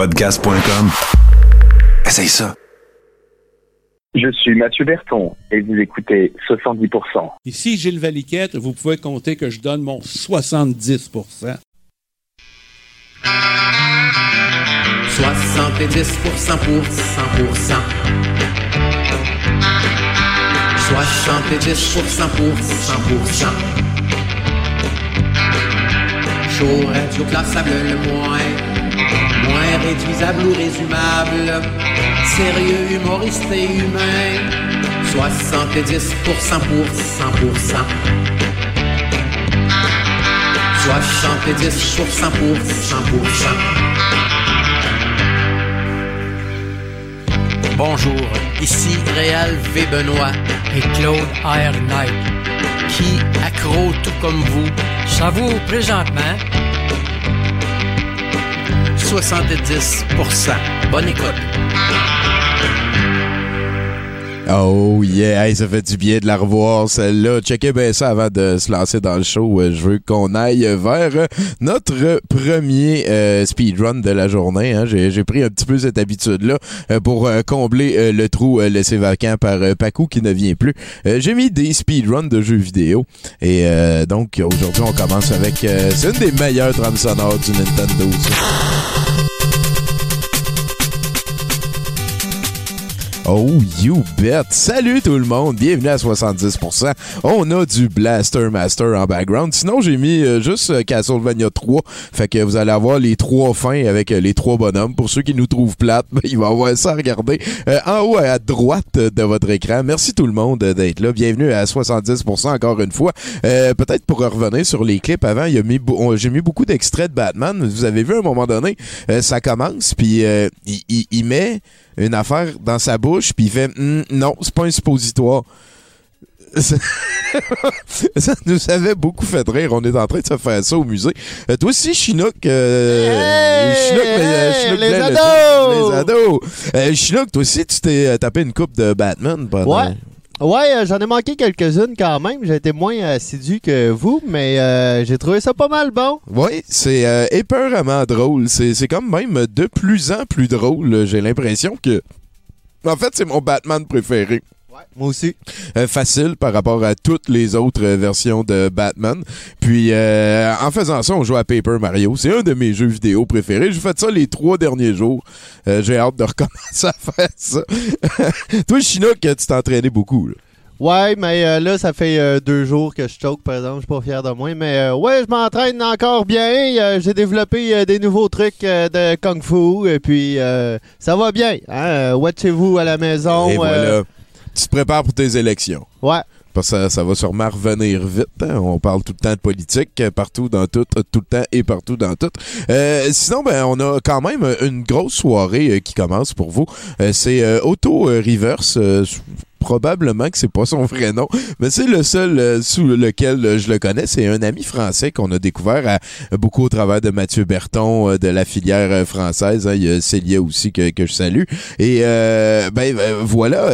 Podcast.com. Essaye ça. Je suis Mathieu Berton et vous écoutez 70%. Ici Gilles Valiquette, vous pouvez compter que je donne mon 70% 70% pour 100%. 70% pour 100%. Chaud, radio classable le moins moins réduisable ou résumable, sérieux, humoriste et humain, 70% pour 100%. 70% pour 100%. Bonjour, ici Réal V. Benoît et Claude R. Knight, qui, accro tout comme vous, j'avoue présentement 70% Bonne écoute. Oh yeah, ça fait du bien de la revoir celle-là. Checkez bien ça avant de se lancer dans le show. Euh, je veux qu'on aille vers notre premier euh, speedrun de la journée. Hein. J'ai pris un petit peu cette habitude-là euh, pour combler le trou laissé vacant par Paco qui ne vient plus. J'ai mis des speedruns de jeux vidéo. Et donc aujourd'hui on commence avec... C'est une des meilleures trames sonores du Nintendo. Oh, you bet! Salut tout le monde! Bienvenue à 70%. On a du Blaster Master en background. Sinon, j'ai mis euh, juste euh, Castlevania 3. Fait que vous allez avoir les trois fins avec euh, les trois bonhommes. Pour ceux qui nous trouvent plates, ben, il va avoir ça à regarder en haut à droite de votre écran. Merci tout le monde d'être là. Bienvenue à 70% encore une fois. Peut-être pour revenir sur les clips avant, j'ai mis, beaucoup d'extraits de Batman. Vous avez vu à un moment donné, ça commence, puis il, il met une affaire dans sa bouche, puis il fait hum, non, c'est pas un suppositoire. ça nous avait beaucoup fait rire. On est en train de se faire ça au musée. Euh, toi aussi, Chinook. Euh, Chinook, euh, les, ados! les ados! Chinook, toi aussi, tu t'es tapé une coupe de Batman pendant... Ouais. Ouais, euh, j'en ai manqué quelques-unes quand même. J'ai été moins assidu que vous, mais euh, j'ai trouvé ça pas mal bon. Oui, c'est euh, drôle. C'est comme même de plus en plus drôle. J'ai l'impression que... En fait, c'est mon Batman préféré. Moi aussi. Euh, facile par rapport à toutes les autres euh, versions de Batman. Puis euh, en faisant ça, on joue à Paper Mario. C'est un de mes jeux vidéo préférés. J'ai fait ça les trois derniers jours. J'ai hâte de recommencer à faire ça. Toi, Chinook, tu t'entraînais beaucoup. Là. Ouais, mais là, ça fait deux jours que je choke, par exemple. Je suis pas fier de moi. Mais ouais, je m'entraîne encore bien. J'ai développé des nouveaux trucs de Kung Fu. Et puis, ça va bien. Hein? Watchez-vous à la maison. Et voilà tu te prépares pour tes élections. Ouais. Parce que ça, va sûrement revenir vite. Hein. On parle tout le temps de politique, partout, dans tout, tout le temps et partout, dans tout. Euh, sinon, ben, on a quand même une grosse soirée euh, qui commence pour vous. Euh, c'est Auto Reverse probablement que c'est pas son vrai nom, mais c'est le seul sous lequel je le connais. C'est un ami français qu'on a découvert beaucoup au travers de Mathieu Berton de la filière française. Hein. Il y a Célia aussi que, que je salue. Et ben voilà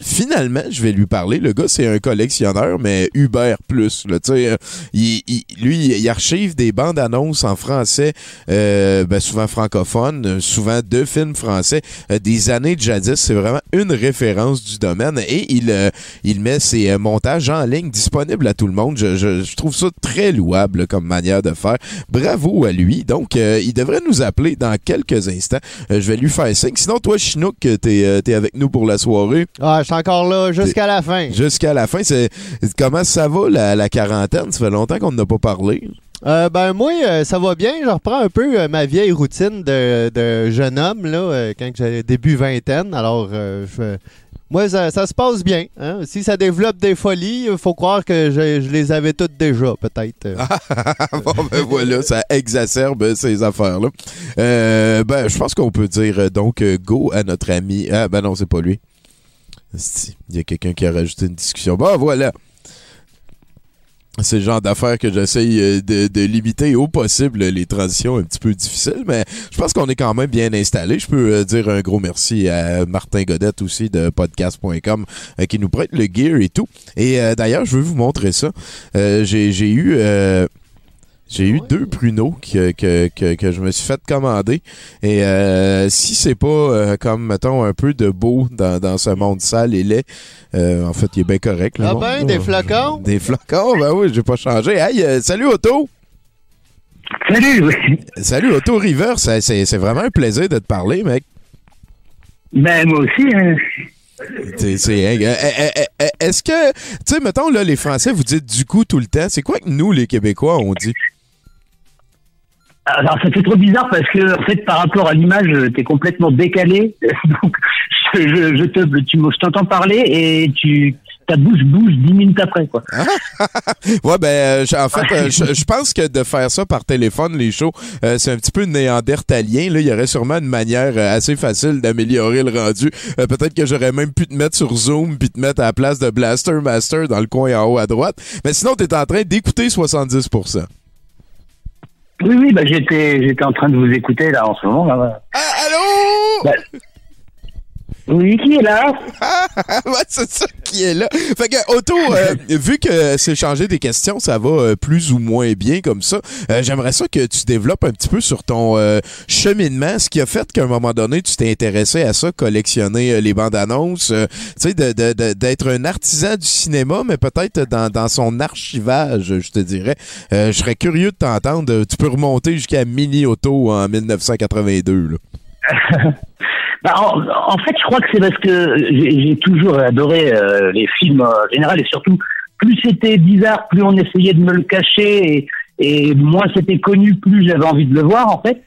finalement, je vais lui parler. Le gars, c'est un collectionneur, mais Uber plus. Là, euh, il, il, lui, il archive des bandes annonces en français, euh, ben, souvent francophones, souvent de films français euh, des années de jadis. C'est vraiment une référence du domaine et il, il met ses montages en ligne disponibles à tout le monde. Je, je, trouve ça très louable comme manière de faire. Bravo à lui. Donc, il devrait nous appeler dans quelques instants. je vais lui faire signe. Sinon, toi, Chinook, t'es es avec nous pour la soirée. Ah, je suis encore là jusqu'à la fin. Jusqu'à la fin. C'est comment ça va la, quarantaine? Ça fait longtemps qu'on n'a pas parlé. Euh, ben moi, euh, ça va bien. Je reprends un peu euh, ma vieille routine de, jeune homme là, quand j'ai début vingtaine. Alors, moi, ça, se passe bien. Hein. Si ça développe des folies, il faut croire que je, les avais toutes déjà, peut-être. bon, ben voilà, ça exacerbe ces affaires-là. ben, je pense qu'on peut dire donc go à notre ami. Ah, ben non, c'est pas lui. Il y a quelqu'un qui a rajouté une discussion. Bon, voilà. C'est le genre d'affaires que j'essaye euh, de, limiter au possible les transitions un petit peu difficiles, mais je pense qu'on est quand même bien installé. Je peux euh, dire un gros merci à Martin Godette aussi de podcast.com euh, qui nous prête le gear et tout. Et d'ailleurs, je veux vous montrer ça. J'ai eu J'ai eu deux pruneaux que, que, que, que je me suis fait commander. Et euh, si c'est pas euh, comme, mettons, un peu de beau dans, dans ce monde sale et laid, euh, en fait, il est bien correct. le Ah monde, ben, là. des flocons? Des flocons, ben oui, j'ai pas changé. Hey, euh, salut Otto! Salut, oui. Salut Otto River, ça- c'est c'est vraiment un plaisir de te parler, mec. Ben, moi aussi, hein. Hein, Est-ce que, tu sais, mettons, là, les Français, vous dites du coup tout le temps. C'est quoi que nous, les Québécois, on dit? Alors, ça fait trop bizarre parce que, en fait, par rapport à l'image, t'es complètement décalé. Donc, je, je, je te, tu, je t'entends parler et tu, ta bouche bouge dix minutes après, quoi. Ouais, ben, euh, j- en fait, euh, je je pense que de faire ça par téléphone, les shows, euh, c'est un petit peu néandertalien. Là, il y aurait sûrement une manière euh, assez facile d'améliorer le rendu. Euh, Peut-être que j'aurais même pu te mettre sur Zoom puis te mettre à la place de Blaster Master dans le coin en haut à droite. Mais sinon, t'es en train d'écouter 70%. Oui, oui, bah, j'étais, j'étais en train de vous écouter, là, en ce moment, là. Ah, allô? Bah, Oui, qui est là? c'est ça qui est là. Fait que, Otto, euh, vu que c'est changé des questions, ça va euh, plus ou moins bien comme ça. euh, J'aimerais ça que tu développes un petit peu sur ton euh, cheminement, ce qui a fait qu'à un moment donné, tu t'es intéressé à ça, collectionner les bandes annonces, euh, tu sais, de- de- de- d'être un artisan du cinéma, mais peut-être dans, dans son archivage, je te dirais. Euh, je serais curieux de t'entendre. Tu peux remonter jusqu'à Mini Auto en 1982. Là. Bah, en, en fait, je crois que c'est parce que j'ai toujours adoré euh, les films en général et surtout, plus c'était bizarre, plus on essayait de me le cacher et, et moins c'était connu, plus j'avais envie de le voir en fait.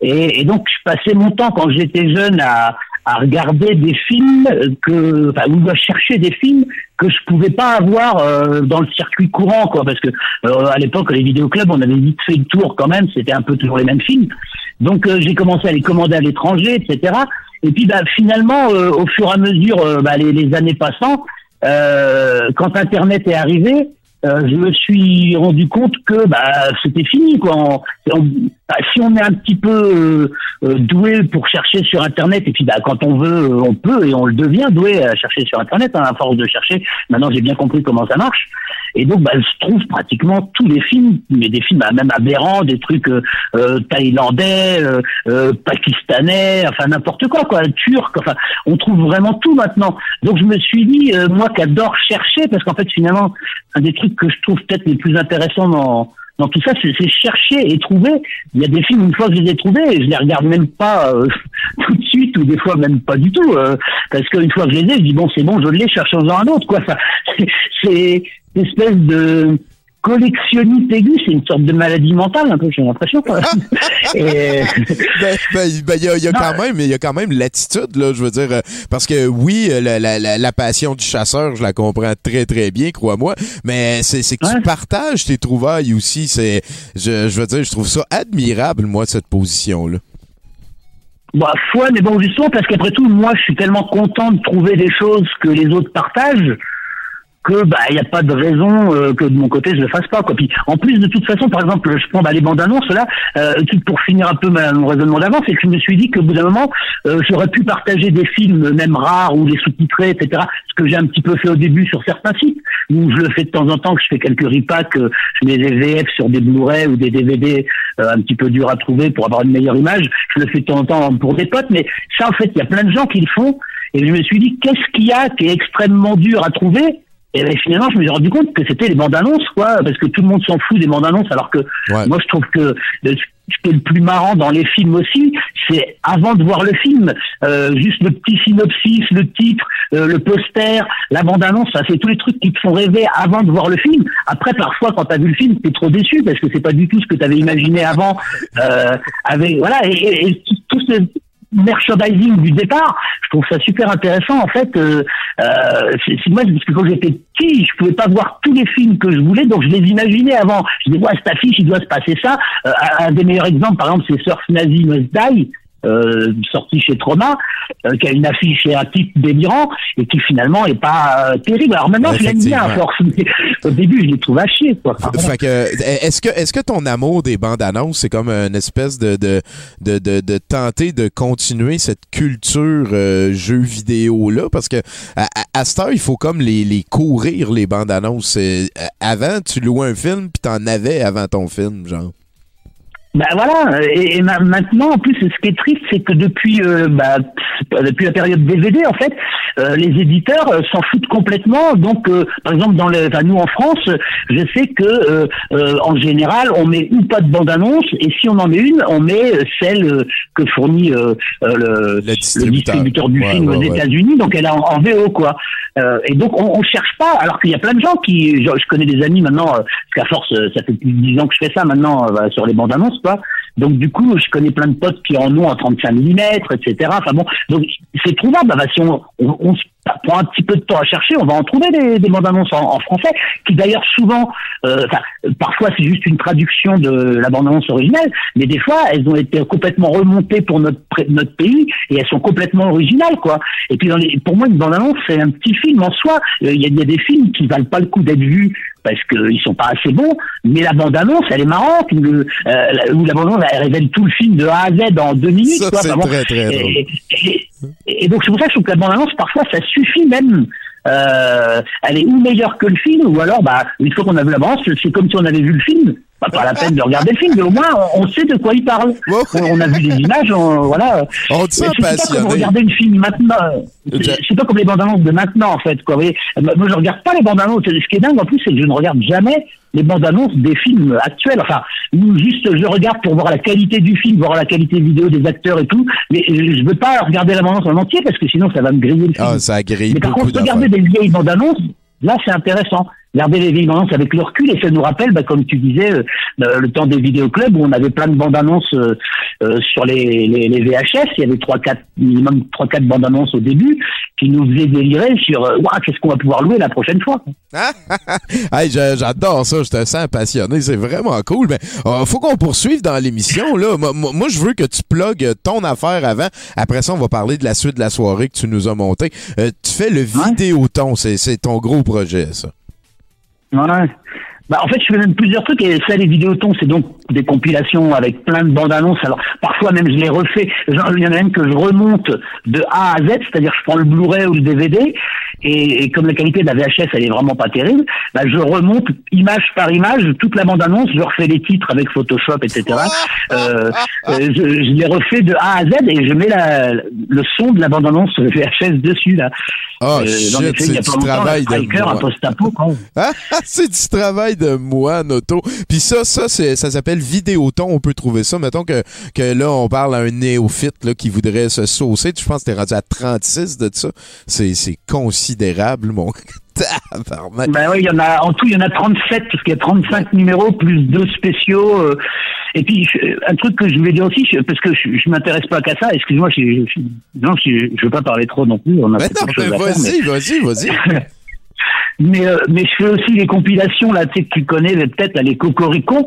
Et, et donc, je passais mon temps quand j'étais jeune à, à regarder des films que, enfin, ou à chercher des films que je pouvais pas avoir euh, dans le circuit courant, quoi, parce que euh, à l'époque, les vidéoclubs, on avait vite fait le tour quand même, c'était un peu toujours les mêmes films. Donc, euh, j'ai commencé à les commander à l'étranger, etc. Et puis, bah, finalement, euh, au fur et à mesure, euh, bah, les, années passant, euh, quand Internet est arrivé, je me suis rendu compte que bah, c'était fini. Quoi. Bah, si on est un petit peu doué pour chercher sur Internet, et puis quand on veut, on peut et on le devient doué à chercher sur Internet, hein, à force de chercher. Maintenant, j'ai bien compris comment ça marche. Et donc, bah, je trouve pratiquement tous les films, mais des films bah, même aberrants, des trucs euh, euh, thaïlandais, euh, euh, pakistanais, enfin n'importe quoi, quoi, turc. Enfin, on trouve vraiment tout maintenant. Donc, je me suis dit, euh, moi qui adore chercher, parce qu'en fait, finalement, un des trucs que je trouve peut-être les plus intéressants dans dans tout ça, c'est chercher et trouver. Il y a des films, une fois que je les ai trouvés, je les regarde même pas euh, tout de suite, ou des fois même pas du tout, euh, parce qu'une fois que je les ai, je dis bon, c'est bon, je l'ai, cherchons-en un autre, quoi. Ça, c'est- espèce de collectionniste aigu, c'est une sorte de maladie mentale, un peu, j'ai l'impression. quoi. Et- Ben, ben, ben, il y a, y quand même, il y a quand même l'attitude, là, je veux dire, euh, parce que oui, euh, la, la, la, passion du chasseur, je la comprends très, très bien, crois-moi, mais c'est, c'est que tu partages tes trouvailles aussi, c'est, je, je veux dire, je trouve ça admirable, moi, cette position-là. Bah, foi, mais bon, justement, parce qu'après tout, moi, je suis tellement content de trouver des choses que les autres partagent que bah il n'y a pas de raison euh, que de mon côté je le fasse pas quoi. Puis en plus de toute façon par exemple je prends bah, les bandes annonces là euh, tout pour finir un peu ma, mon raisonnement d'avant c'est que je me suis dit qu'au bout d'un moment euh, j'aurais pu partager des films même rares ou les sous-titrés etc ce que j'ai un petit peu fait au début sur certains sites où je le fais de temps en temps que je fais quelques repacks je mets des VF sur des Blu-ray ou des DVD euh, un petit peu durs à trouver pour avoir une meilleure image je le fais de temps en temps pour des potes mais ça en fait il y a plein de gens qui le font et je me suis dit qu'est-ce qu'il y a qui est extrêmement dur à trouver et ben, finalement, je me suis rendu compte que c'était les bandes annonces, quoi, parce que tout le monde s'en fout des bandes annonces, alors que Ouais. moi, je trouve que le- ce qui est le plus marrant dans les films aussi, c'est avant de voir le film, euh, juste le petit synopsis, le titre, euh, le poster, la bande annonce, ça, c'est tous les trucs qui te font rêver avant de voir le film. Après, parfois, quand t'as vu le film, t'es trop déçu parce que c'est pas du tout ce que t'avais imaginé avant. Euh, avec voilà, et, et- et tout, tout ce merchandising du départ, je trouve ça super intéressant en fait. Euh, euh, c'est moi parce que quand j'étais petit, je pouvais pas voir tous les films que je voulais, donc je les imaginais avant. Je disais ouais, cette affiche, il doit se passer ça. Euh, un des meilleurs exemples, par exemple, c'est Surf Nazi Must Die. Euh, sorti chez Trauma, euh, qui a une affiche et un titre délirant et qui finalement est pas euh, terrible. Alors maintenant, je l'aime bien Au début, je les trouve à chier. Quoi. Fait que, euh, est-ce que, est-ce que ton amour des bandes annonces, c'est comme une espèce de, de, de, de, de tenter de continuer cette culture euh, jeu vidéo là? Parce que, à, à, cette heure, il faut comme les, les courir, les bandes annonces. Avant, tu louais un film puis t'en avais avant ton film, genre. Ben voilà, et, et ma- maintenant en plus ce qui est triste c'est que depuis euh, bah, depuis la période DVD en fait, euh, les éditeurs euh, s'en foutent complètement. Donc euh, par exemple dans le, enfin, nous en France, je sais que euh, euh, en général on met ou pas de bande annonce et si on en met une, on met celle que fournit le, Le distributeur. du Ouais, film ouais, aux ouais. États-Unis, donc elle est en, en VO quoi. Euh, et donc on, on cherche pas, alors qu'il y a plein de gens qui, genre, je connais des amis maintenant, euh, parce qu'à force, ça fait plus de 10 ans que je fais ça maintenant euh, bah, sur les bandes Donc du coup, je connais plein de potes qui en ont en 35 mm, etc. Enfin bon, donc c'est trouvable. Bah, si on, on se prend un petit peu de temps à chercher, on va en trouver des, des bandes annonces en, en français, qui d'ailleurs souvent, euh, enfin, parfois c'est juste une traduction de la bande annonce originale, mais des fois elles ont été complètement remontées pour notre notre pays et elles sont complètement originales quoi. Et puis dans les, pour moi une bande annonce c'est un petit film en soi. Euh, Il y, a, y a des films qui valent pas le coup d'être vus parce qu'ils sont pas assez bons, mais la bande annonce elle est marrante, où, le, euh, la- où la bande annonce elle révèle tout le film de A à Z en deux minutes. Ça, quoi. bon, très, très drôle. et, et- et donc c'est pour ça que je trouve que la bande annonce parfois ça suffit même. Euh, elle est ou meilleure que le film, ou alors bah une fois qu'on a vu la bande annonce, c'est comme si on avait vu le film. Pas, pas la peine de regarder le film, mais au moins on, on sait de quoi il parle. On, on a vu les images, on- voilà. On c'est pas comme regarder une film maintenant. C'est pas comme les bandes annonces de maintenant, en fait. Quoi. Vous voyez, moi, je regarde pas les bandes annonces. Ce qui est dingue, en plus, c'est que je ne regarde jamais les bandes annonces des films actuels. Enfin, ou juste, je regarde pour voir la qualité du film, voir la qualité vidéo des acteurs et tout. Mais je je veux pas regarder la bande annonce en entier parce que sinon, ça va me griller le film. Ah, ça grille Mais par contre, regarder des vieilles bandes annonces, là, c'est intéressant. Regarder les annonces avec le recul et ça nous rappelle, bah, comme tu disais, euh, euh, le temps des vidéoclubs où on avait plein de bandes annonces euh, euh, sur les, les, les VHS. Il y avait trois, quatre, minimum trois, quatre bandes annonces au début qui nous faisaient délirer sur, Ouah, qu'est-ce qu'on va pouvoir louer la prochaine fois? Hey, j'adore ça, je te sens passionné, c'est vraiment cool. Mais euh, faut qu'on poursuive dans l'émission. là. Moi, je veux que tu plugues ton affaire avant. Après ça, on va parler de la suite de la soirée que tu nous as monté. Euh, tu fais le vidéoton, c'est ton gros projet, ça. Ouais. Bah, en fait, je fais même plusieurs trucs et ça, les vidéotons, c'est donc des compilations avec plein de bandes annonces. Alors, parfois même, je les refais. Il y en a même que je remonte de A à Z, c'est-à-dire je prends le Blu-ray ou le DVD et, et comme la qualité de la VHS, elle est vraiment pas terrible, bah, je remonte image par image toute la bande annonce, je refais les titres avec Photoshop, etc. Euh, euh, je, je les refais de A à Z et je mets la, le son de la bande annonce VHS dessus, là. Ah, Euh, shit, il y c'est a du pas longtemps, travail un de Striker, un moi. post-apo, quoi. C'est du travail de moi, Noto. Puis ça, ça, ça s'appelle Vidéoton. On peut trouver ça. Mettons que, que là, on parle à un néophyte là, qui voudrait se saucer. Je pense que t'es rendu à 36 de ça. C'est, c'est considérable, mon. Ben oui, il y en a, en tout, il y en a 37, parce qu'il y a 35 numéros, plus deux spéciaux. euh, et puis, je- un truc que je voulais dire aussi, je- parce que je, je m'intéresse pas qu'à ça, excuse-moi, je, je, non, je, veux pas parler trop non plus, on a peut-être non, mais- vas-y, vas-y, vas-y. mais, euh, mais je fais aussi les compilations, là, tu sais, que tu connais peut-être, là, les Cocorico,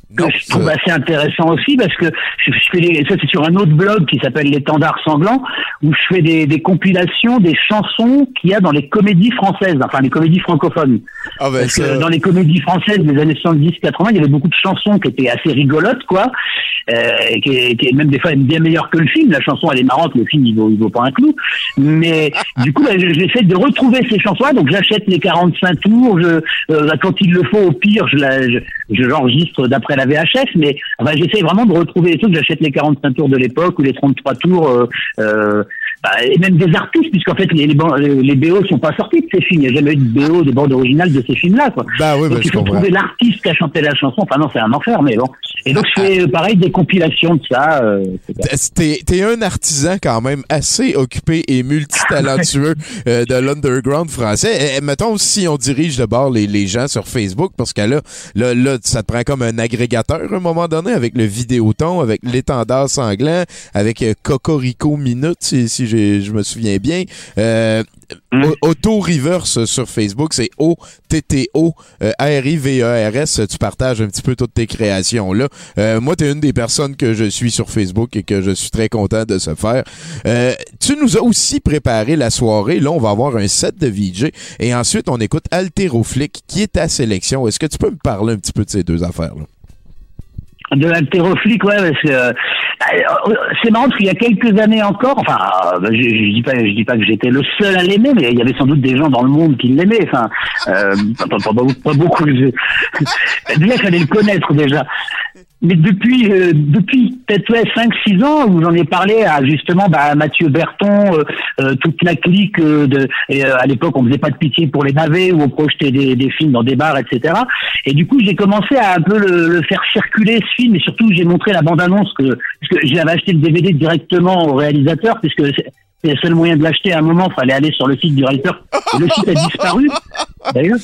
que Non, je trouve assez intéressant aussi, parce que je, je fais les, ça c'est sur un autre blog qui s'appelle L'étendard sanglant, où je fais des, des compilations des chansons qu'il y a dans les comédies françaises, enfin les comédies francophones. Ah ben Parce que dans les comédies françaises des années 70-80, il y avait beaucoup de chansons qui étaient assez rigolotes, quoi. Euh, qui, qui même des fois bien meilleures que le film. La chanson elle est marrante, le film il vaut, il vaut pas un clou. Mais du coup, bah, je- j'essaie de retrouver ces chansons-là. Donc j'achète les 45 tours. Je, euh, quand il le faut, au pire, je la- je- je l'enregistre d'après la VHS. Mais enfin, j'essaie vraiment de retrouver les trucs. J'achète les 45 tours de l'époque ou les 33 tours. Euh, euh, bah, et même des artistes, puisqu'en fait les, les, les BO sont pas sortis de ces films. Il n'y a jamais eu de BO, de bande originale de ces films-là. Quoi. Ben oui, ben Donc il faut trouver l'artiste qui a chanté la chanson. Enfin non, c'est un enfer, mais bon. Et donc je fais euh, pareil des compilations de ça. euh. T'es, t'es un artisan quand même assez occupé et multitalentueux euh, de l'underground français? Et, mettons si on dirige d'abord les, les gens sur Facebook, parce que là, là, là, ça te prend comme un agrégateur à un moment donné avec le vidéoton, avec l'étendard sanglant, avec euh, Cocorico Minute, si, si je me souviens bien. Euh. O- Auto Reverse sur Facebook, c'est O-T-T-O-R-I-V-E-R-S. Tu partages un petit peu toutes tes créations là. Euh, moi, tu es une des personnes que je suis sur Facebook et que je suis très content de se faire. Euh, tu nous as aussi préparé la soirée. Là, on va avoir un set de VJ et ensuite, on écoute Alteroflick qui est ta sélection. Est-ce que tu peux me parler un petit peu de ces deux affaires-là? De l'haltérophilique, ouais, parce que euh, euh, c'est marrant parce qu'il y a quelques années encore, enfin, euh, je, je dis pas, je dis pas que j'étais le seul à l'aimer, mais il y avait sans doute des gens dans le monde qui l'aimaient. Enfin, euh, pas, pas- pas beaucoup- je- déjà, fallait le connaître déjà. Mais depuis, euh, depuis peut-être ouais, 5-6 ans, où j'en ai parlé à justement bah, Mathieu Berton, euh, euh, toute la clique euh, de. euh, à l'époque, on faisait pas de pitié pour les navets, où on projetait des, des films dans des bars, etc. Et du coup, j'ai commencé à un peu le, le faire circuler ce film, et surtout, j'ai montré la bande-annonce que, parce que j'avais acheté le DVD directement au réalisateur, puisque c'est c'est le seul moyen de l'acheter à un moment, fallait aller sur le site du réalisateur. Et le site a disparu, d'ailleurs.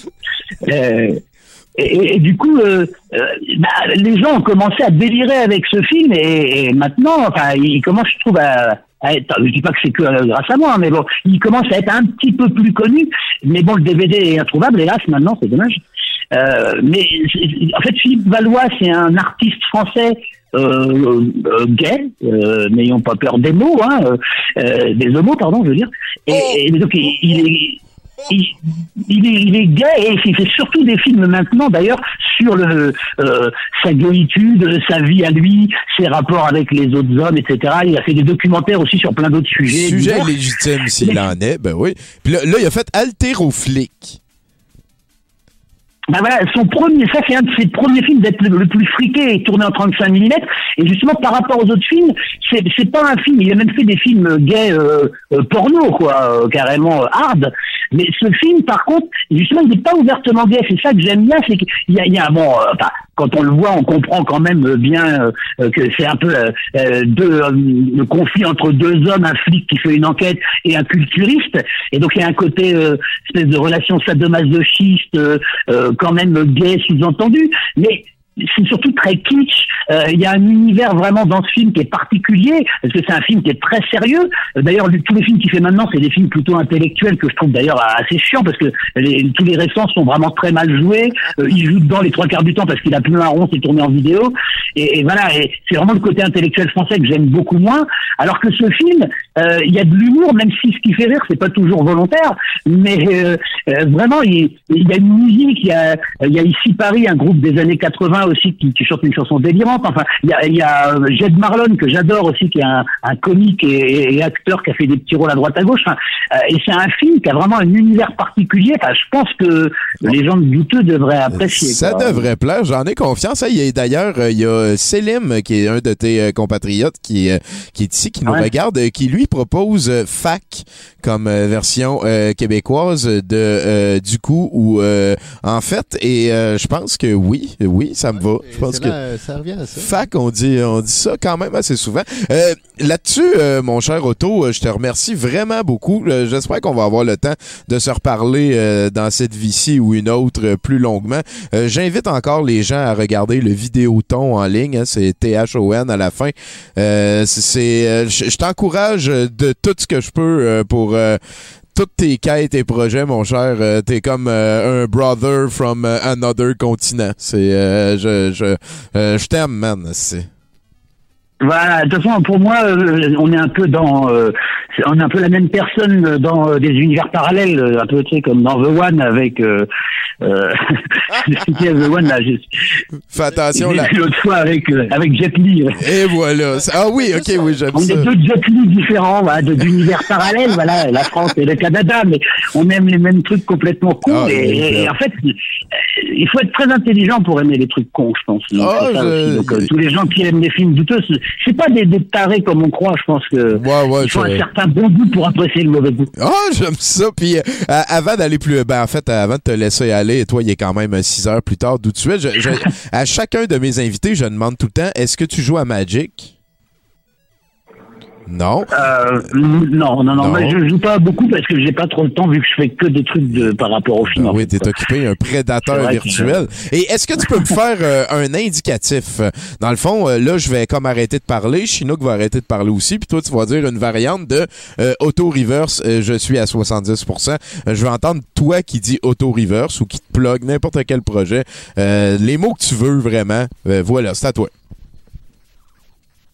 Et, et du coup, euh, euh, bah, les gens ont commencé à délirer avec ce film et, et maintenant, enfin, il commence, je trouve, à, à être. Je dis pas que c'est que euh, grâce à moi, mais bon, il commence à être un petit peu plus connu. Mais bon, le DVD est introuvable, hélas, maintenant, c'est dommage. Euh, mais en fait, Philippe Valois, c'est un artiste français euh, euh, gay, euh, n'ayons pas peur des mots, hein, des homos, pardon, je veux dire. Et, et donc, il, il est il, il est, il est gay et il fait surtout des films maintenant d'ailleurs sur le, euh, sa gaïtude, sa vie à lui, ses rapports avec les autres hommes, etc. Il a fait des documentaires aussi sur plein d'autres sujets. Sujet légitime s'il en est, ben oui. Puis là, là, il a fait Alteroflick. Ben voilà, son premier, ça c'est un de ses premiers films d'être le, plus friqué et tourné en 35 mm. Et justement, par rapport aux autres films, c'est c'est pas un film. Il a même fait des films gays euh, euh, porno, quoi, euh, carrément euh, hard. Mais ce film, par contre, justement, il n'est pas ouvertement gay. C'est ça que j'aime bien, c'est qu'il y a, il y a bon, euh, quand on le voit, on comprend quand même bien que c'est un peu deux, le conflit entre deux hommes, un flic qui fait une enquête et un culturiste. Et donc il y a un côté espèce de relation sadomasochiste, quand même gay sous-entendu. Mais c'est surtout très kitsch. Euh, Il y a un univers vraiment dans ce film qui est particulier, parce que c'est un film qui est très sérieux. Euh, D'ailleurs, tous les films qu'il fait maintenant, c'est des films plutôt intellectuels que je trouve d'ailleurs assez chiants, parce que tous les récents sont vraiment très mal joués. Euh, il joue dedans les trois quarts du temps parce qu'il a plus un rond, c'est tourné en vidéo. Et, voilà, c'est vraiment le côté intellectuel français que j'aime beaucoup moins. Alors que ce film, euh, il y a de l'humour, même si ce qui fait rire, c'est pas toujours volontaire. Mais euh, euh, vraiment, il, y a une musique, il y a, il y a ici Paris, un groupe des années 80 aussi qui, qui chante une chanson délirante. Enfin, il y a, y a euh, Jed Marlon que j'adore aussi, qui est un, un comique et, et acteur qui a fait des petits rôles à droite à gauche. Enfin, et c'est un film qui a vraiment un univers particulier. Enfin, je pense que les gens de douteux devraient apprécier. Ça quoi. devrait plaire, j'en ai confiance. Il y a d'ailleurs, il y a Selim, qui est un de tes compatriotes, qui, qui est ici, qui nous Ouais. regarde, qui lui propose euh, FAC comme euh, version euh, québécoise de du coup ou euh, en fait et euh, je pense que oui, oui, ça me va. Je pense que là, ça revient à ça. Fac, on dit, on dit ça quand même assez souvent. Euh, Là-dessus, mon cher Otto, je te remercie vraiment beaucoup. J'espère qu'on va avoir le temps de se reparler dans cette vie-ci ou une autre plus longuement. J'invite encore les gens à regarder le Vidéoton en ligne. hein, c'est T-H-O-N à la fin. Euh, c'est- euh, je t'encourage de tout ce que je peux euh, pour euh, toutes tes quêtes et projets, mon cher. Euh, T'es comme euh, un brother from euh, another continent. C'est, euh, je, je, euh, je t'aime, man. C'est. Voilà, de toute façon, pour moi, euh, on est un peu dans, euh, on est un peu la même personne dans euh, des univers parallèles, euh, un peu, tu sais, comme dans The One avec, euh, euh, The One là, j'ai Fais attention j'ai là. vu l'autre fois avec euh, avec Jet Li. Et voilà. Ah oui, ok, oui, j'aime On ça. est deux Jet Li différents, voilà, de- d'univers parallèles, voilà, la France et le Canada, mais on aime les mêmes trucs complètement cons. Ah, et, oui, en fait, il faut être très intelligent pour aimer les trucs cons, je pense. Donc, Ah, ça je- aussi. Donc, euh, tous les gens qui aiment les films douteux, c'est- pas des, des tarés comme on croit, je pense que. Ouais, ouais, il faut un certain bon goût pour apprécier le mauvais goût. Ah, j'aime ça. Puis euh, avant d'aller plus, ben en fait, avant de te laisser aller, toi, il est quand même 6 heures plus tard d'où tu es. je- je- à chacun de mes invités, je demande tout le temps, est-ce que tu joues à Magic? Non. Euh, non, non, non, Non. je joue pas beaucoup parce que j'ai pas trop le temps vu que je fais que des trucs de, par rapport au film. Ah en oui, t'es occupé, un prédateur que- virtuel. Et est-ce que tu peux me faire euh, un indicatif? Dans le fond, euh, là, je vais comme arrêter de parler, Chinook va arrêter de parler aussi, puis toi, tu vas dire une variante de euh, auto-reverse, je suis à 70%. Euh, je vais entendre toi qui dis auto-reverse ou qui te plug n'importe quel projet. Les mots que tu veux vraiment, voilà, c'est à toi.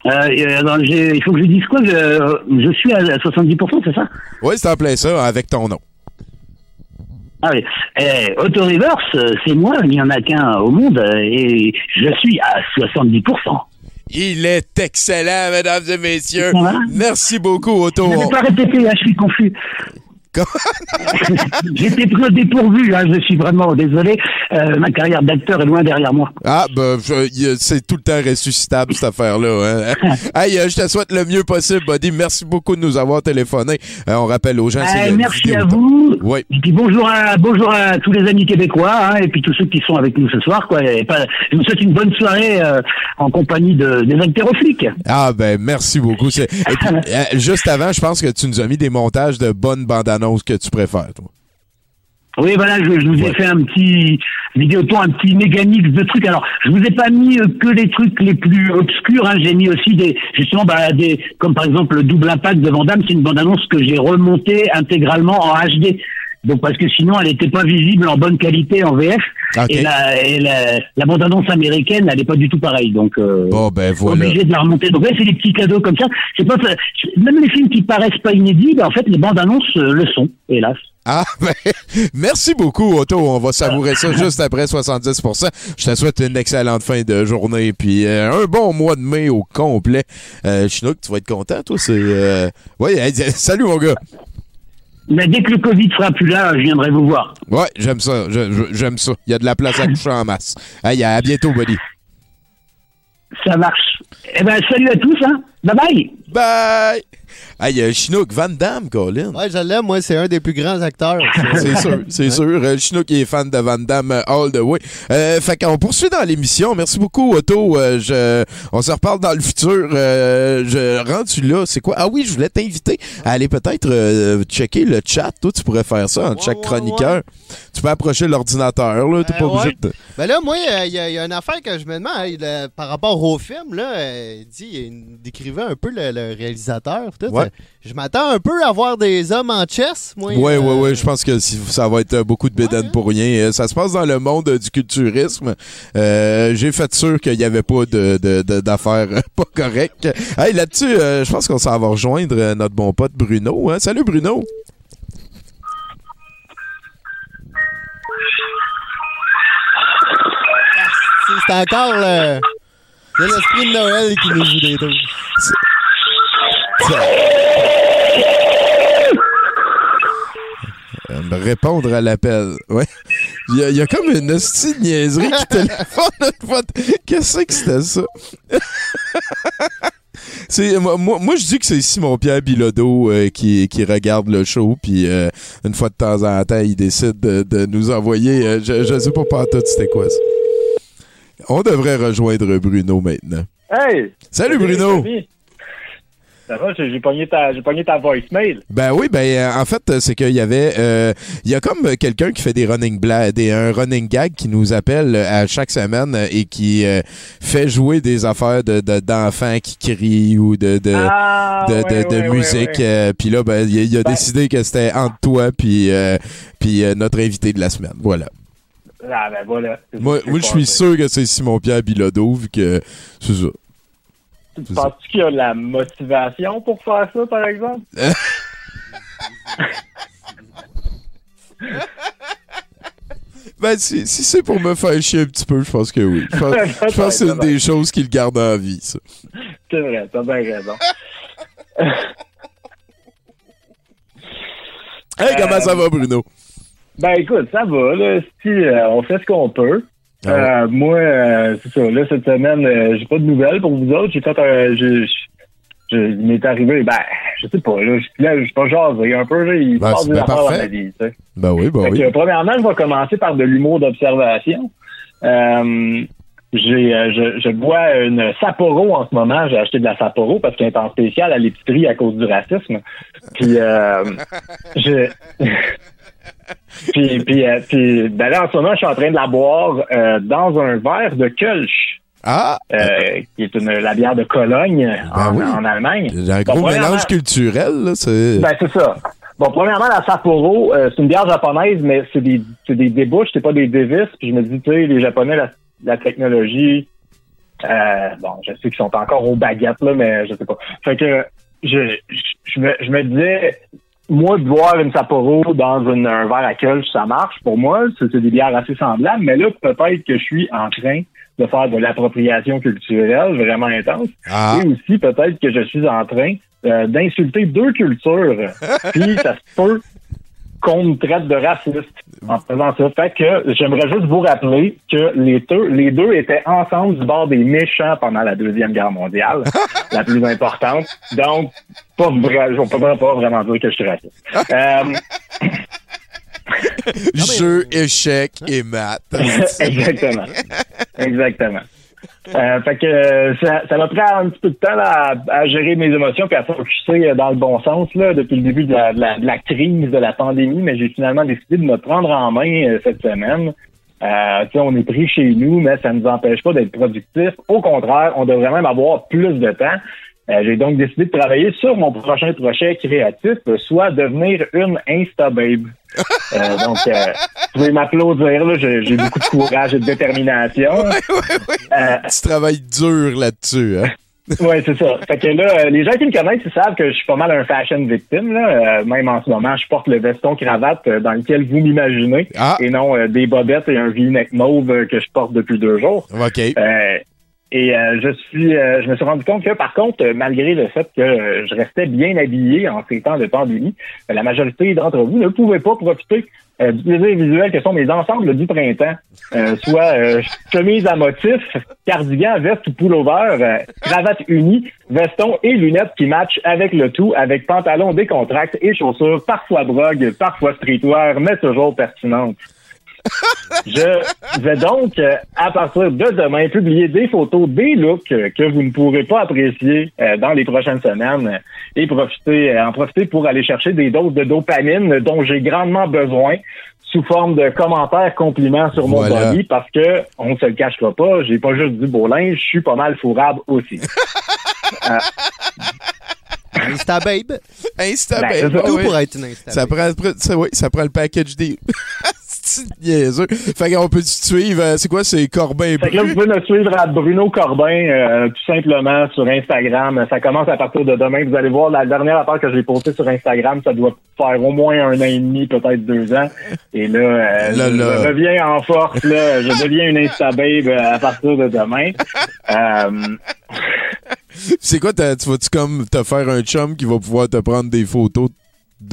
Euh, euh, il faut que je dise quoi je, je suis à 70%, c'est ça? Oui, c'est en plein ça, avec ton nom. Ah oui. Eh, Auto-reverse, euh, c'est moi, il n'y en a qu'un au monde, euh, et je suis à 70%. Il est excellent, mesdames et messieurs. Voilà. Merci beaucoup, Auto. Je ne vais pas répéter, hein, je suis confus. J'étais pris au dépourvu, hein, je suis vraiment désolé. Euh, ma carrière d'acteur est loin derrière moi. Ah, ben, c'est tout le temps ressuscitable, cette affaire-là. Hein? hey, euh, je te souhaite le mieux possible, Buddy. Merci beaucoup de nous avoir téléphoné. Euh, on rappelle aux gens, Euh, merci à vous. Oui. Et puis bonjour à bonjour à tous les amis québécois hein, et puis tous ceux qui sont avec nous ce soir. Quoi. Et pas- je vous souhaite une bonne soirée en compagnie de, des haltérophiliques. Ah, ben, merci beaucoup. C'est- Et puis, juste avant, je pense que tu nous as mis des montages de bonnes bandes annonces que tu préfères, toi. Oui, voilà, je, je vous ai fait un petit vidéoton, un petit méga mix de trucs. Alors, je vous ai pas mis euh, que les trucs les plus obscurs. Hein. J'ai mis aussi des, justement, bah, des, comme par exemple le double impact de Vandame. C'est une bande-annonce que j'ai remontée intégralement en HD. Donc parce que sinon, elle n'était pas visible en bonne qualité en VF. Ok. Et la, et la, la bande-annonce américaine, elle n'est pas du tout pareille. Donc, euh, Bon, ben, voilà. obligé de la remonter. Donc ouais, c'est des petits cadeaux comme ça. C'est pas même les films qui paraissent pas inédits, ben, en fait, les bandes annonces euh, le sont, hélas. Ah, ben, merci beaucoup, Otto. On va savourer ça juste après 70%. Je te souhaite une excellente fin de journée, puis euh, un bon mois de mai au complet. Euh, Chinook, tu vas être content, toi. C'est, euh... ouais, salut, mon gars. Mais dès que le Covid sera plus là, je viendrai vous voir. Ouais, j'aime ça. J'aime ça. Il y a de la place à coucher en masse. Hey, à bientôt, buddy. Ça marche. Eh ben, salut à tous, hein. Bye bye. Bye! Hey, euh, Chinook, Van Damme, Colin. Ouais, je l'aime, moi, c'est un des plus grands acteurs. C'est sûr, c'est sûr. Euh, Chinook est fan de Van Damme euh, all the way. Euh, fait qu'on poursuit dans l'émission. Merci beaucoup, Otto. Euh, je, on se reparle dans le futur. Euh, je rendu là. C'est quoi? Ah oui, je voulais t'inviter à aller peut-être euh, checker le chat. Toi, tu pourrais faire ça entre Ouais, chaque ouais, chroniqueur. Tu peux approcher l'ordinateur, là. T'es Euh, pas obligé ouais. de... Ben là, moi, il y, a- y a une affaire que je me demande par rapport au film. Là, euh, il dit, il décrivait un peu le, le réalisateur. Tout. Ouais. Je m'attends un peu à voir des hommes en chess. Euh, ouais, ouais. Je pense que si- ça va être beaucoup de bédanes Ouais. pour rien. Euh, Ça se passe dans le monde euh, du culturisme. Euh, J'ai fait sûr qu'il n'y avait pas de de- de- d'affaires euh, pas correctes. Hey, là-dessus, euh, je pense qu'on s'en va rejoindre notre bon pote Bruno. hein. Salut, Bruno. C'est c'est encore le. C'est l'esprit de Noël qui nous joue des tours. Euh, répondre à l'appel. Ouais. Il y, a, il y a comme une hostie de niaiserie qui téléphone notre fois. Qu'est-ce que c'était ça? C'est, moi, moi, moi, je dis que c'est Simon-Pierre Bilodeau euh, qui, qui regarde le show, puis euh, une fois de temps en temps, il décide de, de nous envoyer. euh, je, je sais pas pas tout c'était quoi ça. On devrait rejoindre Bruno maintenant. Hey! Salut Bruno! Salut, Ça va, j'ai pogné ta, j'ai pogné ta voicemail. Ben oui, ben euh, en fait, c'est qu'il y avait, euh, il y a comme quelqu'un qui fait des running bla des un running gag qui nous appelle euh, à chaque semaine et qui euh, fait jouer des affaires de de- d'enfants qui crient ou de de Ah, de, ouais, de- de ouais, ouais, musique. ouais. puis là, ben il a, il a Ben- décidé que c'était entre toi puis puis notre invité de la semaine. Voilà. Ah, ben voilà. Moi, moi je suis sûr que c'est Simon Pierre Bilodeau vu que c'est ça. Tu penses qu'il y a la motivation pour faire ça, par exemple? Ben, si, si c'est pour me faire chier un petit peu, je pense que oui. Je pense, je pense que c'est une des choses qui le garde en vie, ça. C'est vrai, t'as bien raison. Hey, comment ça va, Bruno? Ben écoute, ça va, là. Si, euh, on fait ce qu'on peut. Ah ouais. Euh, moi, euh, c'est ça, là, cette semaine, euh, j'ai pas de nouvelles pour vous autres. J'ai fait un. j'ai- j'ai- il m'est arrivé, ben, je sais pas, là, je là, je suis pas jasé un peu, là, il Ben, passe des bien affaires dans ma vie, tu sais. Ben oui, ben Fait oui. que, premièrement, je vais commencer par de l'humour d'observation. Euh, j'ai, euh, je, je bois une Sapporo en ce moment. J'ai acheté de la Sapporo parce qu'elle est en spécial à l'épicerie à cause du racisme. Puis, euh, je... puis, puis, euh, puis ben là, en ce moment, je suis en train de la boire euh, dans un verre de Kölsch. Ah! euh, qui est une, la bière de Cologne en, Ben oui. en Allemagne. Un gros mélange culturel, là. C'est... Ben, c'est ça. Bon, premièrement, la Sapporo, euh, c'est une bière japonaise, mais c'est des, c'est des débouches, c'est pas des dévis. Puis je me dis, tu sais, les Japonais, la, la technologie, bon, je sais qu'ils sont encore aux baguettes, là, mais je sais pas. Fait que, je, je, je me, je me disais, moi, de boire une Sapporo dans une, un verre à Kölsch, ça marche. Pour moi, c'est c'est des bières assez semblables, mais là, peut-être que je suis en train de faire de l'appropriation culturelle vraiment intense. Ah! Et aussi, peut-être que je suis en train euh, d'insulter deux cultures. Puis, ça se peut qu'on me traite de raciste en faisant ça. Fait que j'aimerais juste vous rappeler que les deux, les deux étaient ensemble du bord des méchants pendant la Deuxième Guerre mondiale, la plus importante. Donc, pas vrai, je ne peux pas vraiment dire que je suis raciste. Euh, Jeu, échec et maths. Exactement. Exactement. Euh, fait que euh, ça, m'a pris un petit peu de temps là, à, à gérer mes émotions puis à focuser euh, dans le bon sens là, depuis le début de la, de la- crise de la pandémie, mais j'ai finalement décidé de me prendre en main euh, cette semaine. Euh, on est pris chez nous, mais ça ne nous empêche pas d'être productif. Au contraire, on devrait même avoir plus de temps. Euh, j'ai donc décidé de travailler sur mon prochain projet créatif, soit devenir une Insta-babe. Euh, donc, euh, vous pouvez m'applaudir, là, j'ai j'ai beaucoup de courage et de détermination. Euh, tu travailles dur là-dessus, hein? oui, c'est ça. Fait que là, euh, les gens qui me connaissent, ils savent que je suis pas mal un fashion victime. Là. Euh, même en ce moment, je porte le veston cravate dans lequel vous m'imaginez, Ah. et non euh, des bobettes et un v-neck mauve que je porte depuis deux jours. OK. Et euh, je suis, euh, je me suis rendu compte que, par contre, malgré le fait que euh, je restais bien habillé en ces temps de pandémie, euh, la majorité d'entre vous ne pouvaient pas profiter euh, du plaisir visuel que sont mes ensembles du printemps, soit chemise à motif, cardigan, veste ou pullover, cravate unie, veston et lunettes qui matchent avec le tout, avec pantalon décontracté et chaussures, parfois brogue, parfois streetwear, mais toujours pertinentes. Je vais donc, euh, à partir de demain, publier des photos, des looks euh, que vous ne pourrez pas apprécier euh, dans les prochaines semaines et profiter, euh, en profiter pour aller chercher des doses de dopamine dont j'ai grandement besoin sous forme de commentaires, compliments sur mon Voilà. body parce que, on ne se le cachera pas, j'ai pas juste du beau linge, je suis pas mal fourrable aussi. Insta Babe. Insta, Ben, ben, ah Tout oui. pour être une Insta Ça Babe. prend, ça, oui, ça prend le package des. C'est niaiseux. Fait qu'on peut te suivre. euh, C'est quoi? C'est Corbin Fait que là, vous pouvez me suivre à Bruno Corbin, euh, tout simplement, sur Instagram. Ça commence à partir de demain. Vous allez voir, la dernière affaire que j'ai postée sur Instagram, ça doit faire au moins un an et demi, peut-être deux ans. Et là, euh, Là, je, là. je reviens en force. Là, je deviens une Insta-babe euh, à partir de demain. Euh, C'est quoi? Tu vas-tu comme te faire un chum qui va pouvoir te prendre des photos de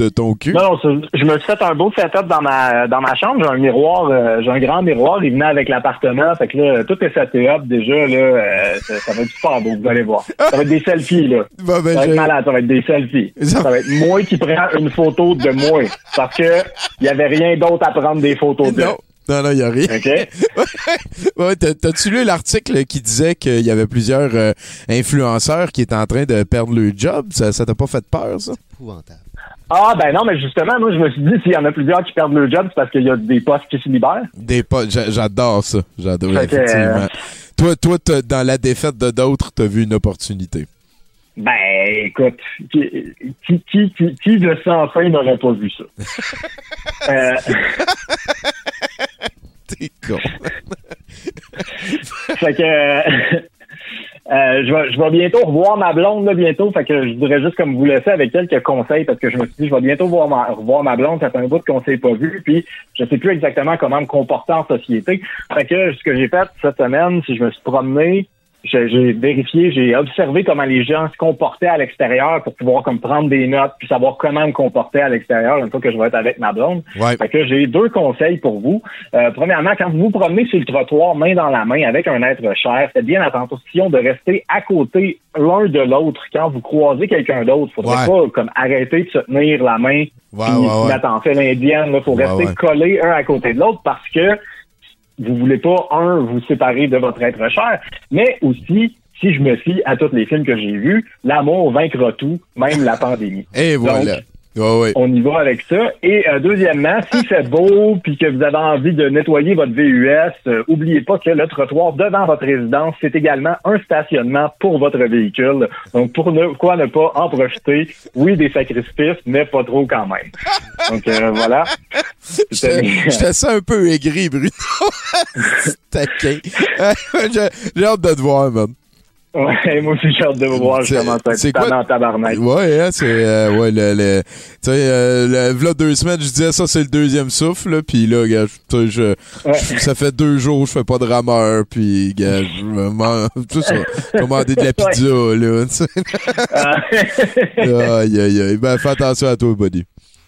ton cul? non, je me suis fait un beau setup dans ma dans ma chambre. J'ai un miroir, euh, j'ai un grand miroir. Il venait avec l'appartement. Fait que là, tout est seté up déjà. Là, euh, ça, ça va être super beau. Vous allez voir. Ça va être des selfies là. Bon, ben, Ça va être malade, ça va être des selfies. Ça- Ça va être moi qui prends une photo de moi. Parce que il y avait rien d'autre à prendre des photos de. Non. Non, non, il n'y a rien. OK? Ouais, T'as-tu lu l'article qui disait qu'il y avait plusieurs euh, influenceurs qui étaient en train de perdre leur job? Ça ça t'a pas fait peur, ça? Épouvantable. Ah, ben non, mais justement, moi, je me suis dit, s'il y en a plusieurs qui perdent leur job, c'est parce qu'il y a des postes qui se libèrent. Des j'a- j'adore ça. J'adore, que, effectivement. euh, Toi, toi dans la défaite de d'autres, t'as vu une opportunité? Ben, écoute, qui, qui, qui, qui, qui de sans fin n'aurait pas vu ça? Euh, T'es con. fait que euh, je, vais, je vais bientôt revoir ma blonde là, bientôt. Fait que je voudrais juste comme vous laisser avec quelques conseils parce que je me suis dit je vais bientôt voir ma, revoir ma blonde. Ça fait un bout qu'on s'est pas vu. Puis je sais plus exactement comment me comporter en société. Fait que ce que j'ai fait cette semaine, que je me suis promené. J'ai vérifié, j'ai observé comment les gens se comportaient à l'extérieur pour pouvoir comme prendre des notes puis savoir comment me comporter à l'extérieur une fois que je vais être avec ma blonde. Ouais. Fait que j'ai deux conseils pour vous. Euh, premièrement, quand vous vous promenez sur le trottoir main dans la main avec un être cher, faites bien attention de rester à côté l'un de l'autre quand vous croisez quelqu'un d'autre. Faudrait Ouais. pas comme arrêter de se tenir la main Ouais, puis ouais, ouais. fait l'indienne. Faut rester collés un à côté de l'autre parce que vous voulez pas, un, vous séparer de votre être cher, mais aussi, si je me fie à tous les films que j'ai vus, l'amour vaincra tout, même la pandémie. Et voilà. Donc, On y va avec ça. Et euh, deuxièmement, si c'est beau puis que vous avez envie de nettoyer votre VUS, euh, oubliez pas que le trottoir devant votre résidence, c'est également un stationnement pour votre véhicule. Donc, pour ne, ne pas en profiter? Oui, des sacrifices, mais pas trop quand même. Donc, euh, voilà. J'étais ça un peu aigri, Bruno. Taquin. J'ai j'ai hâte de te voir, man. Ouais, moi aussi, j'ai hâte de vous voir. Je C'est- quoi- en tabarnak. Ouais, hein, c'est euh, ouais le, le tu sais euh, le- v'là deux semaines, je disais ça c'est le deuxième souffle là, puis là gars, je, je- Ouais. je- ça fait deux jours je fais pas de rameur puis gars, je me tout ça, commander de la pizza là, tu sais. Ah. aïe aïe aïe. Ben fais attention à toi buddy.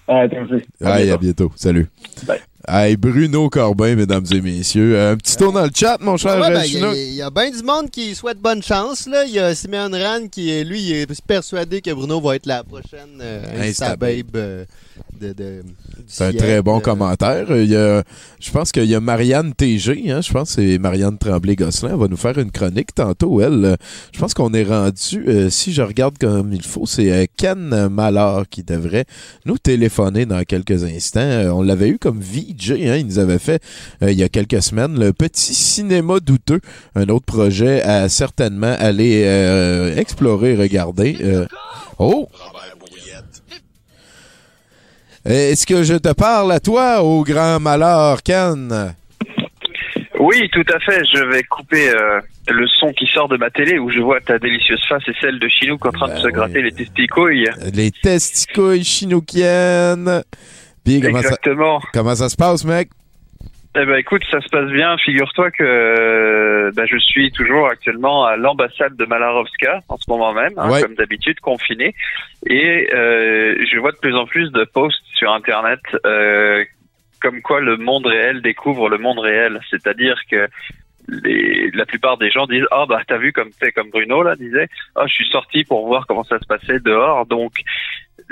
Ah, Aïe, bientôt. à bientôt. Salut. Bye. Hey, Bruno Corbin, mesdames et messieurs. Euh, Un petit tour dans le chat, mon cher Ouais, ben, Il y, a- bien du monde qui souhaite bonne chance. Là. Il y a Simeon Ran qui, lui, il est persuadé que Bruno va être la prochaine euh, Insta euh, de, de- du C'est un très bon Euh, commentaire. Il y a, je pense qu'il y a Marianne TG, hein, je pense que c'est Marianne Tremblay-Gosselin. Elle va nous faire une chronique tantôt. Elle, je pense qu'on est rendu, euh, si je regarde comme il faut, c'est euh, Ken Mallard qui devrait nous téléphoner dans quelques instants. On l'avait eu comme VJ, hein, il nous avait fait euh, il y a quelques semaines le petit cinéma douteux, un autre projet à certainement aller explorer, regarder. Oh! Est-ce que je te parle à toi, au grand malheur, Ken? Oui, tout à fait. Je vais couper euh, le son qui sort de ma télé où je vois ta délicieuse face et celle de Chinook en train de Ben se oui. gratter les testicouilles. Les testicouilles chinookiennes. Puis comment ça, Exactement. comment ça se passe, mec? Eh ben écoute, ça se passe bien. Figure-toi que ben, je suis toujours actuellement à l'ambassade de Malarovska en ce moment même, hein, Ouais. comme d'habitude, confiné. Et euh, je vois de plus en plus de posts sur Internet euh, comme quoi le monde réel découvre le monde réel. C'est-à-dire que les, la plupart des gens disent ah bah t'as vu comme t'es comme Bruno là? disait ah je suis sorti pour voir comment ça se passait dehors donc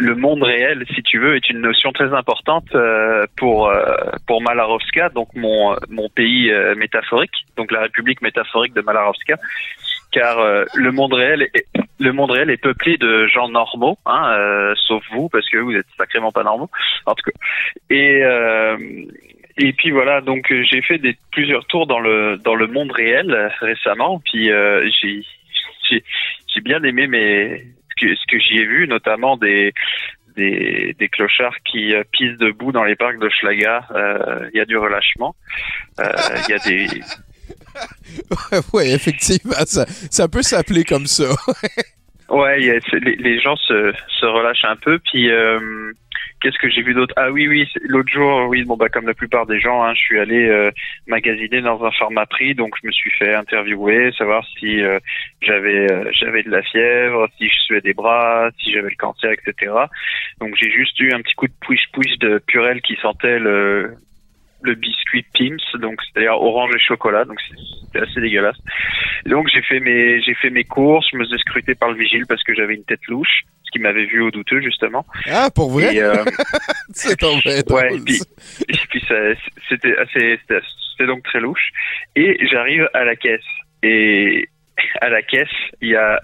le monde réel si tu veux est une notion très importante euh, pour euh, pour Malarovska donc mon mon pays euh, métaphorique donc la République métaphorique de Malarovska car euh, le monde réel est, le monde réel est peuplé de gens normaux hein, euh, sauf vous parce que vous êtes sacrément pas normaux en tout cas et euh, et puis voilà, donc j'ai fait des plusieurs tours dans le dans le monde réel récemment. Puis j'ai j'ai bien aimé mes que, ce que j'y ai vu, notamment des des, des clochards qui euh, pissent debout dans les parcs de Schlaga. Euh, Il y a du relâchement. Euh, Il y a des ouais, effectivement, ça, ça peut s'appeler comme ça. Ouais, y a- les, les gens se, se relâchent un peu. Puis, qu'est-ce que j'ai vu d'autre? Ah oui, oui, l'autre jour, oui, bon bah comme la plupart des gens, hein, je suis allé euh, magasiner dans un pharmaprix, donc je me suis fait interviewer, savoir si euh, j'avais euh, j'avais de la fièvre, si je suais des bras, si j'avais le cancer, etc. Donc j'ai juste eu un petit coup de push push de Purel qui sentait le le biscuit Pim's, donc c'est-à-dire orange et chocolat, donc c'était assez dégueulasse. Donc j'ai fait mes j'ai fait mes courses, je me suis scruté par le vigile parce que j'avais une tête louche, qui m'avait vu au douteux justement. Ah, pour vrai? Euh, C'est tombé ouais, puis, puis c'était assez c'était donc très louche. Et j'arrive à la caisse et à la caisse il y a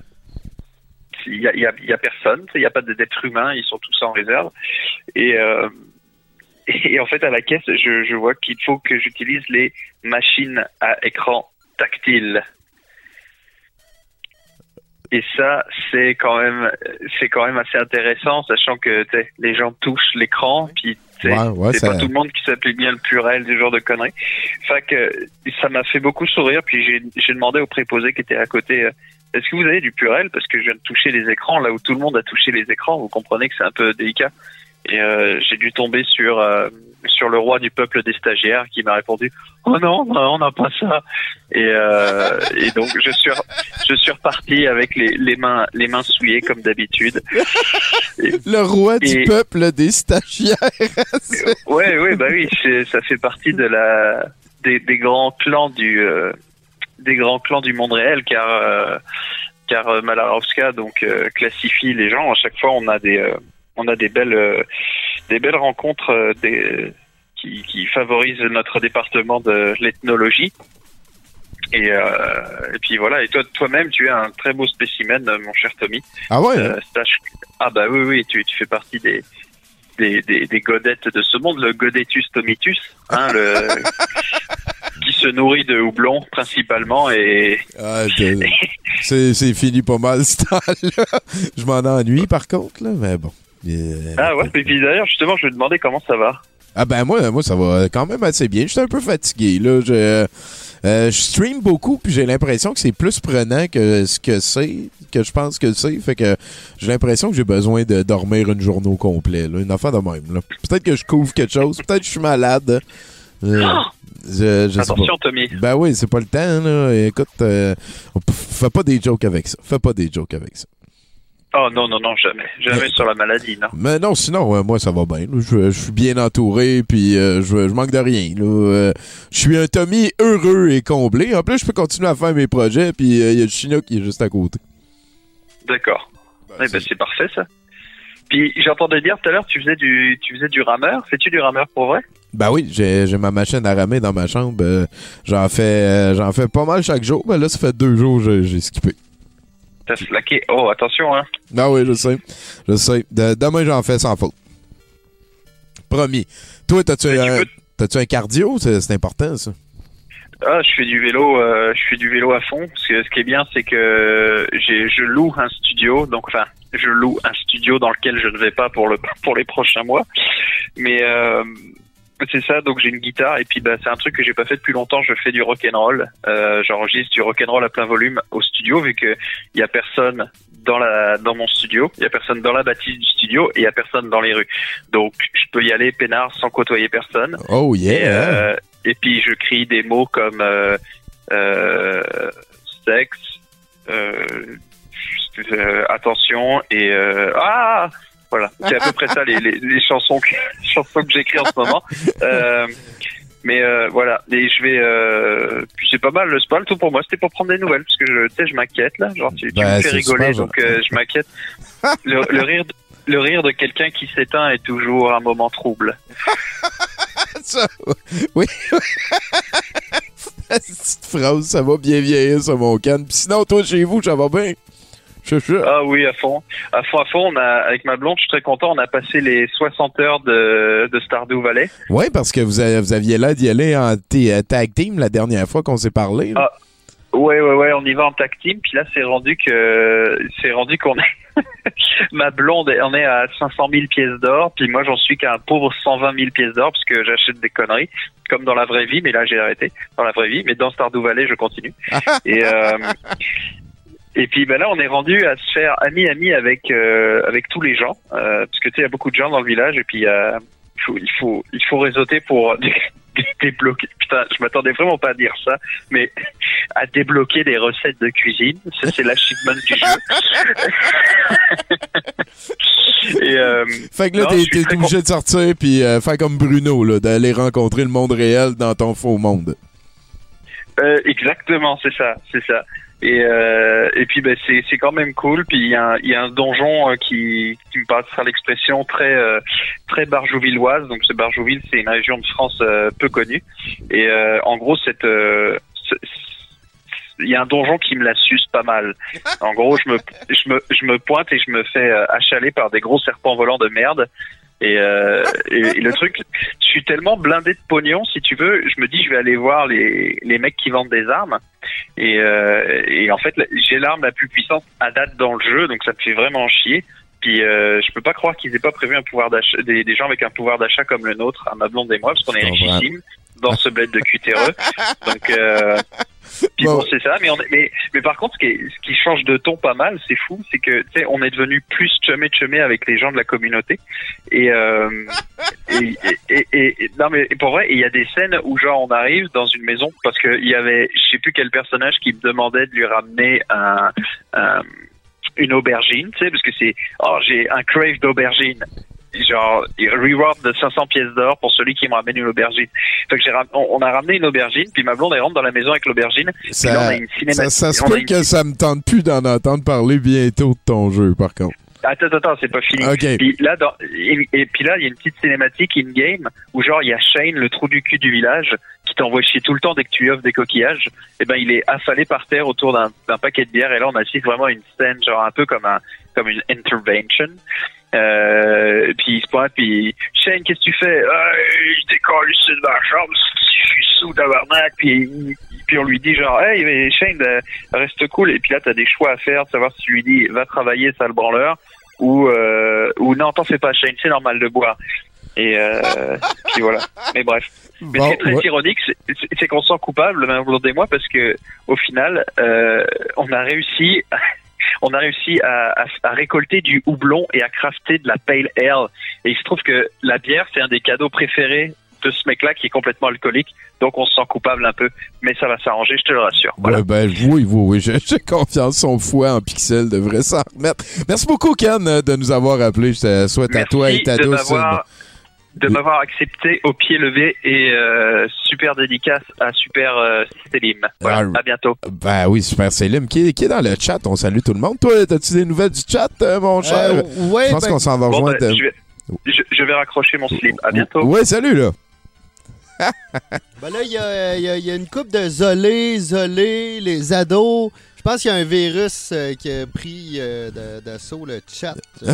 il y a, y a, y a personne, il n'y a pas d'être humain, ils sont tous en réserve. Et, euh, et en fait, à la caisse, je, je vois qu'il faut que j'utilise les machines à écran tactile. Et ça, c'est quand même, c'est quand même assez intéressant, sachant que tu sais, les gens touchent l'écran, puis tu sais, Ouais, ouais, c'est ça- pas tout le monde qui s'applique bien le purel, du genre de conneries. Fait que ça m'a fait beaucoup sourire, puis j'ai j'ai demandé au préposé qui était à côté, euh, est-ce que vous avez du purel? Parce que je viens de toucher les écrans, là où tout le monde a touché les écrans, vous comprenez que c'est un peu délicat. Et euh, j'ai dû tomber sur euh, sur le roi du peuple des stagiaires qui m'a répondu oh non non, on n'a pas ça et euh, et donc je suis je suis reparti avec les, les mains les mains souillées comme d'habitude. Le roi du peuple des stagiaires. ouais ouais bah oui ça fait partie de la des, des grands clans du euh, des grands clans du monde réel car euh, car Malarovska donc classifie les gens. À chaque fois on a des on a des belles euh, des belles rencontres euh, des qui, qui favorise notre département de l'ethnologie. Et, euh, et puis voilà. Et toi, toi-même, tu es un très beau spécimen, mon cher Tommy. Ah ouais? Euh, sache- Ah bah oui, oui, tu, tu fais partie des, des, des, des godettes de ce monde, le Godetus tomitus, hein, le, qui se nourrit de houblon principalement et Ah, c'est c'est fini pas mal ce temps-là. Je m'en ennuie par contre, là, mais bon. Euh, ah ouais. Et puis d'ailleurs, justement, je me demandais comment ça va. Ah ben moi, moi ça va quand même assez bien. J'étais un peu fatigué là. Je, euh, je stream beaucoup puis j'ai l'impression que c'est plus prenant que ce que c'est, que je pense que c'est. Fait que j'ai l'impression que j'ai besoin de dormir une journée au complet. Là, une affaire de même. là. Peut-être que je couvre quelque chose. Peut-être que je suis malade. Euh, je, je Attention. Tommy. Ben oui, c'est pas le temps. Là. Écoute, euh, fais pas des jokes avec ça. Fais pas des jokes avec ça. Oh non, non, non, jamais. Jamais sur la maladie, non. Mais non, sinon, euh, moi, ça va bien. Je, je suis bien entouré, puis euh, je, je manque de rien. là. Euh, je suis un Tommy heureux et comblé. En plus, je peux continuer à faire mes projets, puis il y a le Chinook qui est juste à côté. D'accord. Eh ben, c'est parfait, ça. Puis j'entendais dire tout à l'heure, tu faisais du, tu faisais du rameur. Fais-tu du rameur pour vrai? Ben oui, j'ai ma machine à ramer dans ma chambre. J'en fais j'en fais pas mal chaque jour. Mais là, ça fait deux jours que j'ai skippé. T'as slacké. Oh, attention, hein. Ah oui, je sais. Je sais. De- demain, j'en fais sans faute. Promis. Toi, t'as-tu un, t'as-tu un cardio? C'est important, ça. Ah, je fais du vélo, euh, je fais du vélo à fond. Ce, que- ce qui est bien, c'est que j'ai, je loue un studio, donc enfin, je loue un studio dans lequel je ne vais pas pour le pour les prochains mois. Mais euh, c'est ça, donc j'ai une guitare et puis bah c'est un truc que j'ai pas fait depuis longtemps. Je fais du rock and roll. Euh, j'enregistre du rock and roll à plein volume au studio vu que il y a personne dans la dans mon studio, il y a personne dans la bâtisse du studio et il y a personne dans les rues. Donc je peux y aller peinard sans côtoyer personne. Oh yeah! Et, euh, et puis je crie des mots comme euh, euh, sexe, euh, euh, attention et euh, ah voilà. C'est à peu près ça les, les, les chansons que les chansons que j'écris en ce moment. Euh, mais euh, voilà, et je vais. Euh, puis c'est pas mal, c'est pas mal tout pour moi. C'était pour prendre des nouvelles parce que je, sais, je m'inquiète là. Genre tu, tu Ben, me fais rigoler, super, donc euh, je m'inquiète. Le, le rire, de- le rire de quelqu'un qui s'éteint est toujours un moment trouble. Ça, oui. Cette petite phrase, ça va bien vieillir sur mon canne. Puis sinon, toi, chez vous, ça va bien? Ah oui, à fond. À fond, à fond. On a, avec ma blonde, je suis très content. On a passé les 60 heures de, de Stardew Valley. Oui, parce que vous, avez- vous aviez l'air d'y aller en euh, tag team la dernière fois qu'on s'est parlé. Ah, ouais, ouais, ouais. On y va en tag team. Puis là, c'est rendu que, c'est rendu qu'on est, ma blonde, on est à 500 000 pièces d'or. Puis moi, j'en suis qu'à un pauvre 120 000 pièces d'or parce que j'achète des conneries. Comme dans la vraie vie, mais là, j'ai arrêté. Dans la vraie vie. Mais dans Stardew Valley, je continue. Et, euh, Et puis ben là, on est rendu à se faire ami-ami avec euh, avec tous les gens, euh, parce que tu sais, il y a beaucoup de gens dans le village, et puis euh, il faut il faut il faut réseauter pour dé- dé- débloquer. Putain, je m'attendais vraiment pas à dire ça, mais à débloquer des recettes de cuisine, ça c'est l'achievement du jeu. et Fait que là, t'es obligé de sortir puis faire comme Bruno, là, d'aller rencontrer le monde réel dans ton faux monde. Exactement, c'est ça, c'est ça. Et euh, et puis ben c'est c'est quand même cool. Puis il y a un, il y a un donjon euh, qui qui me passera l'expression très euh, très barjouvilloise. Donc ce Barjouville, c'est une région de France euh, peu connue. Et euh, en gros cette ce- il y a un donjon qui me la suce pas mal. En gros, je me, je me, je me pointe et je me fais achaler par des gros serpents volants de merde. Et, euh, et, et le truc, je suis tellement blindé de pognon, si tu veux, je me dis, je vais aller voir les, les mecs qui vendent des armes. Et, euh, et en fait, j'ai l'arme la plus puissante à date dans le jeu, donc ça me fait vraiment chier. Puis euh, je peux pas croire qu'ils aient pas prévu un pouvoir d'achat, des, des gens avec un pouvoir d'achat comme le nôtre, à ma blonde et moi, parce qu'on est comprends. Dans ce bled de cutéreux. Donc euh, bon, c'est ça, mais, on est- mais mais par contre, ce qui, est- ce qui change de ton pas mal, c'est fou, c'est que tu sais, on est devenu plus chumé chumé avec les gens de la communauté. Et, euh, et, et, et- et- non mais pour vrai, il y a des scènes où genre on arrive dans une maison parce que il y avait, je sais plus quel personnage qui me demandait de lui ramener un, un- une aubergine, tu sais, parce que c'est, oh j'ai un crave d'aubergine genre reward de 500 pièces d'or pour celui qui me ramène une aubergine. Fait que j'ai ram- on, a ramené une aubergine, puis ma blonde elle rentre dans la maison avec l'aubergine. puis là, on Ça, a une ça, ça se peut une- que ça me tente plus d'en entendre parler bientôt de ton jeu, par contre. Attends, attends, c'est pas fini. Ok. Puis là, dans- et, et puis là, il y a une petite cinématique in-game où genre il y a Shane, le trou du cul du village, qui t'envoie chier tout le temps dès que tu offres des coquillages. Et ben, il est affalé par terre autour d'un d'un paquet de bière. Et là, on assiste vraiment à une scène, genre un peu comme un comme une intervention. Euh, puis il se pointe, puis Shane, qu'est-ce que tu fais? Euh, Je décolle de ma chambre, je suis sous tabarnak. Puis, puis on lui dit genre, hey, mais Shane, euh, reste cool. Et puis là, t'as des choix à faire, savoir si tu lui dis, va travailler, sale branleur, ou ou, ou non, t'en fais pas, Shane, c'est normal de boire. Et euh, puis voilà. Mais bref. Mais Bon, c'est très ouais. ironique, c'est- qu'on se sent coupable, même mois, parce que au final, euh, on a réussi, on a réussi à, à, à récolter du houblon et à crafter de la pale ale. Et il se trouve que la bière, c'est un des cadeaux préférés de ce mec-là qui est complètement alcoolique. Donc on se sent coupable un peu, mais ça va s'arranger, je te le rassure. Voilà. Ben, oui, oui, oui, j'ai confiance. Son foie en pixels devrait s'en remettre. Merci beaucoup, Ken, de nous avoir appelé. Je te souhaite à toi et ta douce. De m'avoir accepté au pied levé et euh, super dédicace à Super euh, Selim. Voilà, Ah, à bientôt. Ben oui, super Célim, qui, est- qui est dans le chat. On salue tout le monde. Toi, as-tu des nouvelles du chat, euh, mon cher? Euh, ouais, je pense ben- qu'on s'en va Bon, rejoindre. ben, je, vais, je, je vais raccrocher mon slip. À bientôt. Ouais, salut, là. Ben là, il y a, il y a- y a une coupe de Zolé, Zolé, les ados. Je pense qu'il y a un virus euh, qui a pris euh, d'assaut le chat.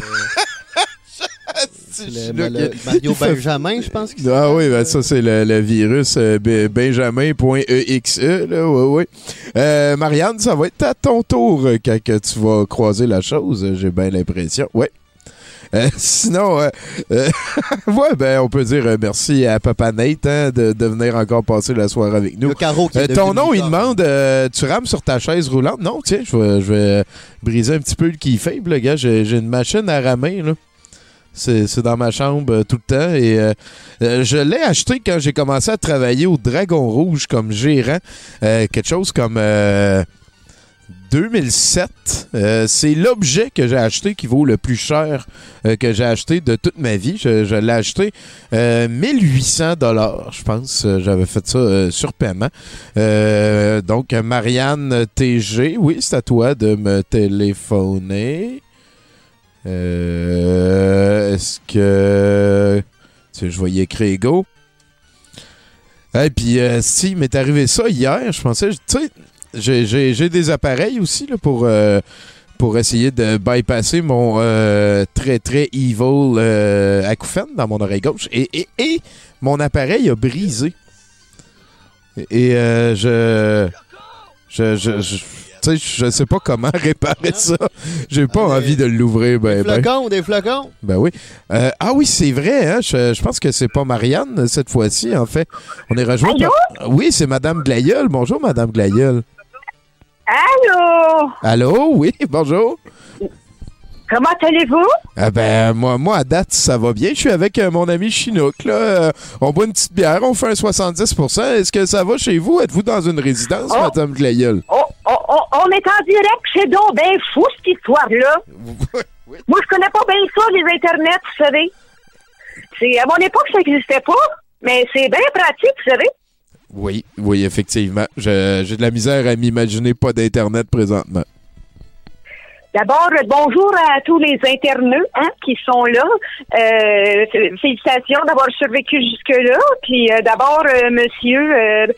le- le- Mario Benjamin, je pense. que Ah oui, ben ça, c'est le, le virus euh, be- benjamin.exe. Là, ouais, ouais. Euh, Marianne, ça va être à ton tour euh, quand que tu vas croiser la chose, j'ai bien l'impression. Ouais. Euh, sinon, euh, euh, ouais, ben, on peut dire euh, merci à Papa Nate hein, de, de venir encore passer la soirée avec nous. Le carreau qui est Euh, ton nom, il demande euh, Tu rames sur ta chaise roulante? Non, tiens, je vais, je vais briser un petit peu le qui faible, le gars. J'ai j'ai une machine à ramer, là. C'est dans ma chambre euh, tout le temps. Et euh, euh, je l'ai acheté quand j'ai commencé à travailler au Dragon Rouge comme gérant. Quelque chose comme euh, 2007. Euh, c'est l'objet que j'ai acheté qui vaut le plus cher que j'ai acheté de toute ma vie. Je, je l'ai acheté euh, 1800 dollars, je pense. J'avais fait ça sur paiement. Donc, Marianne TG, oui, c'est à toi de me téléphoner. Euh, Est-ce que... Tu sais, je vais y écrire go. Et puis, euh, si, il m'est arrivé ça hier, je pensais, tu sais, j'ai- des appareils aussi là, pour, euh, pour essayer de bypasser mon très, très evil acouphène dans mon oreille gauche. Et, mon appareil a brisé. Et je, je, je, tu sais, je sais pas comment réparer ça. J'ai pas Ah, envie de l'ouvrir. Ben, Des ben. flocons, des flocons. Ben oui. Euh, ah oui, c'est vrai. Hein? Je, je pense que c'est pas Marianne cette fois-ci, en fait. On est rejoint Allô? par... Oui, c'est Madame Glaïeul. Bonjour, Madame Glaïeul. Allô? Allô? Oui, bonjour. Comment allez-vous? Ah ben, moi, moi, à date, ça va bien. Je suis avec euh, mon ami Chinook, là. Euh, on boit une petite bière, on fait un 70% Est-ce que ça va chez vous? Êtes-vous dans une résidence, Oh. Madame Glaïeul? Oh, oh, on est en direct, c'est donc bien fou cette histoire-là. Moi, je connais pas bien ça, les internets, vous savez. C'est, à mon époque, ça n'existait pas, mais c'est bien pratique, vous savez. Oui, oui, effectivement. Je- J'ai de la misère à m'imaginer pas d'Internet présentement. D'abord, euh, bonjour à tous les interneux hein, qui sont là. Euh, félicitations d'avoir survécu jusque-là. Puis euh, d'abord, euh, monsieur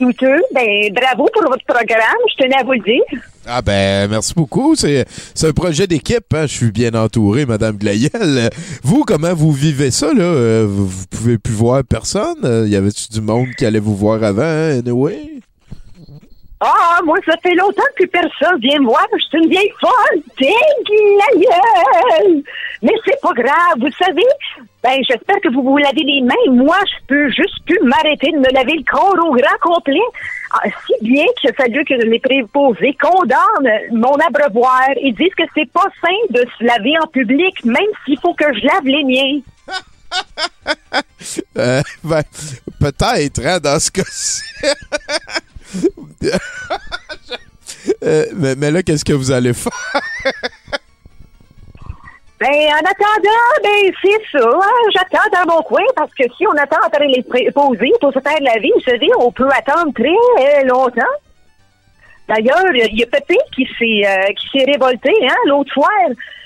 Ben bravo pour votre programme, je tenais à vous le dire. Ah ben, merci beaucoup. C'est un projet d'équipe. hein. Je suis bien entouré, Madame Glaïel. Euh, Vous, comment vous vivez ça, là? Euh, Vous, pouvez plus voir personne? Euh, Y avait-tu du monde qui allait vous voir avant, hein, anyway? Ah, moi, ça fait longtemps que personne vient me voir. Je suis une vieille folle. Dégueulailleuse! Mais c'est pas grave, vous savez. Ben, j'espère que vous vous lavez les mains. Moi, je peux juste plus m'arrêter de me laver le corps au grand complet. Ah, si bien qu'il a fallu que les préposés condamnent mon abreuvoir et disent que c'est pas sain de se laver en public, même s'il faut que je lave les miens. Euh, ben, peut-être, hein, dans ce cas-ci. Euh, mais, mais là, qu'est-ce que vous allez faire? Ben, en attendant, ben, c'est ça. hein, J'attends dans mon coin parce que si on attend après les préposés pour se faire laver, vous savez, on peut attendre très euh, longtemps. D'ailleurs, il y a Pépé qui s'est euh, qui s'est révolté, hein, l'autre fois.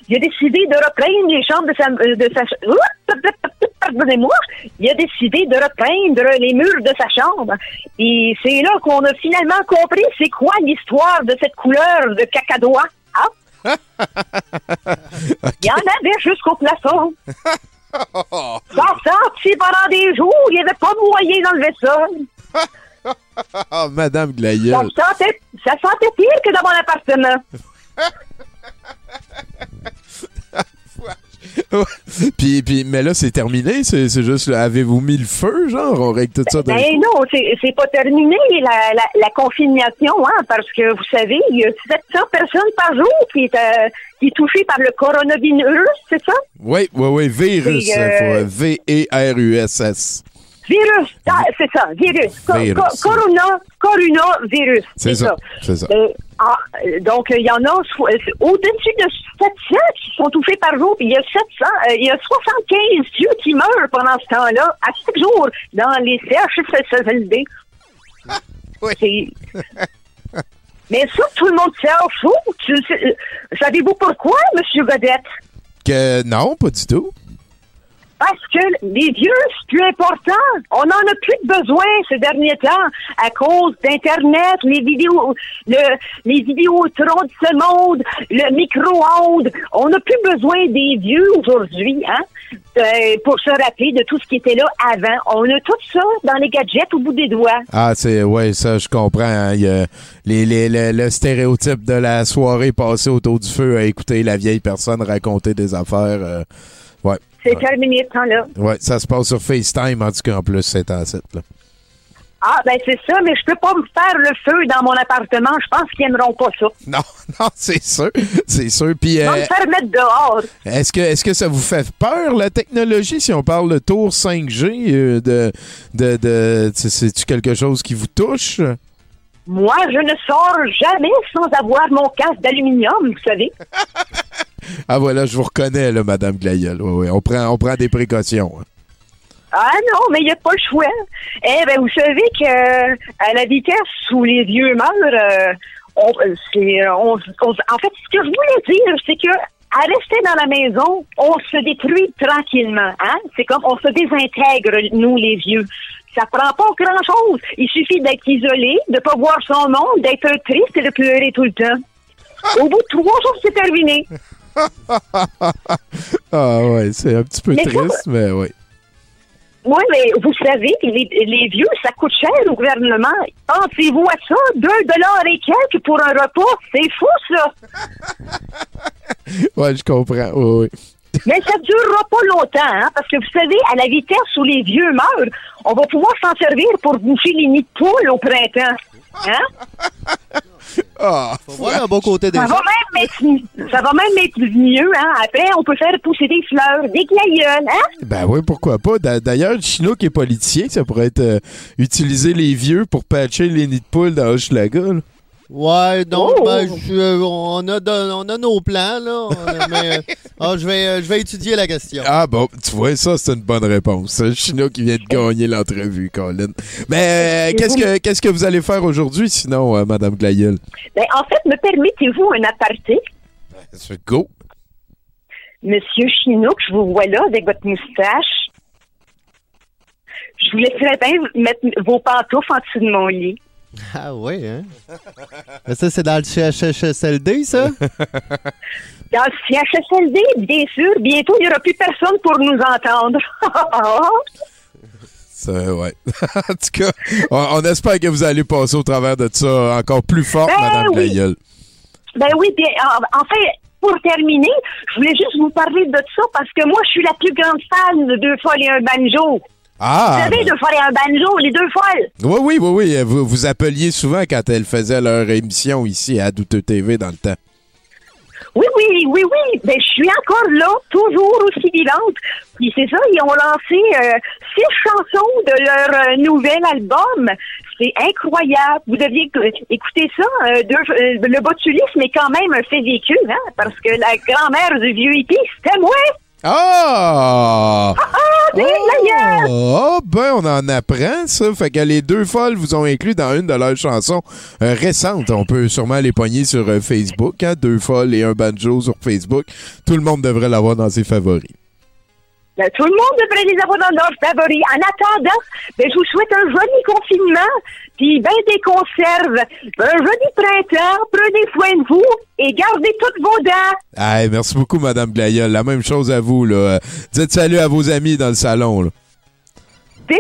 Il a décidé de repeindre les chambres de sa... De sa! Pardonnez-moi. Il a décidé de repeindre les murs de sa chambre. Et c'est là qu'on a finalement compris c'est quoi l'histoire de cette couleur de cacadois. Hein? Il y en avait jusqu'au plafond. Ça sorti pendant des jours, il n'y avait pas moyen d'enlever ça. Ah, Madame Ça Glayel. sentait, ça sentait pire que dans mon appartement. puis, puis, mais là, c'est terminé. C'est c'est juste, avez-vous mis le feu, genre? On règle tout ça Ben non, c'est c'est pas terminé la, la, la confignation, hein, parce que vous savez, il y a 700 personnes par jour qui est, euh, qui est touchée par le coronavirus, c'est ça? Oui, oui, oui, virus. Euh, il faut- V-E-R-U-S-S. Virus, ah, c'est ça, virus. Co- Virus. co- corona, coronavirus. C'est ça. Euh, ah, euh, donc, il y en a euh, au-dessus de 700 qui sont touchés par jour, puis il y a 700, euh, il y a 75 vieux qui meurent pendant ce temps-là, à chaque jour, dans les CHSLD. C'est- Mais ça, tout le monde s'en fout. Tu euh, Savez-vous pourquoi, M. Godette? Que, non, pas du tout. Parce que les vieux, c'est plus important. On n'en a plus de besoin ces derniers temps à cause d'Internet, les vidéos, le, les vidéotrons de ce monde, le micro-ondes. On n'a plus besoin des vieux aujourd'hui, hein, euh, pour se rappeler de tout ce qui était là avant. On a tout ça dans les gadgets au bout des doigts. Ah, c'est, ouais, ça, je comprends. hein. Y a les, les- le, le stéréotype de la soirée passée autour du feu à écouter la vieille personne raconter des affaires. euh, ouais. C'est terminé ce temps-là. Ouais, ça se passe sur FaceTime, en tout cas, en plus, c'est en là. Ah, ben c'est ça, mais je peux pas me faire le feu dans mon appartement. Je pense qu'ils aimeront pas ça. Non, non, c'est sûr. C'est sûr. Puis, euh, me faire mettre dehors. est-ce que, est-ce que ça vous fait peur, la technologie, si on parle de tour 5G, euh, de, de, de, c'est- c'est-tu quelque chose qui vous touche? Moi, je ne sors jamais sans avoir mon casque d'aluminium, vous savez. Ah, voilà, je vous reconnais, là, Madame Glayel. Oui, oui, on prend, on prend des précautions. hein. Ah non, mais il n'y a pas le choix. Eh ben, vous savez que à la vitesse où les vieux meurent, euh, euh, on- on- en fait, ce que je voulais dire, c'est que à rester dans la maison, on se détruit tranquillement. Hein? C'est comme on se désintègre, nous, les vieux. Ça prend pas grand-chose. Il suffit d'être isolé, de pas voir son monde, d'être triste et de pleurer tout le temps. Au bout de trois jours, c'est terminé. Ah, ouais, c'est un petit peu Mais ça- triste, mais oui. Oui, mais vous savez, les, les vieux, ça coûte cher au gouvernement. Pensez-vous à ça? Deux dollars et quelques pour un repas? C'est fou, ça! Ouais, je comprends. Oui, oui. Mais ça durera pas longtemps, hein, parce que vous savez, à la vitesse où les vieux meurent, on va pouvoir s'en servir pour bouffer les nids de poules au printemps. Hein? Ah, Faut voir le bon côté des Ça va choses. même être, ça va même être mieux, hein. Après, on peut faire pousser des fleurs, des glaïeuls, hein? Ben oui, pourquoi pas. D'a- D'ailleurs, Chinook est politicien, ça pourrait être euh, utiliser les vieux pour patcher les nids de poules dans Hochelaga. Ouais, donc, Oh! ben, je- euh, on, a de- on a nos plans, là. mais ah, je, vais, euh, je vais étudier la question. Ah bon, tu vois, ça, c'est une bonne réponse. C'est Chinook qui vient de gagner l'entrevue, Colin. Mais euh, qu'est-ce que qu'est-ce que vous allez faire aujourd'hui, sinon, euh, Madame Glayel? Ben, en fait, me permettez-vous un aparté? Go! Monsieur Chinook, je vous vois là avec votre moustache. Je vous laisserais bien mettre vos pantoufles en dessous de mon lit. Ah oui, hein? Mais ça, c'est dans le CHSLD, ça? Dans le CHSLD, bien sûr, bientôt, il n'y aura plus personne pour nous entendre. Ça, ouais. en tout cas, on, on espère que vous allez passer au travers de ça encore plus fort, Ben Madame oui. Ben oui, bien, en, en fait, pour terminer, je voulais juste vous parler de ça parce que moi, je suis la plus grande fan de Deux folles et un banjo. Ah! vous savez, Deux et un banjo, les deux folles. Oui, oui, oui, oui. Vous, vous appeliez souvent quand elles faisaient leur émission ici à Douteux TV dans le temps. Oui, oui, oui, oui. Ben, je suis encore là, toujours aussi vivante. Puis c'est ça, ils ont lancé euh, six chansons de leur euh, nouvel album. C'est incroyable. Vous deviez éc- écouter ça. euh, euh, le botulisme est quand même un fait vécu, hein, parce que la grand-mère du vieux hippie, c'était moi. Ah! Ah, des glaïeuls! Oh, ben on en apprend, ça. Fait que les deux folles vous ont inclus dans une de leurs chansons euh, récentes. On peut sûrement les pogner sur euh, Facebook. Hein? Deux folles et un banjo sur Facebook. Tout le monde devrait l'avoir dans ses favoris. Ben, tout le monde devrait les avoir dans leurs favoris. En attendant, ben, je vous souhaite un joli confinement, puis ben des conserves, un joli printemps, prenez soin de vous et gardez toutes vos dents. Hey, merci beaucoup, Madame Glaïeul. La même chose à vous. Là. Dites salut à vos amis dans le salon. Là. Des!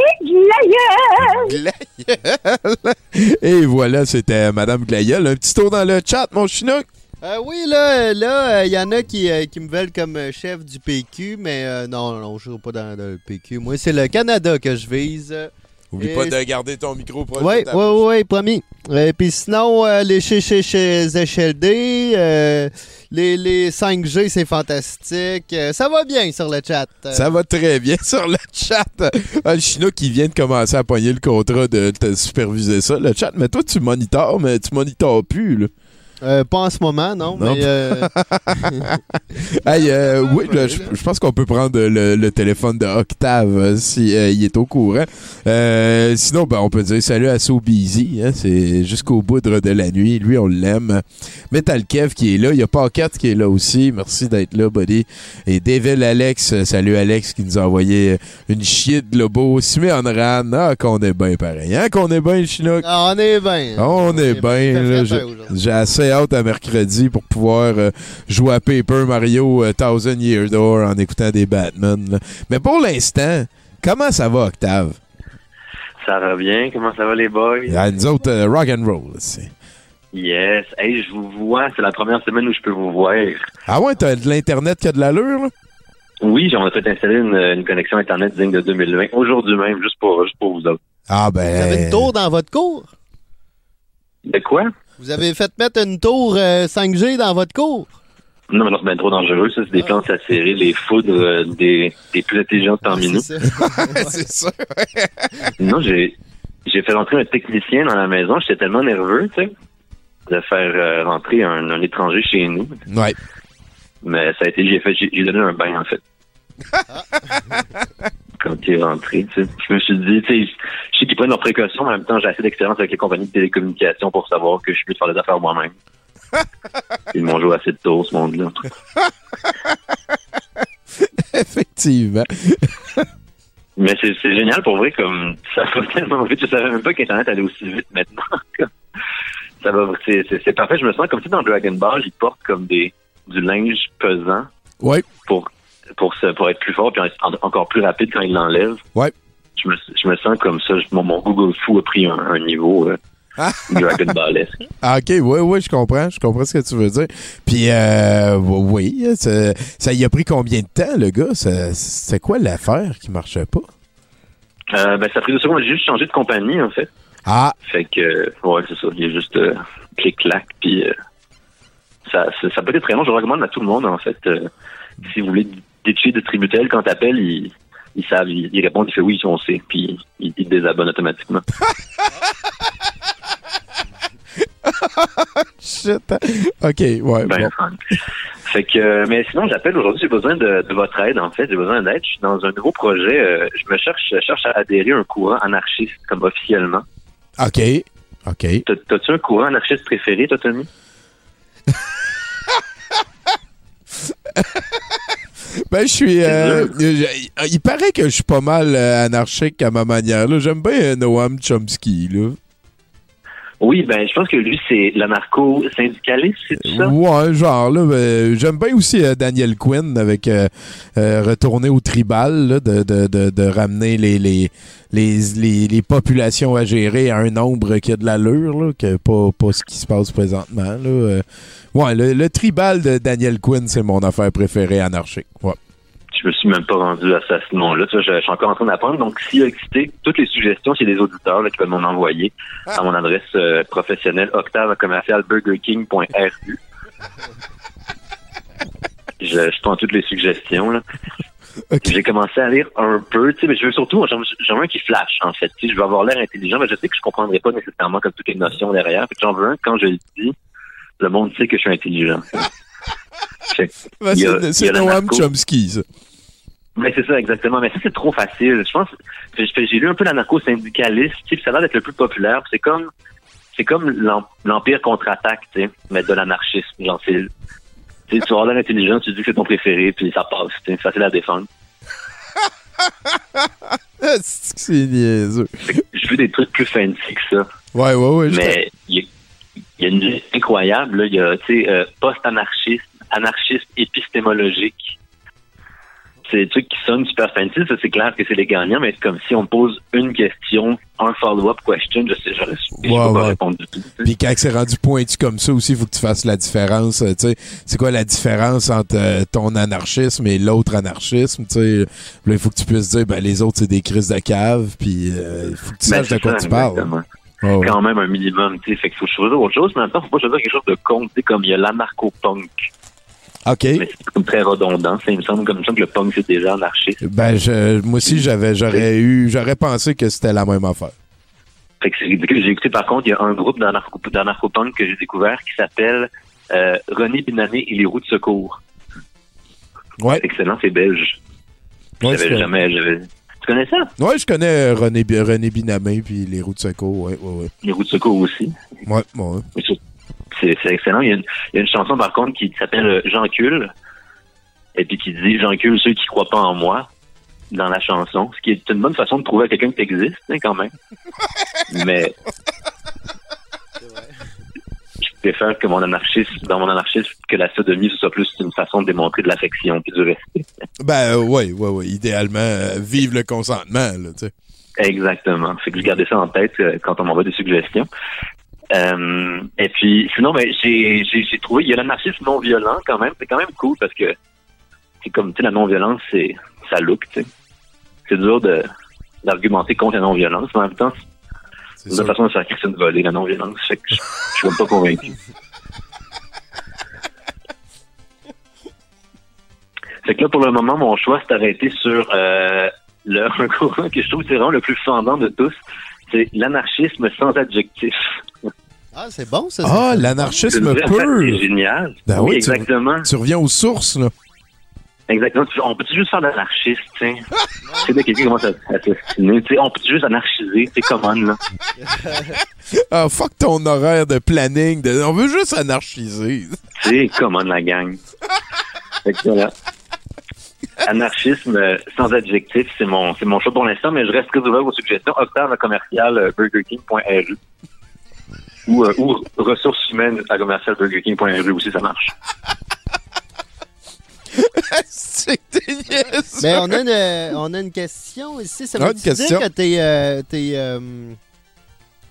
Et voilà, c'était Madame Glaïeul. Un petit tour dans le chat, mon chinook. Euh, oui, là, là, il y en a qui, euh, qui me veulent comme euh, chef du PQ, mais euh, non, non, je ne suis pas dans, dans le PQ. Moi, c'est le Canada que je vise. Oublie Et- pas de garder ton micro proche Oui, oui, oui, promis. Et puis sinon, euh, les chez chez euh, les, les 5G, c'est fantastique. Euh, ça va bien sur le chat. Euh, Ça va très bien sur le chat. Ah, le Chinook qui vient de commencer à pogner le contrat de te superviser ça, le chat. Mais toi, tu monitores, mais tu monitores plus, là. Euh, pas en ce moment, non, Non. mais... euh, Hey, euh, oui, là, je, pense qu'on peut prendre le, le téléphone de Octave si il est au courant. Sinon, ben, on peut dire salut à So Busy. Hein, c'est jusqu'au bout de la nuit. Lui, on l'aime. Metal Kev qui est là. Il y a Paquette qui est là aussi. Merci d'être là, buddy. Et Devil Alex. Salut Alex qui nous a envoyé une chier de lobo. Simeon Ran. Ah, qu'on est bien pareil. Hein, qu'on est bien, Chinook. ah, on est bien. On est bien. Aujourd'hui. J'ai assez à mercredi pour pouvoir euh, jouer à Paper Mario euh, Thousand Year Door en écoutant des Batman. là. Mais pour l'instant, comment ça va, Octave? Ça va bien? Comment ça va les boys? Ah, nous autres, euh, rock and roll. c'est- Yes. Hey, je vous vois. C'est la première semaine où je peux vous voir. Ah ouais, t'as de l'Internet qui a de l'allure? là? Oui, j'aimerais fait installer une, une connexion Internet digne de 2020. Aujourd'hui même, juste pour, juste pour vous autres. Ah Vous avez ben... une tour dans votre cour? De quoi? Vous avez fait mettre une tour euh, 5G dans votre cour? Non, mais non, c'est bien trop dangereux. Ça, c'est des plantes à serrer, les foudres euh, des, des plus intelligentes parmi nous. C'est ça. c'est ça. Non, j'ai j'ai fait rentrer un technicien dans la maison. J'étais tellement nerveux, tu sais, de faire euh, rentrer un, un étranger chez nous. Ouais. Mais ça a été, j'ai fait, j'ai j'ai donné un bain en fait. Quand il est rentré, tu sais, je me suis dit, tu sais, je sais qu'ils prennent leurs précautions, mais en même temps, j'ai assez d'expérience avec les compagnies de télécommunications pour savoir que je suis mieux de faire des affaires moi-même. Ils m'ont joué assez de tours, ce monde-là. Effectivement. Mais c'est génial pour vrai, comme ça va tellement vite. Je savais même pas qu'Internet allait aussi vite maintenant. Ça va, c'est parfait. Je me sens comme si dans Dragon Ball, ils portent comme des du linge pesant Ouais. pour pour se, pour être plus fort puis en- encore plus rapide quand ils l'enlèvent. Ouais. Je me, je me sens comme ça. Je- mon, mon Google Foo a pris un, un niveau euh, Dragon Ballesque. Ah, ok, oui, oui, je comprends. Je comprends ce que tu veux dire. Puis, euh, oui, ça, ça y a pris combien de temps, le gars? C'est quoi l'affaire qui marchait pas? Euh, ben, ça a pris deux secondes. J'ai juste changé de compagnie, en fait. Ah, Fait que, euh, ouais, c'est ça. Il y a juste euh, clic-clac, puis euh, ça, ça, ça peut être très long. Je recommande à tout le monde, en fait. euh, si vous voulez détuer de Tributel, quand t'appelles, ils, ils savent, ils, ils répondent, ils font oui, on sait, puis ils, ils te désabonnent automatiquement. shit. Ok, ouais. Ben, bon. Fait que, euh, mais sinon, j'appelle aujourd'hui, j'ai besoin de, de votre aide, en fait. J'ai besoin d'aide. Je suis dans un nouveau projet. euh, je me cherche, je cherche à adhérer à un courant anarchiste, comme officiellement. OK. OK. T'as- T'as-tu un courant anarchiste préféré, toi, Tommy? Ben, je suis. euh, il paraît que je suis pas mal euh, anarchique à ma manière. là. J'aime bien euh, Noam Chomsky. Là. Oui, ben, je pense que lui, c'est l'anarcho-syndicaliste, c'est ça? Ouais, genre, là, ben, j'aime bien aussi euh, Daniel Quinn avec euh, euh, retourner au tribal, de, de, de, ramener les, les, les, populations à gérer à un nombre qui a de l'allure, que pas, pas ce qui se passe présentement. Là. Ouais, le, le tribal de Daniel Quinn, c'est mon affaire préférée anarchique. Ouais. Je me suis même pas rendu à ça, ce nom-là. Je, je suis encore en train d'apprendre. Donc, a excité, toutes les suggestions, s'il y a des auditeurs là, qui peuvent m'en envoyer à mon adresse euh, professionnelle octave commercial burgerking.ru. Je, je prends toutes les suggestions. là. J'ai commencé à lire un peu, tu sais, mais je veux surtout, j'en veux un qui flash, en fait. Tu sais, je veux avoir l'air intelligent, mais je sais que je comprendrai pas nécessairement comme toutes les notions derrière. J'en veux un, quand je le dis, le monde sait que je suis intelligent. C'est Noam. Chomsky, ça. Mais c'est ça, exactement. Mais ça, c'est trop facile. Je pense, que j'ai lu un peu l'anarcho-syndicaliste, ça a l'air d'être le plus populaire. C'est comme, c'est comme l'em- l'Empire contre-attaque, tu sais, mais de l'anarchisme. Genre, c'est, tu vas l'air intelligent, tu dis que c'est ton préféré, puis ça passe. C'est facile à défendre. C'est niaiseux? J'ai vu des trucs plus fancy que ça. Ouais, ouais, ouais. je Mais il y, a- une liste incroyable. Là. Il y a, tu sais, euh, post-anarchiste, anarchiste épistémologique. C'est des trucs qui sonnent super fancy. Ça, c'est clair que c'est les gagnants, mais c'est comme si on pose une question, un follow-up question. Je sais, j'aurais je peux Ouais, pas ouais. répondre du tout. Puis quand c'est rendu pointu comme ça aussi, il faut que tu fasses la différence. euh, tu sais, c'est quoi la différence entre euh, ton anarchisme et l'autre anarchisme? Tu sais, Là, il faut que tu puisses dire, ben les autres c'est des crises de cave, puis euh, il faut que tu Ben, saches de quoi ça, tu parles. Ouais, ouais. Quand même un minimum, tu sais. Fait qu'il faut choisir autre chose, mais en même temps, faut pas choisir quelque chose de con, tu sais, comme il y a l'anarcho-punk. Ok. Mais c'est comme très redondant. Ça, il me semble comme semble que le punk c'est déjà anarchiste. Ben je, moi aussi j'avais, j'aurais eu, j'aurais pensé que c'était la même affaire. Fait que c'est ridicule. J'ai écouté par contre, il y a un groupe d'anarcho- d'anarcho-punk que j'ai découvert qui s'appelle euh, René Binamé et les roues de secours. Ouais. Excellent, c'est belge. Ouais, J'avais c'est- jamais, j'avais- Tu connais ça? Ouais, je connais euh, René, René Binamé puis les roues de secours. Ouais, ouais, ouais. Les roues de secours aussi. Ouais, ouais. C'est- excellent. Il y, a une, il y a une chanson par contre qui s'appelle euh, J'encule. Et puis qui dit J'encule ceux qui croient pas en moi dans la chanson. Ce qui est une bonne façon de prouver à quelqu'un que t'existes, hein, quand même. Mais je préfère que mon anarchisme, dans mon anarchisme, que la sodomie, ce soit plus une façon de démontrer de l'affection puis du respect. Ben ouais, ouais, ouais. Idéalement, euh, vive le consentement, là, tu sais. Exactement. Fait que je gardais ça en tête euh, quand on m'envoie des suggestions. Euh, et puis, sinon, ben, j'ai, j'ai, j'ai trouvé, il y a l'anarchisme non violent quand même. C'est quand même cool parce que c'est comme, tu sais, la non-violence, c'est, ça look, tu sais. C'est dur de, d'argumenter contre la non-violence, mais en même temps, c'est une sûr. façon de faire crisser une volée, la non-violence. Fait que je, je suis même pas convaincu. Fait que là, pour le moment, mon choix s'est arrêté sur euh, le, un courant que je trouve c'est vraiment le plus fendant de tous. C'est l'anarchisme sans adjectif. Ah, c'est bon, ça. Ah, c'est- l'anarchisme C'est pur. pratique génial. Ben oui, exactement. Tu reviens aux sources, là. Exactement. On peut juste faire de l'anarchiste, tu sais. Tu sais, là, quelqu'un commence à on peut juste anarchiser, c'est comment, là. Ah, fuck ton horaire de planning. de- On veut juste anarchiser. C'est comment, la gang. Fait que voilà. Anarchisme euh, sans adjectif, c'est mon, c'est mon choix pour l'instant, mais je reste très ouvert aux suggestions. Octave commercial euh, burgerking.ru ou, euh, ou ressources humaines à commercial burgerking.ru aussi, ça marche. c'est. Mais on a une, euh, on a une question ici. Ça veut une dire question. que t'es euh, t'es, euh,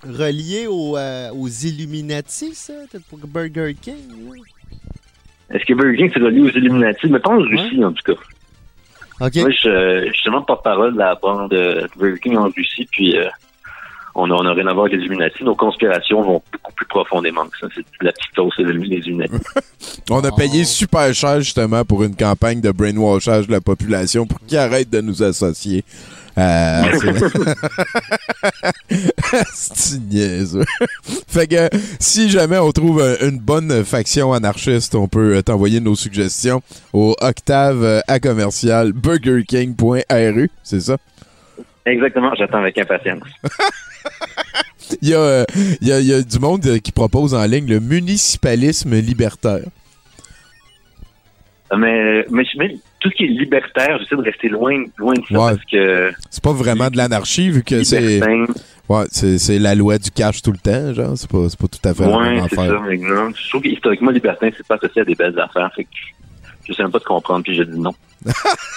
relié au, euh, aux Illuminati, ça? T'es pour Burger King? Est-ce que Burger King c'est relié aux Illuminati? Mais pas en Russie, en tout cas. OK. Moi, je, je suis seulement porte-parole de la bande de Burger King en Russie, puis euh, on n'a on a rien à voir avec les Illuminati. Nos conspirations vont beaucoup plus profondément que ça. C'est la petite sauce, les Illuminati. On a payé super cher, justement, pour une campagne de brainwashage de la population pour qu'ils arrêtent de nous associer. Euh, c'est- niaiseux. fait que si jamais on trouve euh, une bonne faction anarchiste, on peut euh, t'envoyer nos suggestions au octave à commercial burgerking.ru, c'est ça? Exactement, j'attends avec impatience. Il y, a, euh, il y a- il y a du monde euh, qui propose en ligne le municipalisme libertaire. Mais, mais, mais tout ce qui est libertaire, j'essaie de rester loin, loin de ça Ouais. parce que C'est pas vraiment de l'anarchie vu que c'est ouais, c'est la loi du cash tout le temps, genre, c'est pas, pas tout à fait la ouais, même affaire. ça, mais non. Je trouve qu'historiquement, libertin, c'est pas associé à des belles affaires. Fait que je sais même pas de comprendre, puis je dis non.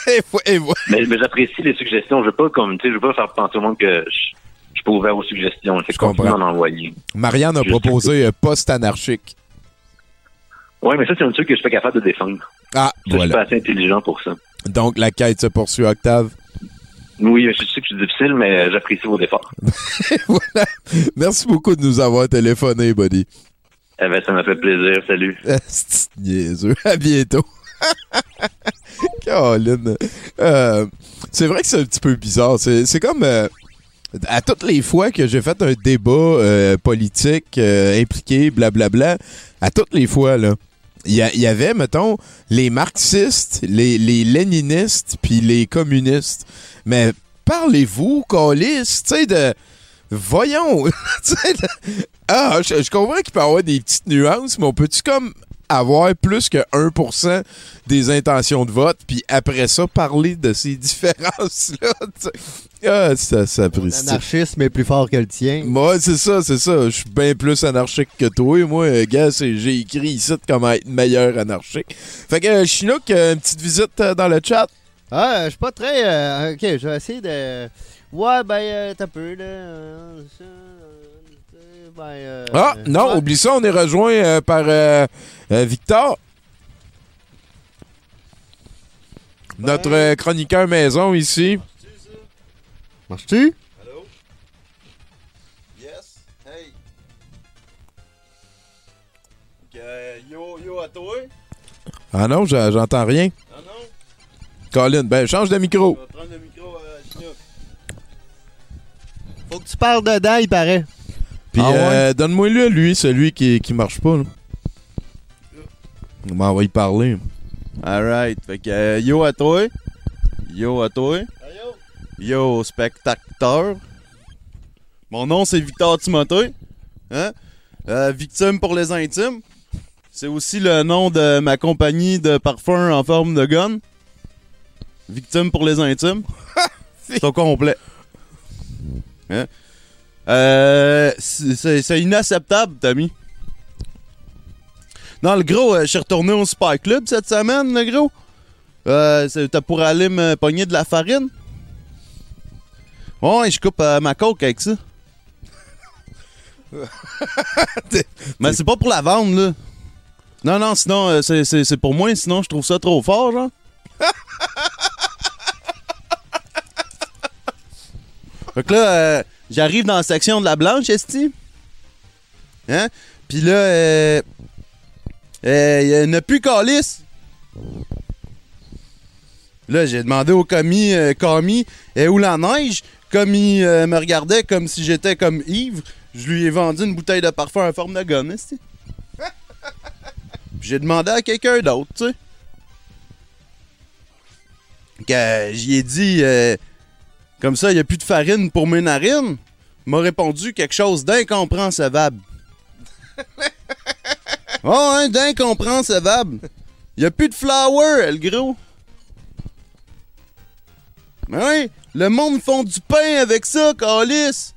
Et et Mais, mais j'apprécie les suggestions. Je veux pas comme, tu sais, je veux pas faire penser au monde que je, je suis pas ouvert aux suggestions. Que continue comprends. d'en envoyer. Marianne a Juste proposé euh, post-anarchique. Ouais, mais ça, c'est un truc que je suis pas capable de défendre. Ah, Ça, Je suis pas assez intelligent pour ça. Donc la quête se poursuit, Octave? Oui, je sais que c'est difficile, mais j'apprécie vos efforts. voilà. Merci beaucoup de nous avoir téléphoné, buddy. Eh ben, ça m'a fait plaisir. Salut. À bientôt. Caroline. Euh, c'est vrai que c'est un petit peu bizarre. C'est comme euh, à toutes les fois que j'ai fait un débat euh, politique impliqué, blablabla, à toutes les fois, là, il y, avait, mettons, les marxistes, les, léninistes, puis les communistes. Mais parlez-vous, colis, tu sais, de... Voyons, Ah, je, je comprends qu'il peut y avoir des petites nuances, mais on peut-tu comme avoir plus que 1% des intentions de vote, puis après ça, parler de ces différences-là? Ah, ça, ça. L'anarchisme est plus fort que le tien. Moi, c'est ça, c'est ça. Je suis bien plus anarchique que toi. Moi, euh, gars, j'ai écrit ici de comment être meilleur anarchique. Fait que, euh, Chinook, euh, une petite visite dans le chat. Ah, je suis pas très. euh, ok, je vais essayer de. Ouais, ben, euh, t'as peu, là. euh, euh, ben, euh, Ah, non, ouais. oublie ça, on est rejoint euh, par euh, euh, Victor. Notre euh, chroniqueur maison ici. Marches-tu? Yes. Hey. yo, yo à toi. Ah non, j'entends rien. Ah non? Colin, ben change de micro. prendre le micro à Faut que tu parles dedans, il paraît. Puis Ah ouais? euh, donne-moi lui, lui, celui qui, qui marche pas. Là. On va y parler. Alright. Fait que euh, yo à toi. Yo à toi. Yo spectateur. Mon nom c'est Victor Timothée. Hein? Euh, victime pour les intimes. C'est aussi le nom de ma compagnie de parfum en forme de gun. Victime pour les intimes. c'est au complet. Hein? Euh, c'est- inacceptable, Tommy. Non, le gros, euh, je suis retourné au Spy Club cette semaine, le gros. Euh, C'était pour aller me pogner de la farine. Ouais, je coupe euh, ma coke avec ça. Mais c'est pas pour la vendre, là. Non, non, sinon, euh, c'est- c'est c'est pour moi, sinon je trouve ça trop fort, genre. fait que là, j'arrive dans la section de la blanche, esti. Hein? Puis là, euh, euh, il n'y a plus calice. Là, j'ai demandé au commis, euh, et où la neige? Comme il euh, me regardait comme si j'étais comme ivre, je lui ai vendu une bouteille de parfum en forme de gomme, esti. J'ai demandé à quelqu'un d'autre, tu sais. Que j'y ai dit, euh, comme ça, il n'y a plus de farine pour mes narines. M'a répondu quelque chose d'incompréhensible. Oh, hein, d'incompréhensible. Il n'y a plus de flour, le gros. Mais oui, le monde font du pain avec ça, calice.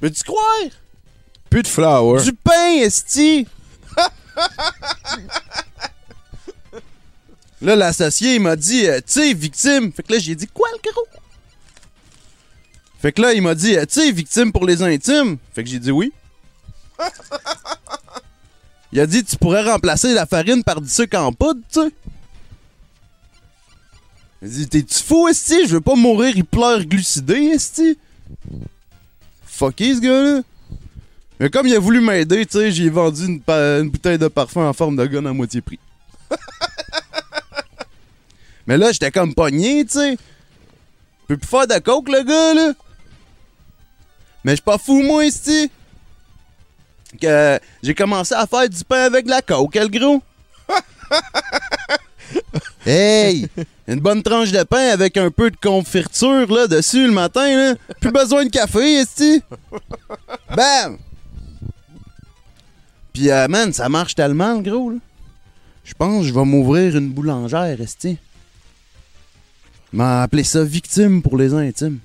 Peux-tu croire? Plus de flour. Du pain, esti! là, l'associé, il m'a dit, euh, tu sais, victime. Fait que là, j'ai dit, quoi, le gros? Fait que là, il m'a dit, tu sais, victime pour les intimes. Fait que j'ai dit oui. Il a dit, tu pourrais remplacer la farine par du sucre en poudre, tu sais. Il a dit, t'es-tu fou, esti? Je veux pas mourir, il pleure glucidé, esti. Fucké, ce gars-là. Mais comme il a voulu m'aider, tu sais, j'ai vendu une bouteille de parfum en forme de gun à moitié prix. Mais là, j'étais comme pogné, tu sais. Peut plus faire de coke, le gars, là. Mais je suis pas fou, moi, ici. Que j'ai commencé à faire du pain avec de la coke, le gros. hey! Une bonne tranche de pain avec un peu de confiture, là, dessus, le matin, là. Plus besoin de café, ici. Bam! Puis, euh, man, ça marche tellement, le gros, là. Je pense que je vais m'ouvrir une boulangère, esti. M'a appelé ça victime pour les intimes.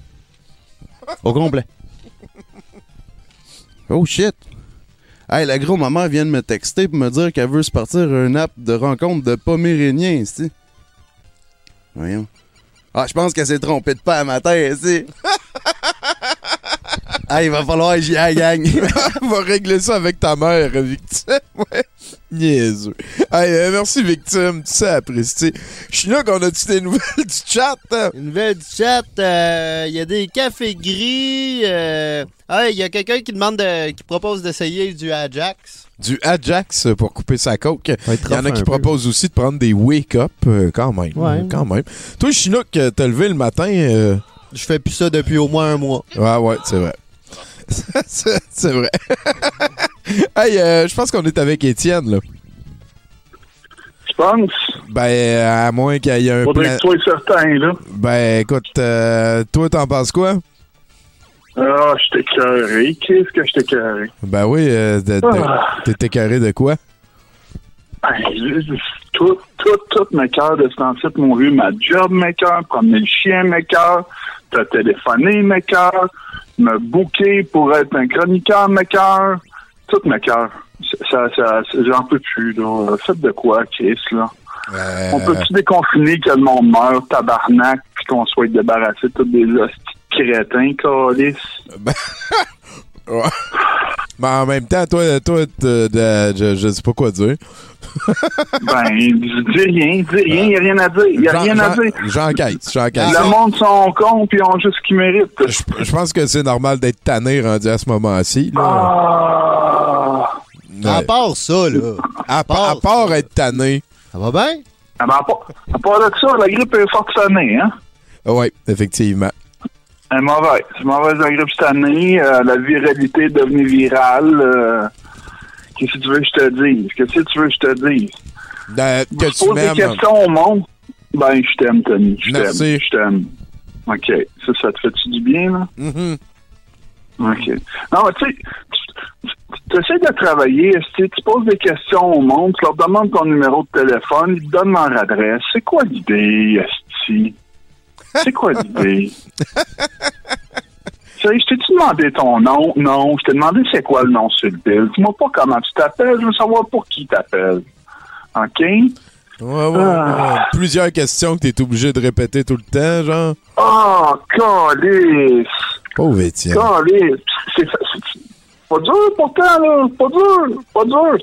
Au complet. Oh shit. Hey, la gros, ma mère vient de me texter pour me dire qu'elle veut se partir un app de rencontre de Poméréniens, esti. Voyons. Ah, je pense qu'elle s'est trompée de pas à matin, esti. ah, il va falloir que j'y aille, gang. On va régler ça avec ta mère, victime. Ouais. Niaiseux. Hey, euh, merci, victime. Tu sais, apprécié. Je suis là qu'on a-tu des nouvelles du chat? hein? Une nouvelle du chat, euh, il y a des cafés gris. euh, Ah, il y a quelqu'un qui demande de- qui propose d'essayer du Ajax. Du Ajax pour couper sa coke. Il y en a qui peu. proposent aussi de prendre des wake-up euh, quand même. Ouais. Quand même. Toi, Chinook, t'as levé le matin. euh, Je fais plus ça depuis au moins un mois. Ouais, ouais, c'est vrai. c'est vrai. Hey, euh, je pense qu'on est avec Étienne, là. Tu penses? Ben, à moins qu'il y ait un Faudrait plan... que tu sois certain, là. Ben, écoute, euh, toi, t'en penses quoi? Ah, je t'ai carré. Qu'est-ce que je t'ai carré? Ben oui, euh, Ah. t'étais carré de quoi? Ben, tout, tout, tout mes cœurs de ce temps-ci m'ont vu. Ma job, mes cœurs, promener le chien, mes cœurs, te téléphoner, mes cœurs, me booker pour être un chroniqueur, mes cœurs, tout cœurs. Ça, ça, j'en peux plus, là. Faites de quoi, Chris, là? Euh, On peut-tu déconfiner que le monde meurt, tabarnak, puis qu'on soit débarrassé de tous des crétins, calice? Ouais. Mais en même temps, toi, toi de- je, je sais pas quoi dire. Ben, dis rien, dis rien, y a rien à dire, y a rien à dire. J'enquête, j'enquête. Le monde sont cons puis ont juste ce qu'ils méritent. Je, je pense que c'est normal d'être tanné rendu à ce moment-ci. là. Ah! À part ça, là. À, pa- à part être tanné. Ça va bien? Ah ben, à, part, à part de ça, la grippe est forcenée, hein? Oui, effectivement. Elle est mauvaise. C'est mauvaise la grippe cette année. euh, la viralité est devenue virale. euh, Qu'est-ce que tu veux que je te dise? Qu'est-ce que tu veux que je te dise? que tu tu poses des questions au monde? Ben, je t'aime, Tony. Je t'aime. Je t'aime. OK. Ça, ça te fait-tu du bien, là? Mm-hmm. OK. Non, mais tu sais, tu essaies de travailler, tu poses des questions au monde, tu leur demandes ton numéro de téléphone, ils te donnent leur adresse. C'est quoi l'idée, Esti? C'est quoi l'idée? Je t'ai-tu demandé ton nom? Non. Je t'ai demandé c'est quoi le nom sur le bill. Dis-moi pas comment tu t'appelles, je veux savoir pour qui t'appelles. OK? Ouais, ouais, Ah. ouais. Plusieurs questions que t'es obligé de répéter tout le temps, genre. Oh, calice! Pauvre Étienne. Calice! C'est pas dur pourtant, là. Pas dur. Pas dur.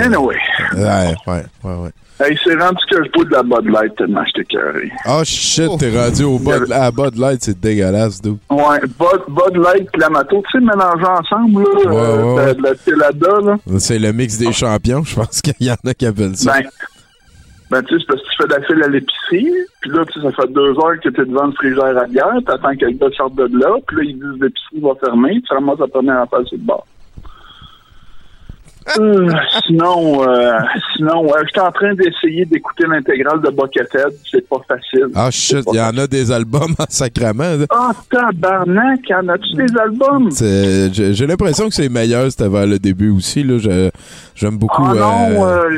Anyway. Ouais, ouais, ouais, ouais. Hey, c'est rendu que je bois de la Bud Light tellement j'étais carré. Oh shit, t'es rendu au Bud, à Bud Light, c'est dégueulasse, d'où. Ouais, Bud, Bud Light et Clamato, tu sais, mélangés ensemble, là, Ouais, euh, ouais. la Telada, là. C'est le mix des champions, je pense qu'il y en a qui appellent ça. Ben, ben tu sais, c'est parce que tu fais de la file à l'épicerie, puis là, tu sais, ça fait deux heures que t'es devant le frigère à bière, t'attends que le gars sorte de là, puis là, ils disent l'épicerie va fermer, tu ramasses la première affaire sur le bord. Euh, sinon, euh, sinon, j'étais en train d'essayer d'écouter l'intégrale de Buckethead, c'est pas facile. Ah shit, il y en a des albums en sacrament. Ah, tabarnak, en as-tu des albums? J'ai l'impression que c'est meilleur, c'était vers le début aussi. J'aime beaucoup. Ah non, euh,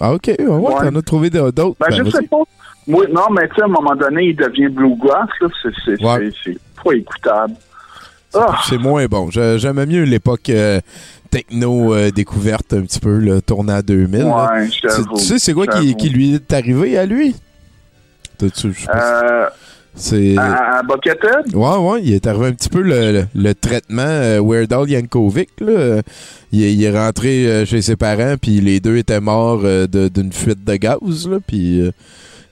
Ah ok, ouais, Ouais. t'en as trouvé d'autres. Ben, Ben, je sais pas. Non, mais tu sais, à un moment donné, il devient bluegrass, Ouais. c'est pas écoutable. Ah, C'est moins bon. J'aimais mieux l'époque euh, techno euh, découverte un petit peu, le tournant 2000. là. Ouais, je Tu- sais, c'est quoi qui, lui est arrivé à lui? T'as-tu- euh, C'est. à, à Buckethead? Ouais, ouais, il est arrivé un petit peu le, le- le traitement euh, Weird Al Yankovic. Là. Il, est- il est rentré euh, chez ses parents, puis les deux étaient morts euh, d'une fuite de gaz. Là, puis,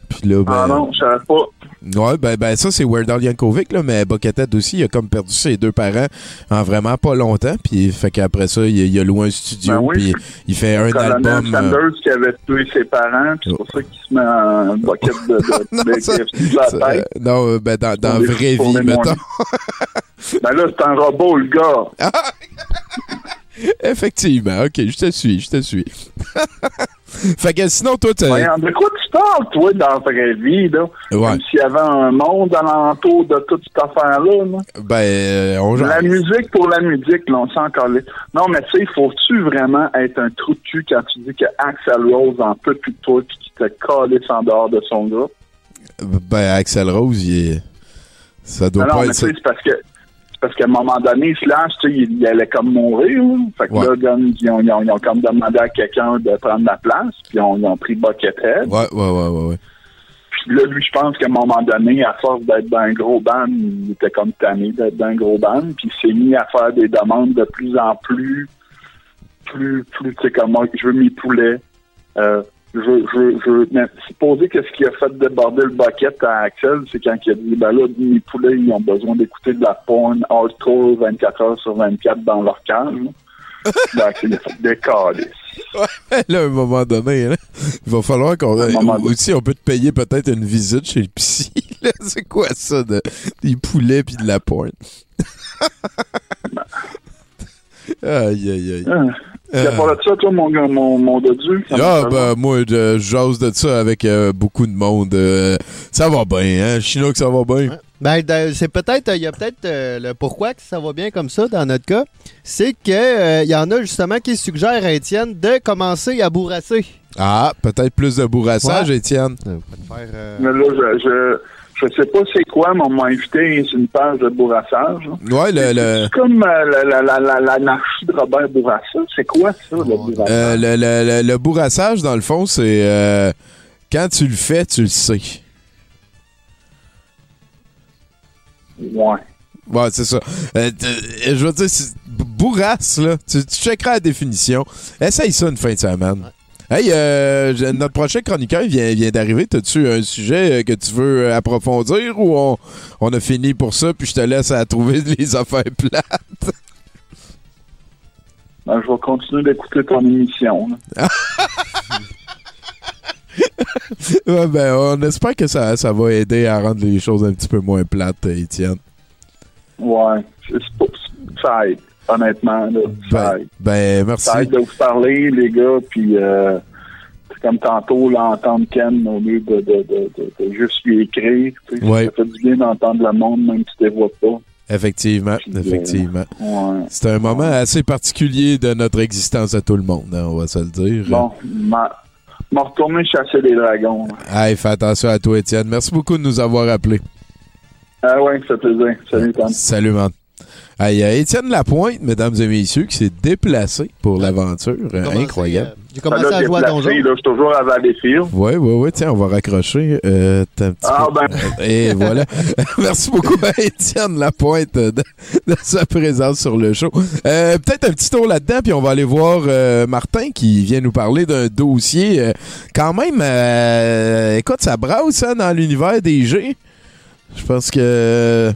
puis là, ben, Ah non, je savais pas. Ouais, ben, ben ça, c'est Weird Al Yankovic, là, mais Buckethead aussi, il a comme perdu ses deux parents en vraiment pas longtemps, puis fait qu'après ça, il, il a loué un studio, Ben oui. puis il fait un album... euh, Sanders qui avait tué ses parents, puis c'est pour ça qu'il se met un bucket de, de, de ça- non, euh, ben, dans, dans vraie vie, mettons. Ben là, c'est un robot, le gars. Effectivement, ok, je te suis, je te suis. Fait que sinon, toi, t'as... Voyons, de quoi tu parles, toi, dans la vraie vie, là? Ouais. Comme s'il y avait un monde alentour de toute cette affaire-là, là. Ben, euh, on La musique pour la musique, là, on sent encore les... Non, mais tu sais, faut-tu vraiment être un trou de cul quand tu dis que Axel Rose en peut plus de toi puis qu'il te calisse en dehors de son groupe? Ben, Axel Rose, il est... Ça doit non, non, pas être... tu sais, c'est parce que parce qu'à un moment donné, Slash, tu sais, il, il allait comme mourir. là. Fait que Ouais. là, comme, ils, ont, ils ont- ils ont comme demandé à quelqu'un de prendre la place, puis ils ont, ils ont pris Buckethead. Ouais, ouais, ouais, ouais, ouais. Puis là, lui, je pense qu'à un moment donné, à force d'être dans un gros band, il était comme tanné d'être dans un gros band, puis il s'est mis à faire des demandes de plus en plus, plus, plus, tu sais, comme moi, je veux mes poulets, euh, je, veux- je, veux- je, veux- mais supposez que ce qui a fait déborder le bucket à Axel, c'est quand il a dit, ben là, mes poulets, ils ont besoin d'écouter de la porn hardcore 24 heures sur 24 dans leur cage. Ben, Axel, il a fait des calices. là, à un moment donné, là, il va falloir qu'on. Aussi, on peut te payer peut-être une visite chez le psy. C'est quoi ça, de, des poulets puis de la porn? Aïe, aïe, aïe. Tu as parlé de ça, toi, mon, gars, mon, mon dodu? Ah, ben, moi, je j'ose de ça avec euh, beaucoup de monde. euh, ça va bien, hein? Chinois que ça va bien. Ben, de- c'est peut-être, il y a peut-être euh, le pourquoi que ça va bien comme ça dans notre cas. C'est que euh, il y en a justement qui suggèrent à Étienne de commencer à bourrasser. Ah, peut-être plus de bourrassage, Ouais. Étienne. Mais là, je, je, je sais pas c'est quoi, mais on m'a invité sur une page de bourrassage. Ouais, le, le, C'est comme euh, la- la- la- la- l'anarchie de Robert Bourassa. C'est quoi ça, le bourrassage? euh, le, le- le- le bourrassage, dans le fond, c'est euh, quand tu le fais, tu le sais. Ouais. Ouais, c'est ça. Euh, euh, je veux dire, c'est- bourrasse, là. Tu, tu checkeras la définition. Essaye ça une fin de semaine. Hey, euh, notre prochain chroniqueur vient, vient d'arriver. T'as-tu un sujet euh, que tu veux euh, approfondir ou on, on a fini pour ça puis je te laisse à trouver les affaires plates? Ben, je vais continuer d'écouter ton émission. Ouais, ben, on espère que ça, ça va aider à rendre les choses un petit peu moins plates, Étienne. Ouais. C'est pas- Ça aide, honnêtement. Là, aide. Ben, merci. Ça aide de vous parler, les gars, puis euh, c'est comme tantôt, là, entendre Ken au lieu de, de, de, de- de juste lui écrire. Ouais. Ça fait du bien d'entendre le monde, même si tu ne vois pas. Effectivement, effectivement. Ouais. C'est un moment assez particulier de notre existence à tout le monde, hein, on va se le dire. Bon, m'a m'a retourné chasser des dragons. là. Hey, fais attention à toi, Étienne. Merci beaucoup de nous avoir appelés. Ah ouais, ça fait plaisir. Salut, Tom. Salut, man. Il y a Étienne Lapointe, mesdames et messieurs, qui s'est déplacé pour l'aventure. Euh, Incroyable. J'ai Ben là, déplacé, là, Je suis toujours à Valleyfield. Oui, oui, oui. Tiens, on va raccrocher. Euh, t'as un petit Ah, peu- ben. Et voilà. Merci beaucoup à Étienne Lapointe de, de sa présence sur le show. Euh, Peut-être un petit tour là-dedans, puis on va aller voir euh, Martin qui vient nous parler d'un dossier euh, quand même... euh, écoute, ça brasse hein, dans l'univers des G. Je pense que...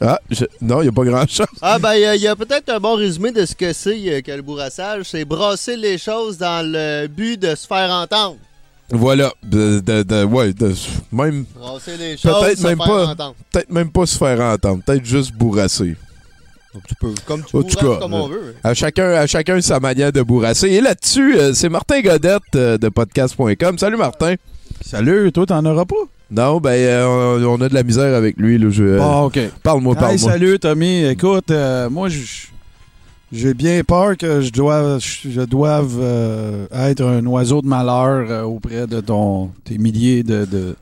Ah, je- non, il n'y a pas grand-chose. Ah, ben, il y a- il y a, peut-être un bon résumé de ce que c'est euh, que le bourrassage. C'est brasser les choses dans le but de se faire entendre. Voilà. De, de- de- ouais, de- même... Brasser les choses, Peut-être se même faire pas, entendre. peut-être même pas se faire entendre, peut-être juste bourrasser. Tu peux, comme tu cas, comme on euh, veut. À chacun, à chacun sa manière de bourrasser. Et là-dessus, euh, c'est Martin Godette euh, de podcast.com. Salut Martin. Salut, toi t'en auras pas? Non, ben euh, on, a de la misère avec lui. Là, je, euh, Bon, ok. Parle-moi, Hey, parle-moi. salut Tommy. Écoute, euh, moi j'ai bien peur que je doive, je doive euh, être un oiseau de malheur auprès de ton, tes milliers de, de-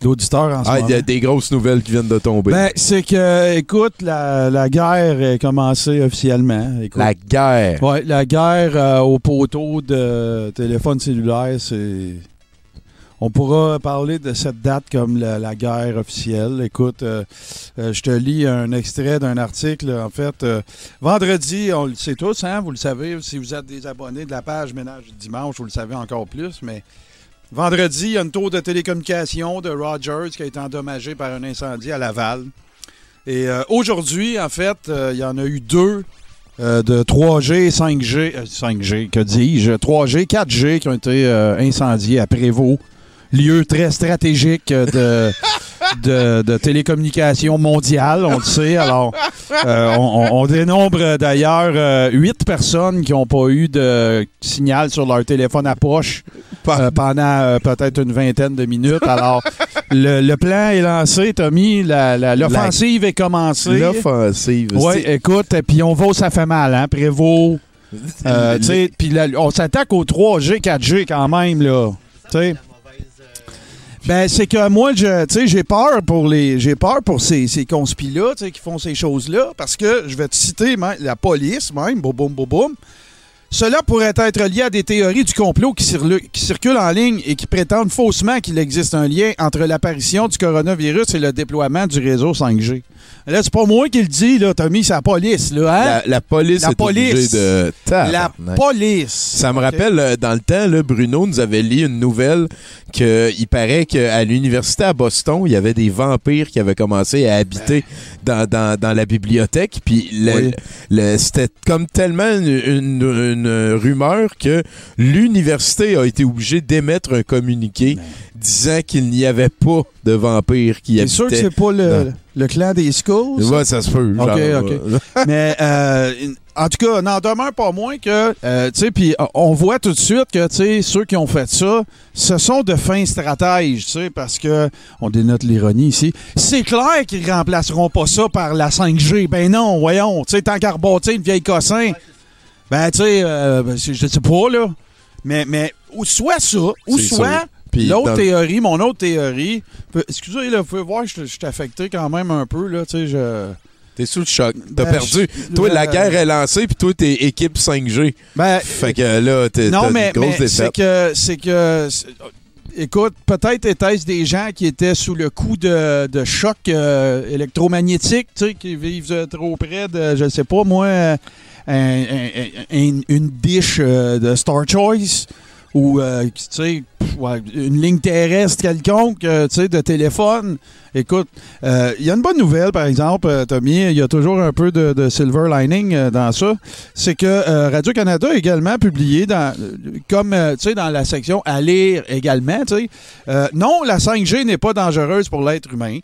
d'auditeurs en ce Ah, moment. il y a des grosses nouvelles qui viennent de tomber. Ben, c'est que, écoute, la, la guerre est commencée officiellement. Écoute. La guerre. Ouais, la guerre euh, au poteau de téléphone cellulaire, c'est. On pourra parler de cette date comme la, guerre officielle. Écoute, euh, euh, je te lis un extrait d'un article. En fait, euh, vendredi, on le sait tous, hein, vous le savez, si vous êtes des abonnés de la page Ménage Dimanche, vous le savez encore plus, mais vendredi, il y a une tour de télécommunication de Rogers qui a été endommagée par un incendie à Laval. Et aujourd'hui, en fait, il y en a eu deux de 3G, 5G, euh, 5G, que dis-je, 3G, 4G qui ont été incendiés à Prévost, lieu très stratégique de, de, de télécommunications mondiales, on le sait. Alors, euh, on, dénombre d'ailleurs euh, huit personnes qui n'ont pas eu de signal sur leur téléphone à poche euh, pendant peut-être une vingtaine de minutes. Alors, le, le plan est lancé, Tommy. L'offensive est commencée. L'offensive. Oui, écoute, et puis on va, ça fait mal, hein, Prévost. Tu sais, puis on s'attaque au 3G, 4G quand même, là. Tu sais. Ben, c'est que moi, tu sais, j'ai peur pour les, j'ai peur pour ces, ces conspis-là, qui font ces choses-là, parce que je vais te citer la police, même, boum, boum, boum, boum. Cela pourrait être lié à des théories du complot qui circulent en ligne et qui prétendent faussement qu'il existe un lien entre l'apparition du coronavirus et le déploiement du réseau 5G. Là, c'est pas moi qui le dis, là, Tommy, c'est la police, là, hein? La, la police La est obligée police. de... La police. Ça me rappelle, euh, dans le temps, là, Bruno nous avait lu une nouvelle qu'il paraît qu'à l'université à Boston, il y avait des vampires qui avaient commencé à habiter dans, dans, dans la bibliothèque. Puis Oui. c'était comme tellement une, une- une rumeur que l'université a été obligée d'émettre un communiqué disant qu'il n'y avait pas de vampires qui habitaient. sûr que c'est pas le, dans- le clan des Skulls? Ouais, ça se peut. OK, genre, OK. Mais euh, en tout cas, n'en demeure pas moins que, euh, tu sais, puis on voit tout de suite que, tu sais, ceux qui ont fait ça, ce sont de fins stratèges, tu sais, parce que, on dénote l'ironie ici, c'est clair qu'ils remplaceront pas ça par la 5G. Ben non, voyons, tu sais, tant qu'à rebâtir une vieille cossin, ben, tu sais, euh, ben, c'est- je sais pas, là, mais, mais, ou soit ça, ou C'est soit... sûr. Puis L'autre dans- théorie, mon autre théorie. Excusez, là, vous pouvez voir, je je suis affecté quand même un peu, là, tu sais, je. T'es sous le choc. T'as Ben, perdu. je- Toi, la guerre est lancée, puis toi, t'es équipe 5G. Ben, fait que là, t'es Non, mais, une grosse mais c'est défaite. que. C'est que écoute, peut-être était-ce des gens qui étaient sous le coup de, de choc euh, électromagnétique, tu sais, qui vivent trop près de, je sais pas, moi, un- un- un- une dish euh, de Star Choice ou, euh, tu sais, une ligne terrestre quelconque, euh, tu sais, de téléphone. Écoute, euh, il y a une bonne nouvelle, par exemple, Tommy, il y a toujours un peu de, de silver lining dans ça. C'est que Radio-Canada a également publié, dans, comme tu sais, dans la section à lire également, tu sais, non, la 5G n'est pas dangereuse pour l'être humain.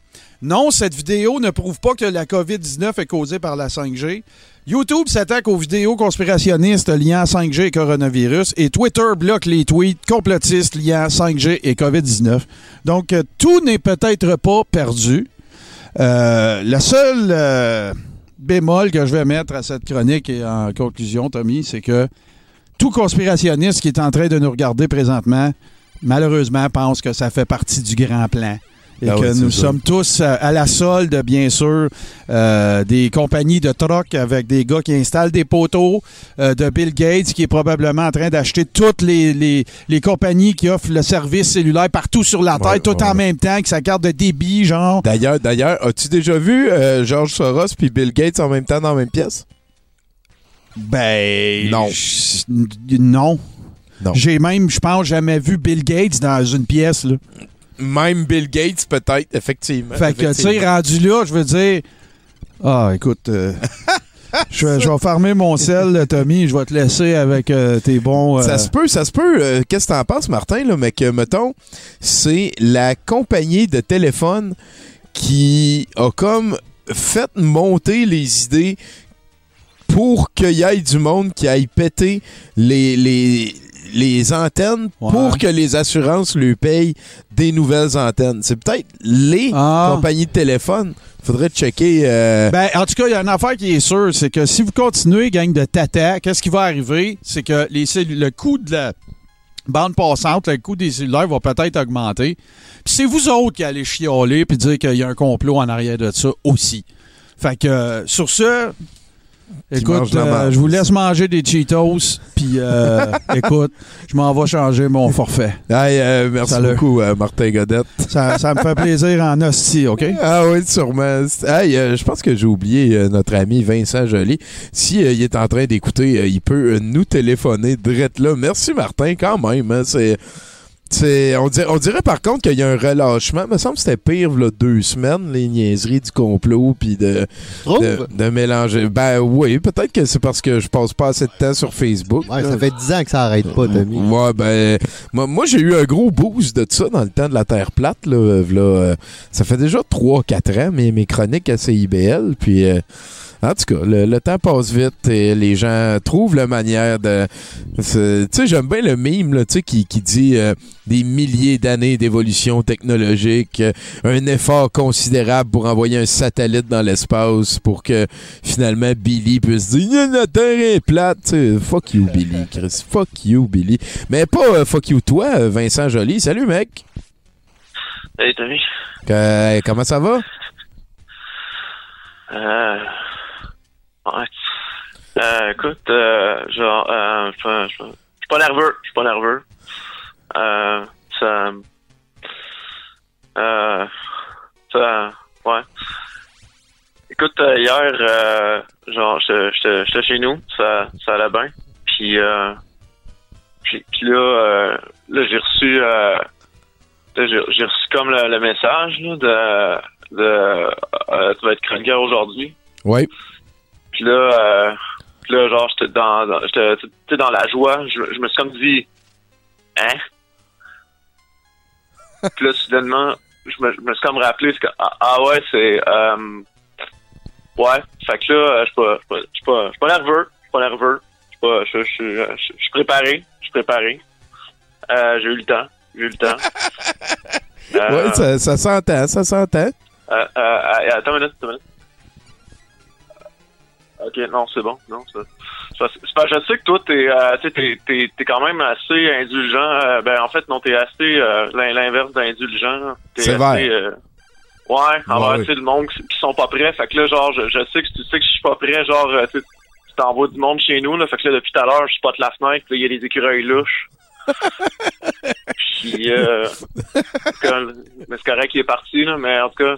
Non, cette vidéo ne prouve pas que la COVID-19 est causée par la 5G. YouTube s'attaque aux vidéos conspirationnistes liant 5G et coronavirus et Twitter bloque les tweets complotistes liant 5G et COVID-19. Donc, euh, tout n'est peut-être pas perdu. Euh, la seule euh, bémol que je vais mettre à cette chronique et en conclusion, Tommy, c'est que tout conspirationniste qui est en train de nous regarder présentement, malheureusement, pense que ça fait partie du grand plan. Et Ah que nous ça. sommes tous euh, à la solde, bien sûr, euh, des compagnies de troc avec des gars qui installent des poteaux, euh, de Bill Gates qui est probablement en train d'acheter toutes les, les, les compagnies qui offrent le service cellulaire partout sur la Terre, Ouais, tout en même temps, avec sa carte de débit, genre. D'ailleurs, d'ailleurs, as-tu déjà vu euh, George Soros puis Bill Gates en même temps dans la même pièce? Ben. Non. Non. J'ai même, je pense, jamais vu Bill Gates dans une pièce, là. Même Bill Gates, peut-être, effectivement. Fait que, tu sais, rendu là, je veux dire. Ah, écoute. euh, je, vais, je vais fermer mon sel, Tommy. Je vais te laisser avec euh, tes bons. euh, Ça se peut, ça se peut. Euh, Qu'est-ce que t'en penses, Martin, là, mais que, mettons, c'est la compagnie de téléphone qui a comme fait monter les idées pour qu'il y ait du monde qui aille péter les, les, les antennes pour que les assurances lui payent des nouvelles antennes. C'est peut-être les Ah. compagnies de téléphone. Faudrait checker. euh, Ben, en tout cas, il y a une affaire qui est sûre, c'est que si vous continuez, gang de tata, qu'est-ce qui va arriver? C'est que les le coût de la bande passante, le coût des cellulaires va peut-être augmenter. Puis c'est vous autres qui allez chialer puis dire qu'il y a un complot en arrière de ça aussi. Fait que, euh, sur ce, écoute, euh, je vous laisse manger des Cheetos, puis euh, écoute, je m'en vais changer mon forfait. hey, euh, merci Salut. beaucoup, Martin Godette. Ça, ça me fait plaisir en hostie, OK? Ah oui, sûrement. Hey, je pense que j'ai oublié notre ami Vincent Joly. Si il est en train d'écouter, il peut nous téléphoner direct là. Merci Martin quand même. hein, c'est on dirait, on dirait par contre qu'il y a un relâchement. Il me semble que c'était pire là, deux semaines les niaiseries du complot puis de, de de mélanger. Ben oui, peut-être que c'est parce que je passe pas assez de temps sur Facebook. Ouais, ça fait 10 ans que ça arrête pas, Tommy. Ouais, ben, moi, moi, j'ai eu un gros boost de ça dans le temps de la Terre plate. Là, Euh, euh, ça fait déjà 3-4 ans, mes, mes chroniques à CIBL. Puis, euh, en tout cas, le, le temps passe vite et les gens trouvent la manière de. Tu sais, j'aime bien le mime là, tu sais, qui, qui dit euh, des milliers d'années d'évolution technologique, euh, un effort considérable pour envoyer un satellite dans l'espace pour que finalement Billy puisse dire la Terre est plate. Fuck you, Billy, Chris. Fuck you, Billy. Mais pas euh, fuck you, toi, Vincent Joly. Salut, mec. Hey, Tommy. Comment ça va? Euh... Ouais. Euh, écoute, euh, genre, euh, je suis pas- nerveux. Je suis pas nerveux. Euh, ça... Euh... Ça... Ouais. Écoute, euh, hier, euh, genre, j'étais- chez nous. Ça, ça allait bien. Puis, euh... Puis, puis là, euh, là, j'ai reçu... Euh, j'ai reçu comme le, le message là, de... de euh, tu vas être chroniqueur aujourd'hui. Oui. Puis là, euh, puis là, genre, j'étais dans, dans- j'étais, la joie. Je, je me suis comme dit, hein? Puis là, soudainement, je me, je me suis comme rappelé, que, ah, ah ouais, c'est, euh, ouais. Fait que là, euh, je suis pas, je suis pas, pas, pas nerveux. Je suis pas nerveux. Je suis préparé. Je suis préparé. Euh, j'ai eu le temps. J'ai eu le temps. Euh, Ouais, ça, ça s'entend, ça s'entend. euh, attends une minute, attends une minute. Ok, non, c'est bon. Non, c'est c'est c'est que je sais que toi, t'es, euh, t'es, t'es, t'es quand même assez indulgent. euh, ben, en fait, non, t'es assez euh, l'in- l'inverse d'indulgent. T'es Sévère. assez, euh, ouais, envers Ouais, sais, le monde qui, qui sont pas prêts. Fait que là, genre, je, je sais que tu sais que je suis pas prêt. Genre, euh, tu t'envoies du monde chez nous. Là, fait que là, depuis tout à l'heure, je spot la fenêtre. Il y a des écureuils louches. Puis, euh, c'est correct qu'il est parti, là, mais en tout cas,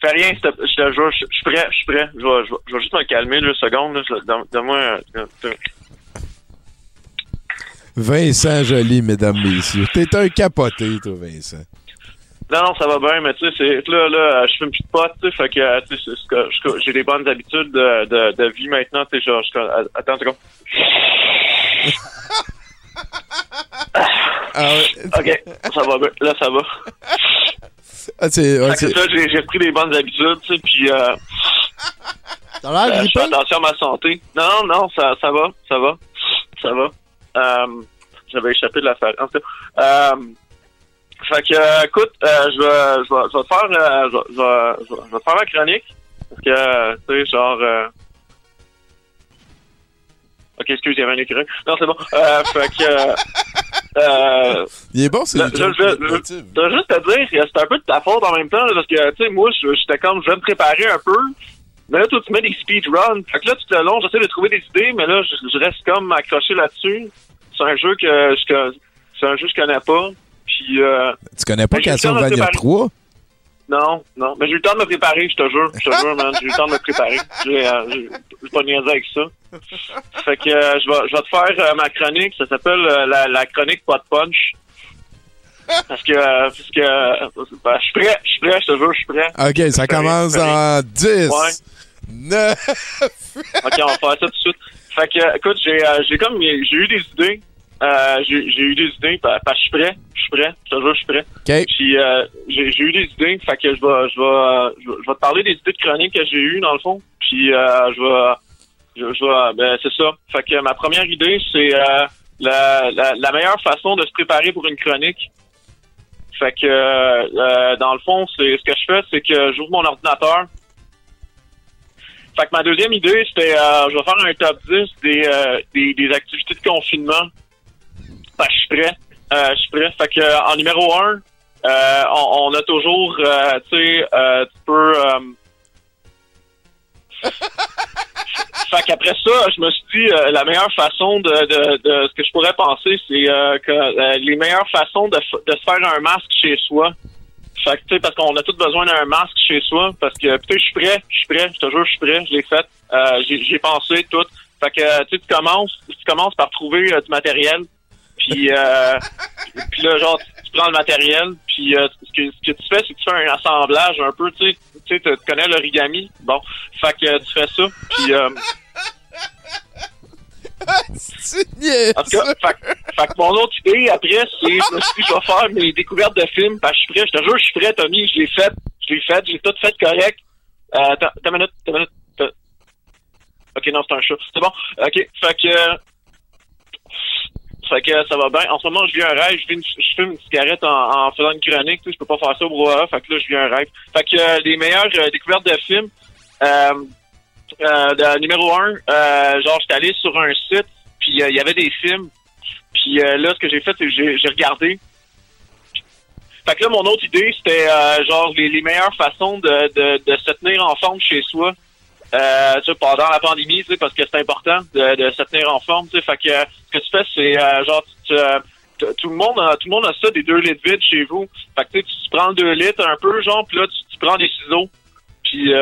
fais rien, s'il te- je te jure, je suis prêt, je suis prêt. Je vais, je vais- juste me calmer deux secondes. Donne-moi. Vincent Joly, mesdames, messieurs. T'es un capoté, toi, Vincent. Non, non, ça va bien, mais tu sais, là, là, je fume plus de pot, tu sais, fait que, tu sais, j'ai des bonnes habitudes de, de, de vie maintenant, tu sais, genre, je, attends une seconde. Ah Ok, ça va bien, là, ça va. Ah, c'est, ouais, ça, j'ai j'ai pris des bonnes habitudes, tu sais, puis euh, T'as l'air euh, je fais attention à ma santé. Non, non, ça, ça va, ça va, ça va. Euh, J'avais échappé de la farine. En tout cas, euh, fait que, euh, écoute, je vais, je vais, faire, je vais, faire ma chronique. Parce que, tu sais, genre, Ok, excuse, il y avait un écureuil. Non, c'est bon. Euh, fait que, euh, Il est bon, c'est Là, je, je, juste te dire, c'est un peu de ta faute en même temps, parce que, tu sais, moi, je- j'étais comme, je vais me préparer un peu, mais là, toi, tu mets des speedruns. Fait que là, tout le long, j'essaie de trouver des idées, mais là, je, je reste comme accroché là-dessus. C'est un jeu que je, c'est un jeu que je connais pas. Puis, euh, Tu connais pas le Castlevania préparer. 3? Non, non, mais j'ai eu le temps de me préparer, je te jure, je te jure, man, j'ai eu le temps de me préparer. J'ai, euh, pas niaisé avec ça. Fait que euh, je vais, je vais te faire euh, ma chronique, ça s'appelle euh, la, la chronique pas de punch. Parce que, euh, parce que, ben, je suis prêt, je suis prêt, je te jure, je suis prêt. OK, ça commence en 10. Ouais. 9. Ok, on va faire ça tout de suite. Fait que, écoute, j'ai, euh, j'ai comme, j'ai eu des idées. Euh, j'ai, eu des idées pa- parce que je suis prêt, je suis prêt, je te jure, je suis prêt. OK. Puis euh, j'ai, eu des idées, fait que je vais, je vais, je vais, te parler des idées de chronique que j'ai eues dans le fond. Puis euh, je vais, je, je vais, ben c'est ça. Fait que ma première idée, c'est euh, la, la, la meilleure façon de se préparer pour une chronique. Fait que euh, dans le fond, c'est ce que je fais, c'est que j'ouvre mon ordinateur. Fait que ma deuxième idée, c'était euh, je vais faire un top 10 des, euh, des, des activités de confinement. Je suis prêt. Euh, je suis prêt. Fait que euh, en numéro un, euh, on, on a toujours, euh, tu sais, euh, tu peux. euh, fait qu'après ça, je me suis dit la meilleure façon de, de, de ce que je pourrais penser, c'est que les meilleures façons de, de se faire un masque chez soi. Fait que, tu sais, parce qu'on a tous besoin d'un masque chez soi. Parce que, tu sais, je suis prêt, je suis prêt, je te jure, je suis prêt, je l'ai fait. J'ai pensé tout. Fait que, tu commences, tu commences par trouver du matériel. Puis, euh, puis là, genre, tu, prends le matériel. Puis, euh, ce, que, ce que tu fais, c'est que tu fais un assemblage un peu, tu sais. Tu sais, connais l'origami? Bon. Fait que euh, tu fais ça. Puis, euh, en tout cas, fait, fait que mon autre idée après, c'est je me suis dit, je vais faire mes découvertes de films parce que je suis prêt. Je te jure, je suis prêt, Tommy. Je l'ai fait. Je l'ai fait. J'ai tout fait correct. Euh, attends, une minute. Attends une minute. Ok, non, c'est un chat. C'est bon. Ok. Fait que. Fait que ça va bien. En ce moment, je vis un rêve. Je, vis une- fume une cigarette en, faisant une chronique. Je peux pas faire ça au brouhaha. Fait que là, je vis un rêve. Fait que euh, les meilleures euh, découvertes de films. Euh, numéro un, genre, j'étais allé sur un site, puis il y avait des films. Puis là, ce que j'ai fait, c'est que j'ai regardé. Fait que là, mon autre idée, c'était genre les, meilleures façons de, de se tenir en forme chez soi. Euh, tu pendant la pandémie, parce que c'est important de, se tenir en forme. Tu fait que euh, ce que tu fais, c'est euh, genre euh, tout le monde, a, tout le monde a ça des deux litres vides chez vous. Fait que tu, prends deux litres un peu, genre, puis là tu, prends des ciseaux, puis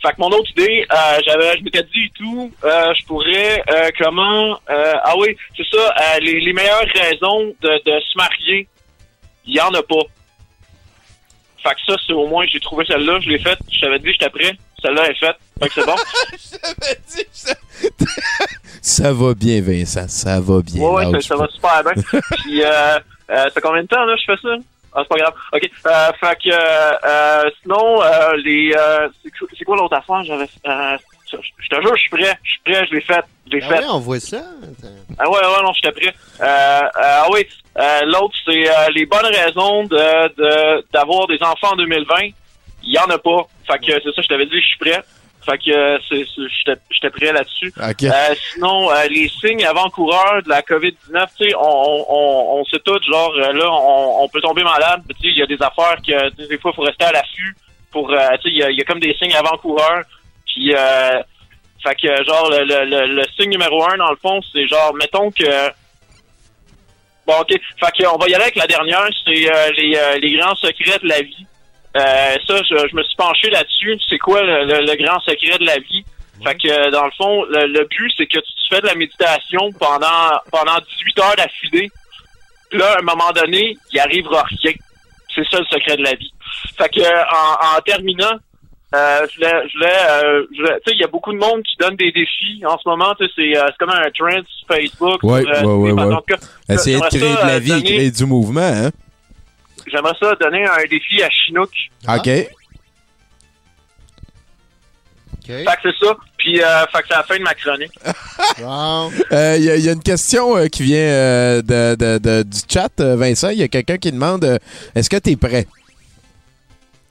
fait que mon autre idée, j'avais, je m'étais dit tout, je pourrais comment ah oui, c'est ça, les, meilleures raisons de, de se marier, il y en a pas. Fait que ça, c'est au moins j'ai trouvé celle-là, je l'ai faite, je t'avais dit j'étais prêt, celle-là est faite, fait que c'est bon. Ça va bien, Vincent. Ça va bien. Ouais, ouais, ça, va super bien. Puis, euh, euh, ça fait combien de temps, là, je fais ça? Ah, c'est pas grave. OK. Euh, fait que, euh, euh, sinon, euh, les, euh, c'est quoi- l'autre affaire? J'avais, euh, Je te jure, je suis prêt. Je suis prêt, je l'ai fait. Je l'ai Ah fait. ouais, on voit ça. Ah ouais, ouais, non, j'étais prêt. Euh, euh, ah oui, euh, l'autre, c'est euh, les bonnes raisons de de- d'avoir des enfants en 2020. Il y en a pas. Fait que c'est ça, je t'avais dit, je suis prêt. Fait que j'étais prêt là-dessus. OK. Euh, sinon, euh, les signes avant-coureurs de la COVID-19, tu sais, on, on, on, sait tout, genre, euh, là, on, on peut tomber malade. Tu sais, il y a des affaires que, des fois, il faut rester à l'affût pour, euh, tu sais, il y a, y a comme des signes avant-coureurs. Puis, euh, fait que, genre, le, le, le, le signe numéro un, dans le fond, c'est genre, mettons que... Bon, OK. Fait que, on va y aller avec la dernière, c'est euh, les, euh, les grands secrets de la vie. Euh, ça, je, je me suis penché là-dessus. C'est quoi le, le- le grand secret de la vie? Fait que, euh, dans le fond, le, le but, c'est que tu fais de la méditation pendant pendant 18 heures d'affilée. Là, à un moment donné, il arrivera rien. C'est ça le secret de la vie. Fait que, euh, en, en terminant, euh, je voulais, je voulais, euh, voulais- tu sais, il y a beaucoup de monde qui donne des défis en ce moment. Tu sais, c'est, euh, c'est comme un trend sur Facebook. Ouais, sur, ouais, ouais, ouais. Essayer de créer de la vie, donner- créer du mouvement, hein? J'aimerais ça donner un défi à Chinook. OK. Fait que c'est ça. Puis, euh, fait que c'est la fin de ma chronique. Il Euh, y, a- y a une question euh, qui vient euh, de, de- de- du chat, euh, Vincent. Il y a quelqu'un qui demande euh, est-ce que tu es prêt?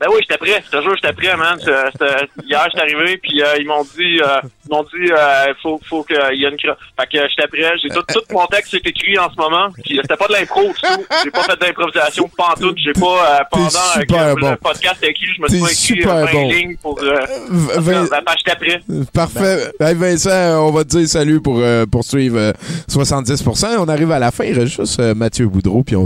Ben oui, j'étais prêt. Je te jure, j'étais prêt, man. C'était- Hier, j'étais arrivé, puis euh, ils m'ont dit, euh, ils m'ont dit, euh, faut, faut qu'il y ait une cro- Fait que j'étais prêt. J'ai tout, tout mon texte est écrit en ce moment. Puis euh, c'était pas de l'impro tout. J'ai pas fait d'improvisation pantoute. J'ai pas, euh, pendant euh, que bon. le podcast écrit, je me suis pas écrit super euh, 20 bon. lignes pour... Euh, Vin- ben, ben, j'étais prêt. Parfait. Hey, Vincent, on va te dire salut pour euh, poursuivre euh, 70%. On arrive à la fin. Il reste juste euh, Mathieu Boudreau, puis on,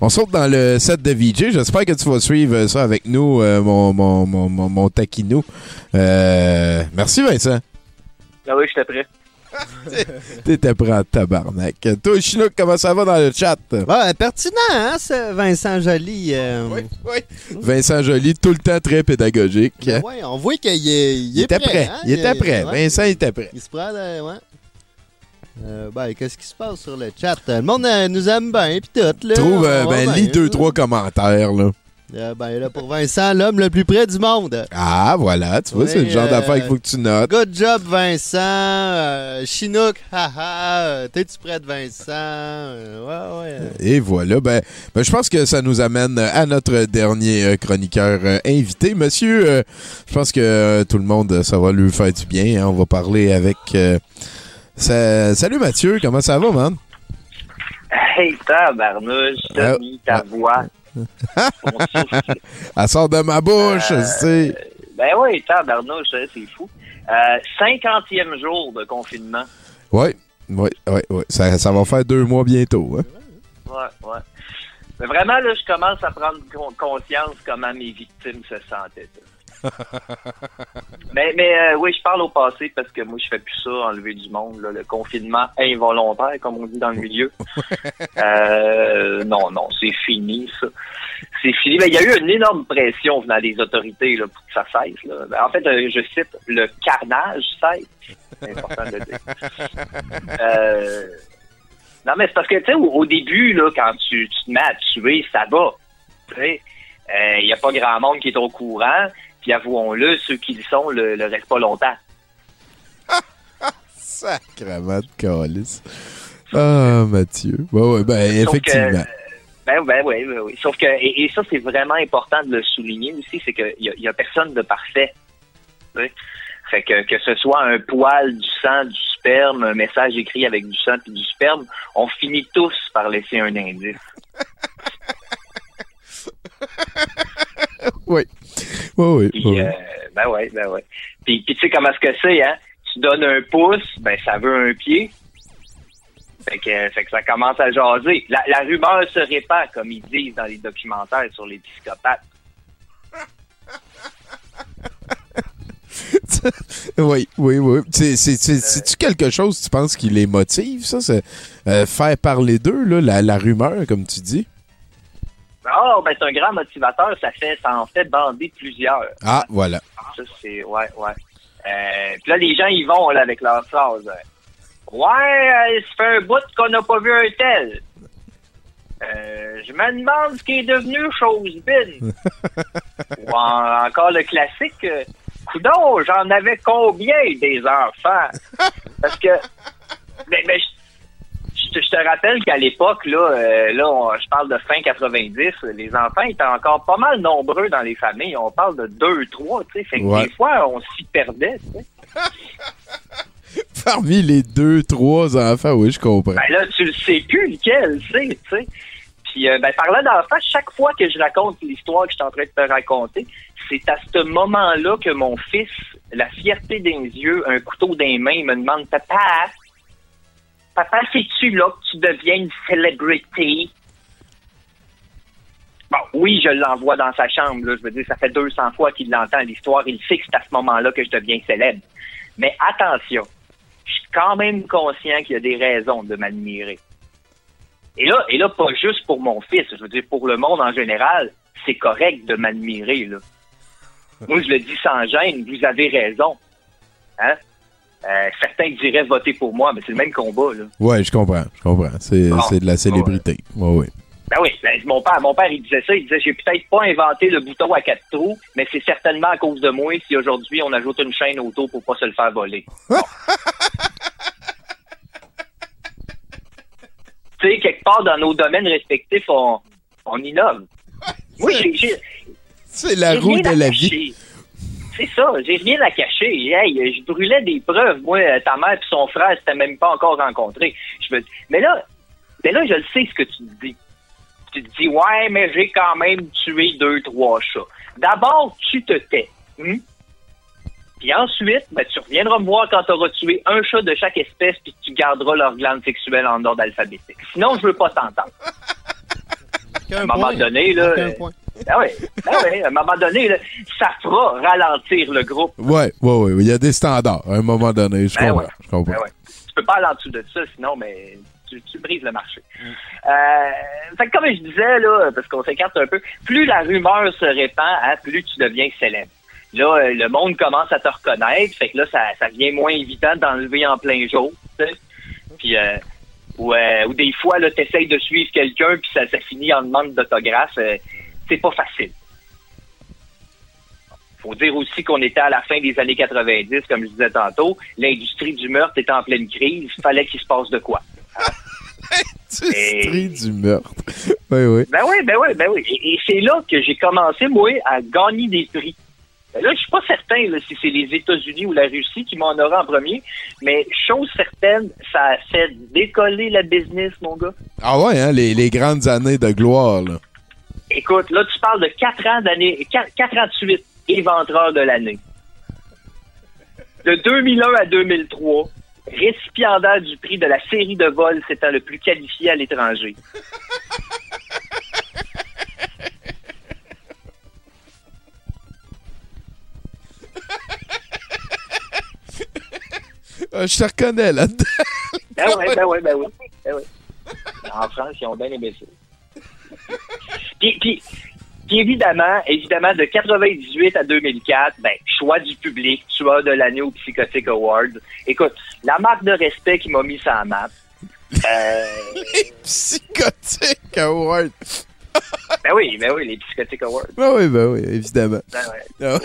on saute dans le set de VJ. J'espère que tu vas suivre ça avec nous, euh, mon, mon, mon, mon, mon taquinou. Euh, merci, Vincent. Ben oui, j'étais prêt. T'étais prêt en tabarnak. Toi, Chinook, comment ça va dans le chat? Ouais, pertinent, hein, ce Vincent Joly. euh, Vincent Joly, tout le temps très pédagogique. Ouais, on voit qu'il est, il est était prêt. prêt. hein, Il était prêt. ouais. Vincent était prêt. Il se prend, ouais. Euh, ben, qu'est-ce qui se passe sur le chat? Le monde euh, nous aime bien, pis tout, là. Trouve, euh, ben, lis deux, trois commentaires, là. Euh, ben, là, pour Vincent, l'homme le plus près du monde. Ah, voilà, tu vois, Oui, c'est le genre euh, d'affaire qu'il faut que tu notes. Good job, Vincent. Euh, Chinook, haha. T'es-tu prêt de Vincent? Euh, ouais, ouais. Et voilà, ben, ben, je pense que ça nous amène à notre dernier chroniqueur euh, invité. Monsieur, euh, je pense que euh, tout le monde, ça va lui faire du bien. hein. On va parler avec... euh, sa- Salut Mathieu, comment ça va, man? Hey, tabarnouche, Ah, Tommy, ta voix. Elle sort de ma bouche, Euh, tu sais. Ben oui, tabarnouche, c'est fou. Euh, 50e jour de confinement. Oui, oui, oui, oui. Ça, ça va faire deux mois bientôt. Hein? Ouais. Mais vraiment, là, je commence à prendre con- conscience comment mes victimes se sentaient. là. mais mais euh, oui, je parle au passé parce que moi, je fais plus ça, enlever du monde. là, le confinement involontaire, comme on dit dans le milieu. Euh, non, non, c'est fini, ça. C'est fini. Ben, il y a eu une énorme pression venant des autorités là, pour que ça cesse. Là. Ben, en fait, euh, je cite, le carnage cesse. C'est important de le dire. Euh, non, mais c'est parce que, tu sais, au, au début, là, quand tu, tu te mets à tuer, ça va. Tu sais, il n'y a pas grand monde qui est au courant. Puis avouons-le, ceux qui le sont le, le restent pas longtemps. Sacrement de calice. Ah, Mathieu. Ouais, ouais, ben, effectivement. que- ben, ben, oui, oui, oui. Sauf que, et, et ça, c'est vraiment important de le souligner aussi, c'est qu'il n'y a, personne de parfait. Fait que, que ce soit un poil, du sang, du sperme, un message écrit avec du sang puis du sperme, on finit tous par laisser un indice. Oui. Oui, oui. Puis, oui. euh, ben ouais, ben ouais. Puis, puis tu sais comment est-ce que c'est, hein? Tu donnes un pouce, ben ça veut un pied. Fait que, fait que ça commence à jaser. La, la rumeur se répand, comme ils disent dans les documentaires sur les psychopathes. oui, oui, oui. C'est, c'est, c'est, c'est-tu quelque chose, tu penses, qui les motive, ça? C'est, euh, faire parler d'eux, là, la, la rumeur, comme tu dis? Ah, ben c'est un grand motivateur, ça fait, ça en fait bander plusieurs. Ah, voilà. Ça, c'est, ouais, ouais. Euh, puis là, les gens, ils vont, là, avec leur phrase. Ouais, euh, ça fait un bout qu'on n'a pas vu un tel. Euh, je me demande ce qui est devenu chose bin. Ou en- encore le classique. euh, coudon, j'en avais combien des enfants? Parce que, mais, mais je, je te- rappelle qu'à l'époque, là, euh, là on- je parle de fin 90, les enfants étaient encore pas mal nombreux dans les familles. On parle de deux, trois, tu sais. Fait que Ouais. des fois, on s'y perdait, tu sais. Parmi les deux, trois enfants, oui, je comprends. Ben là, tu le sais plus lequel, c'est, tu sais. Puis, euh, ben, parlant d'enfants, chaque fois que je raconte l'histoire que je suis en train de te raconter, c'est à ce moment-là que mon fils, la fierté les yeux, un couteau dans les mains, il me demande Papa, papa, sais-tu là que tu deviens une célébrité? Bon, oui, je l'envoie dans sa chambre, là. Je veux dire, ça fait 200 fois qu'il l'entend l'histoire. Il sait que c'est à ce moment-là que je deviens célèbre. Mais attention, je suis quand même conscient qu'il y a des raisons de m'admirer. Et là, et là, pas juste pour mon fils, je veux dire, pour le monde en général, c'est correct de m'admirer, là. Moi, je le dis sans gêne, vous avez raison. Hein? Euh, certains diraient voter pour moi, mais c'est le même combat, là. Ouais, je comprends, je comprends. C'est Bon. c'est de la célébrité. Ouais, ouais. Ben oui, ben, mon père, mon père, il disait ça, il disait, j'ai peut-être pas inventé le bouton à quatre trous, mais c'est certainement à cause de moi si aujourd'hui on ajoute une chaîne auto pour pas se le faire voler. Bon. tu sais, quelque part dans nos domaines respectifs, on, on innove. J'ai, j'ai- C'est la roue de la vie. C'est ça, j'ai rien à cacher. Hey, je brûlais des preuves. Moi, euh, ta mère et son frère s'étaient même pas encore rencontrés. Je me... Mais là, mais là, je le sais ce que tu te dis. Tu te dis, ouais, mais j'ai quand même tué deux, trois chats. D'abord, tu te tais. hmm? Puis ensuite, ben, tu reviendras me voir quand tu auras tué un chat de chaque espèce puis que tu garderas leur glande sexuelle en ordre alphabétique. Sinon, je veux pas t'entendre. À un moment point. donné, là. Ben oui, oui, à un moment donné, là, ça fera ralentir le groupe. Ouais, ouais, ouais. Il y a des standards à un moment donné. Je Ben comprends. ouais. Je comprends. Ben ouais. Tu peux pas aller en dessous de ça, sinon, mais tu, tu brises le marché. Euh, fait que comme je disais, là, parce qu'on s'écarte un peu, plus la rumeur se répand, hein, plus tu deviens célèbre. Là, euh, le monde commence à te reconnaître, fait que là, ça, ça devient moins évident d'enlever en plein jour, tu sais. Puis, euh, ou, euh, ou des fois, là, t'essayes de suivre quelqu'un, puis ça, ça finit en demande d'autographe. C'est pas facile. Faut dire aussi qu'on était à la fin des années 90, comme je disais tantôt. L'industrie du meurtre était en pleine crise. Fallait qu'il se passe de quoi. Industrie du meurtre. Oui, oui. Ben oui, ben oui, ben oui. Et, et c'est là que j'ai commencé, moi, à gagner des prix. Ben là, je suis pas certain là, si c'est les États-Unis ou la Russie qui m'en aura en premier, mais chose certaine, ça a fait décoller la business, mon gars. Ah ouais, hein, les, les grandes années de gloire, là. Écoute, là, tu parles de 4 ans d'année, 4, 4 ans de suite, éventreur de l'année. De 2001 à 2003, récipiendaire du prix de la série de vols s'étant le plus qualifié à l'étranger. Ah, je te reconnais là-dedans. Ben ouais, ben ouais, ben ouais. Ben ouais. En France, ils ont bien aimé ça. Puis, puis, puis évidemment, évidemment, de 98 à 2004, ben, choix du public, choix de l'année au Psychotic Award. Écoute, la marque de respect qui m'a mis ça en map. Euh, Psychotic Award. ben oui, ben oui, les Psychotic Awards. Ben oui, ben oui, évidemment. Ben ouais. Ah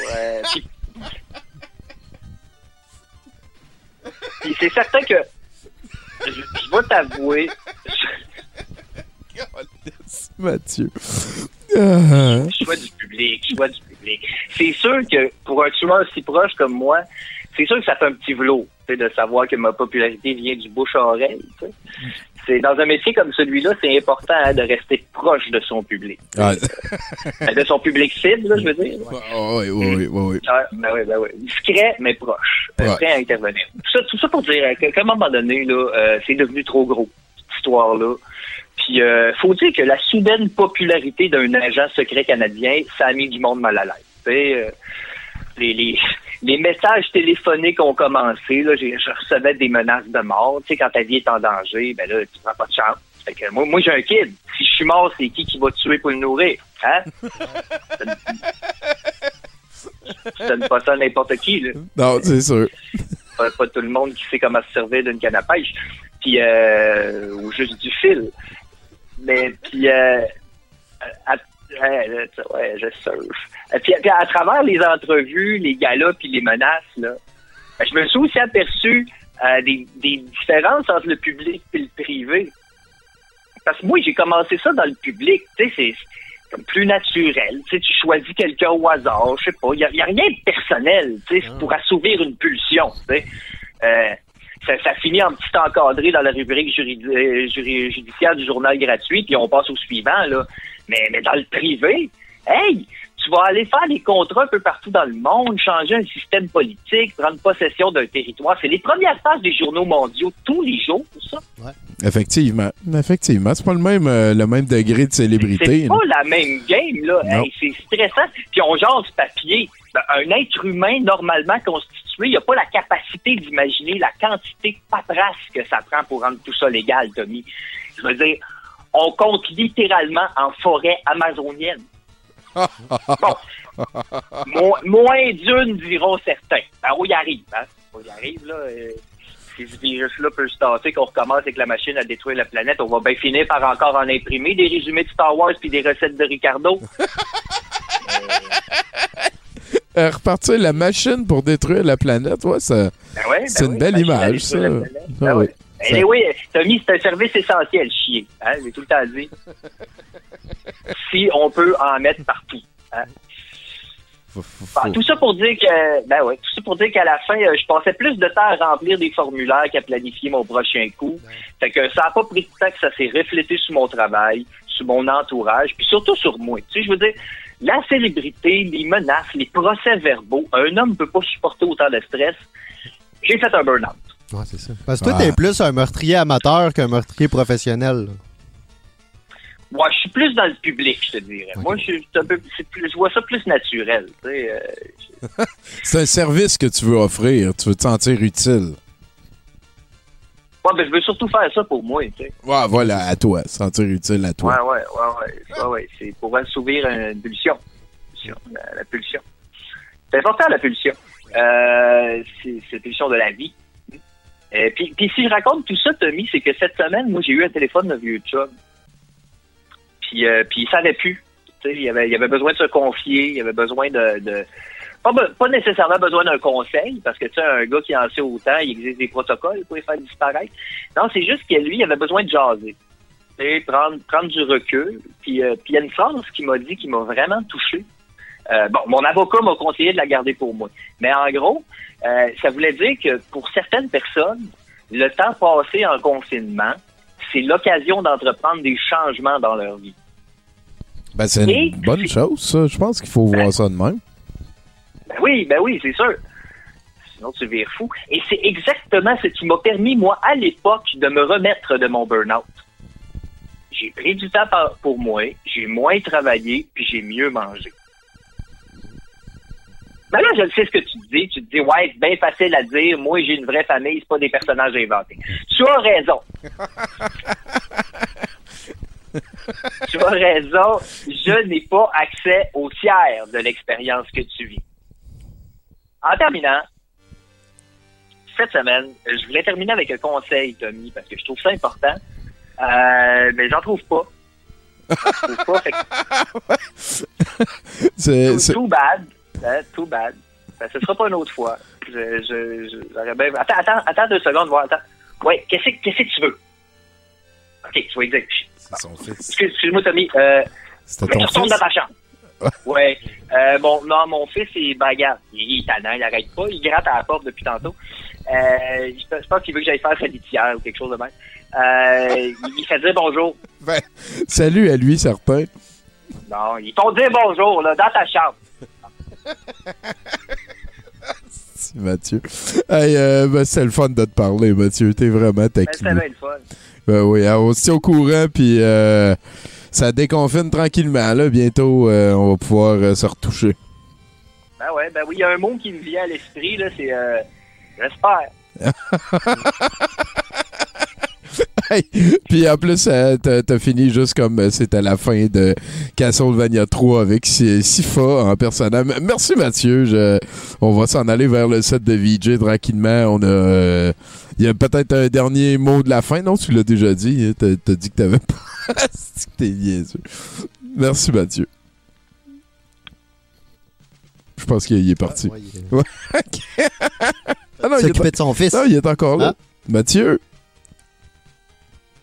puis c'est certain que je, je vais t'avouer, Mathieu. Ah. choix du public, choix du public. C'est sûr que pour un tueur si proche comme moi, c'est sûr que ça fait un petit velours, de savoir que ma popularité vient du bouche à oreille. tu sais. C'est dans un métier comme celui-là, c'est important hein, de rester proche de son public, Ah. Euh, de son public cible, là, je veux dire. ouais. Ah oui, oui, oui. Ah, ben oui, ben oui. Discret, mais proche. Euh, Ouais. Prêt à intervenir. Tout ça, tout ça pour dire qu'à un moment donné, là, euh, c'est devenu trop gros, cette histoire-là. Puis, euh, faut dire que la soudaine popularité d'un agent secret canadien, ça a mis du monde mal à l'aise. Euh, les, les, les messages téléphoniques ont commencé. Là, je recevais des menaces de mort. Tu sais, quand ta vie est en danger, ben là, tu prends pas de chance. Fait que moi, moi j'ai un kid. Si je suis mort, c'est qui qui va te tuer pour le nourrir? Hein? Tu donnes pas ça à n'importe qui, là. Non, c'est sûr. Pas, pas tout le monde qui sait comment se servir d'une canne à pêche. Puis, euh, ou juste du fil. Mais, puis, euh, à- Ouais, je surfe. Et puis, puis à travers les entrevues, les galas puis les menaces, là, ben, je me suis aussi aperçu euh, des, des différences entre le public et le privé. Parce que moi, j'ai commencé ça dans le public, tu sais, c'est comme plus naturel. Tu sais, tu choisis quelqu'un au hasard, je sais pas. Il n'y a, rien de personnel, tu sais, c'est pour assouvir une pulsion, tu sais. Euh, ça, ça finit en petit encadré dans la rubrique euh, juri- judiciaire du journal gratuit, puis on passe au suivant, là. Mais, mais dans le privé, hey, tu vas aller faire des contrats un peu partout dans le monde, changer un système politique, prendre possession d'un territoire. C'est les premières pages des journaux mondiaux tous les jours, ça. Effectivement. Effectivement. C'est pas le même, euh, le même degré de célébrité. C'est pas la même game, là. Hey, c'est stressant. Puis on jase papier. Ben, un être humain normalement constitué, il n'a pas la capacité d'imaginer la quantité de paperasse que ça prend pour rendre tout ça légal, Tommy. Je veux dire, on compte littéralement en forêt amazonienne. Mo- moins d'une, diront certains. Ben, on y arrive, hein? On y arrive, là. euh, si ce virus-là peut se tasser, qu'on recommence avec la machine à détruire la planète, on va bien finir par encore en imprimer des résumés de Star Wars puis des recettes de Ricardo. Euh, repartir la machine pour détruire la planète, ouais, ça, Ben ouais, ben c'est une oui, belle à image, ça. Ah Ben oui. Tommy, c'est un service essentiel, chier. Hein? J'ai tout le temps dit. si on peut en mettre partout. Hein? Bon, tout ça pour dire que, ben ouais, tout ça pour dire qu'à la fin, euh, je passais plus de temps à remplir des formulaires qu'à planifier mon prochain coup. Fait que ça n'a pas pris de temps que ça s'est reflété sur mon travail, sur mon entourage, puis surtout sur moi. Tu sais, je veux dire, la célébrité, les menaces, les procès-verbaux, un homme ne peut pas supporter autant de stress. J'ai fait un burn-out. Ouais, c'est ça. Parce que toi, t'es plus un meurtrier amateur qu'un meurtrier professionnel. Moi, je suis plus dans le public, je te dirais. Moi, je, vois ça plus naturel. Euh, C'est un service que tu veux offrir. Tu veux te sentir utile. Ouais, ben, je veux surtout faire ça pour moi. Tu sais. Ouais, voilà, à toi. Sentir utile à toi. ouais, ouais, ouais, ouais, ouais. C'est pour assouvir une pulsion. La, la pulsion. C'est important, la pulsion. Euh, c'est c'est la pulsion de la vie. Euh, puis, puis si je raconte tout ça, Tommy, c'est que cette semaine, moi, j'ai eu un téléphone de vieux chum. Puis, euh, puis il savait plus. Il avait, il avait besoin de se confier, il avait besoin de... de pas, nécessairement besoin d'un conseil, parce que tu sais, un gars qui en sait autant, il existe des protocoles pour les faire disparaître. Non, c'est juste que lui, il avait besoin de jaser. Sais, prendre, prendre du recul. Puis euh, puis il y a une phrase qui m'a dit qui m'a vraiment touché. Euh, bon, mon avocat m'a conseillé de la garder pour moi. Mais en gros, euh, ça voulait dire que pour certaines personnes, le temps passé en confinement, c'est l'occasion d'entreprendre des changements dans leur vie. Ben, c'est Et- une bonne chose, ça. Je pense qu'il faut voir ça de même. Ben oui, ben oui, c'est sûr. Sinon, tu vires fou. Et c'est exactement ce qui m'a permis, moi, à l'époque, de me remettre de mon burn-out. J'ai pris du temps pour moi, j'ai moins travaillé, puis j'ai mieux mangé. Ben là, je sais ce que tu te dis. Tu te dis, ouais, c'est bien facile à dire. Moi, j'ai une vraie famille, c'est pas des personnages inventés. Tu as raison. tu as raison. Je n'ai pas accès au tiers de l'expérience que tu vis. En terminant, cette semaine, je voulais terminer avec un conseil, Tommy, parce que je trouve ça important. Euh, mais j'en trouve pas. J'en trouve pas. Fait que C'est- too, c'est- too bad. Hein, too bad. Ben, ce sera pas une autre fois. Je, je, je- bien- Attends, attends, attends deux secondes, voir. Attends. Ouais, qu'est-ce que qu'est-ce que tu veux? Ok, tu vas exécuter. Excuse- Excuse-moi, Tommy. Euh, C'était ton fils? dans ta chambre. ouais. Euh, bon, non, mon fils, il bagarre. Il, est tannant, il arrête pas. Il gratte à la porte depuis tantôt. Euh, je pense- qu'il veut que j'aille faire sa litière ou quelque chose de même. Euh, il, fait dire bonjour. Ben, Salut à lui, certain. Non, ils t'ont dit bonjour, là, dans ta chambre. Mathieu. Hey, euh, ben, c'est le fun de te parler, Mathieu. T'es vraiment Ben, c'est taquin. bien le fun. Ben oui, alors, on se tient au courant, puis euh, ça déconfine tranquillement. Là. Bientôt, euh, on va pouvoir euh, se retoucher. Ben ouais, ben oui, il y a un mot qui me vient à l'esprit, là, c'est euh, j'espère. Puis en plus, t'as fini juste comme euh, c'était la fin de Castlevania 3 avec Si- Sifa en personnage. Merci Mathieu. Je- on va s'en aller vers le set de VJ tranquillement. On a, euh, il y a peut-être un dernier mot de la fin. Non, tu l'as déjà dit. hein? T'as dit que t'avais pas. T'es. Merci Mathieu. pense qu'il est parti. Ouais. Ah non, il est S'occuper de son fils. Non, il est encore là. Hein? Mathieu?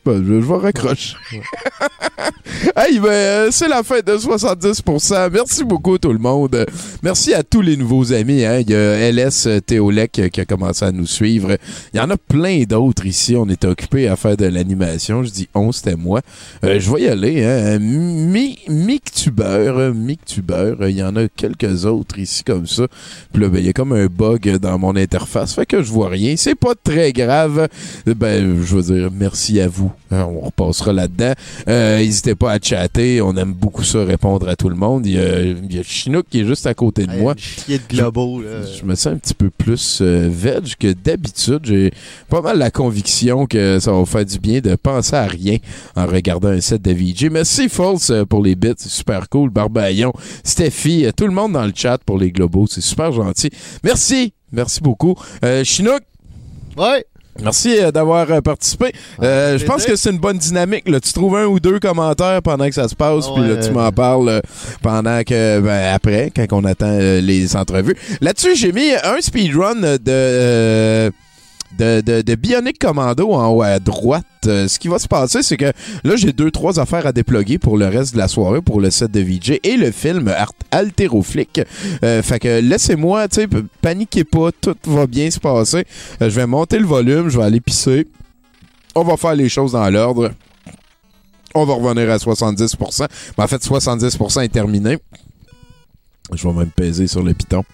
Je, je vais raccrocher. hey, ben, euh, c'est la fin de 70%. Merci beaucoup, tout le monde. Euh, Merci à tous les nouveaux amis. Hein. Il y a LS Théolec euh, qui a commencé à nous suivre. Il y en a plein d'autres ici. On était occupés à faire de l'animation. Je dis on, c'était moi. Euh, je vais y aller. Hein. Mi- Mictuber, euh, Mictuber. euh, Il y en a quelques autres ici comme ça. Puis là, ben, il y a comme un bug dans mon interface. Fait que je vois rien. C'est pas très grave. Ben, je veux dire, merci à vous. Hein, on repassera là-dedans. Euh, N'hésitez pas à chatter. On aime beaucoup ça, répondre à tout le monde. Il y a, il y a Chinook qui est juste à côté de moi. de là. Je, je me sens un petit peu plus euh, veg que d'habitude. J'ai pas mal la conviction que ça va faire du bien de penser à rien en regardant un set de VJ. Merci False euh, pour les bits, c'est super cool. Barbaillon, Steffi, euh, tout le monde dans le chat pour les globaux, c'est super gentil. Merci, merci beaucoup. Euh, Chinook, Ouais. Merci euh, d'avoir euh, participé. Euh, je pense que c'est une bonne dynamique. Là. Tu trouves un ou deux commentaires pendant que ça se passe, puis là, tu m'en parles euh, pendant que ben, après, quand on attend les entrevues. Là-dessus, j'ai mis un speedrun de, euh, de, de, Bionic Commando en haut à droite. Euh, ce qui va se passer, c'est que là, j'ai deux, trois affaires à déploguer pour le reste de la soirée, pour le set de VJ et le film Altéroflic. Euh, fait que laissez-moi, tu sais, paniquez pas, tout va bien se passer. Euh, je vais monter le volume, je vais aller pisser. On va faire les choses dans l'ordre. On va revenir à 70%. Mais en fait, 70% est terminé. Je vais même peser sur le piton.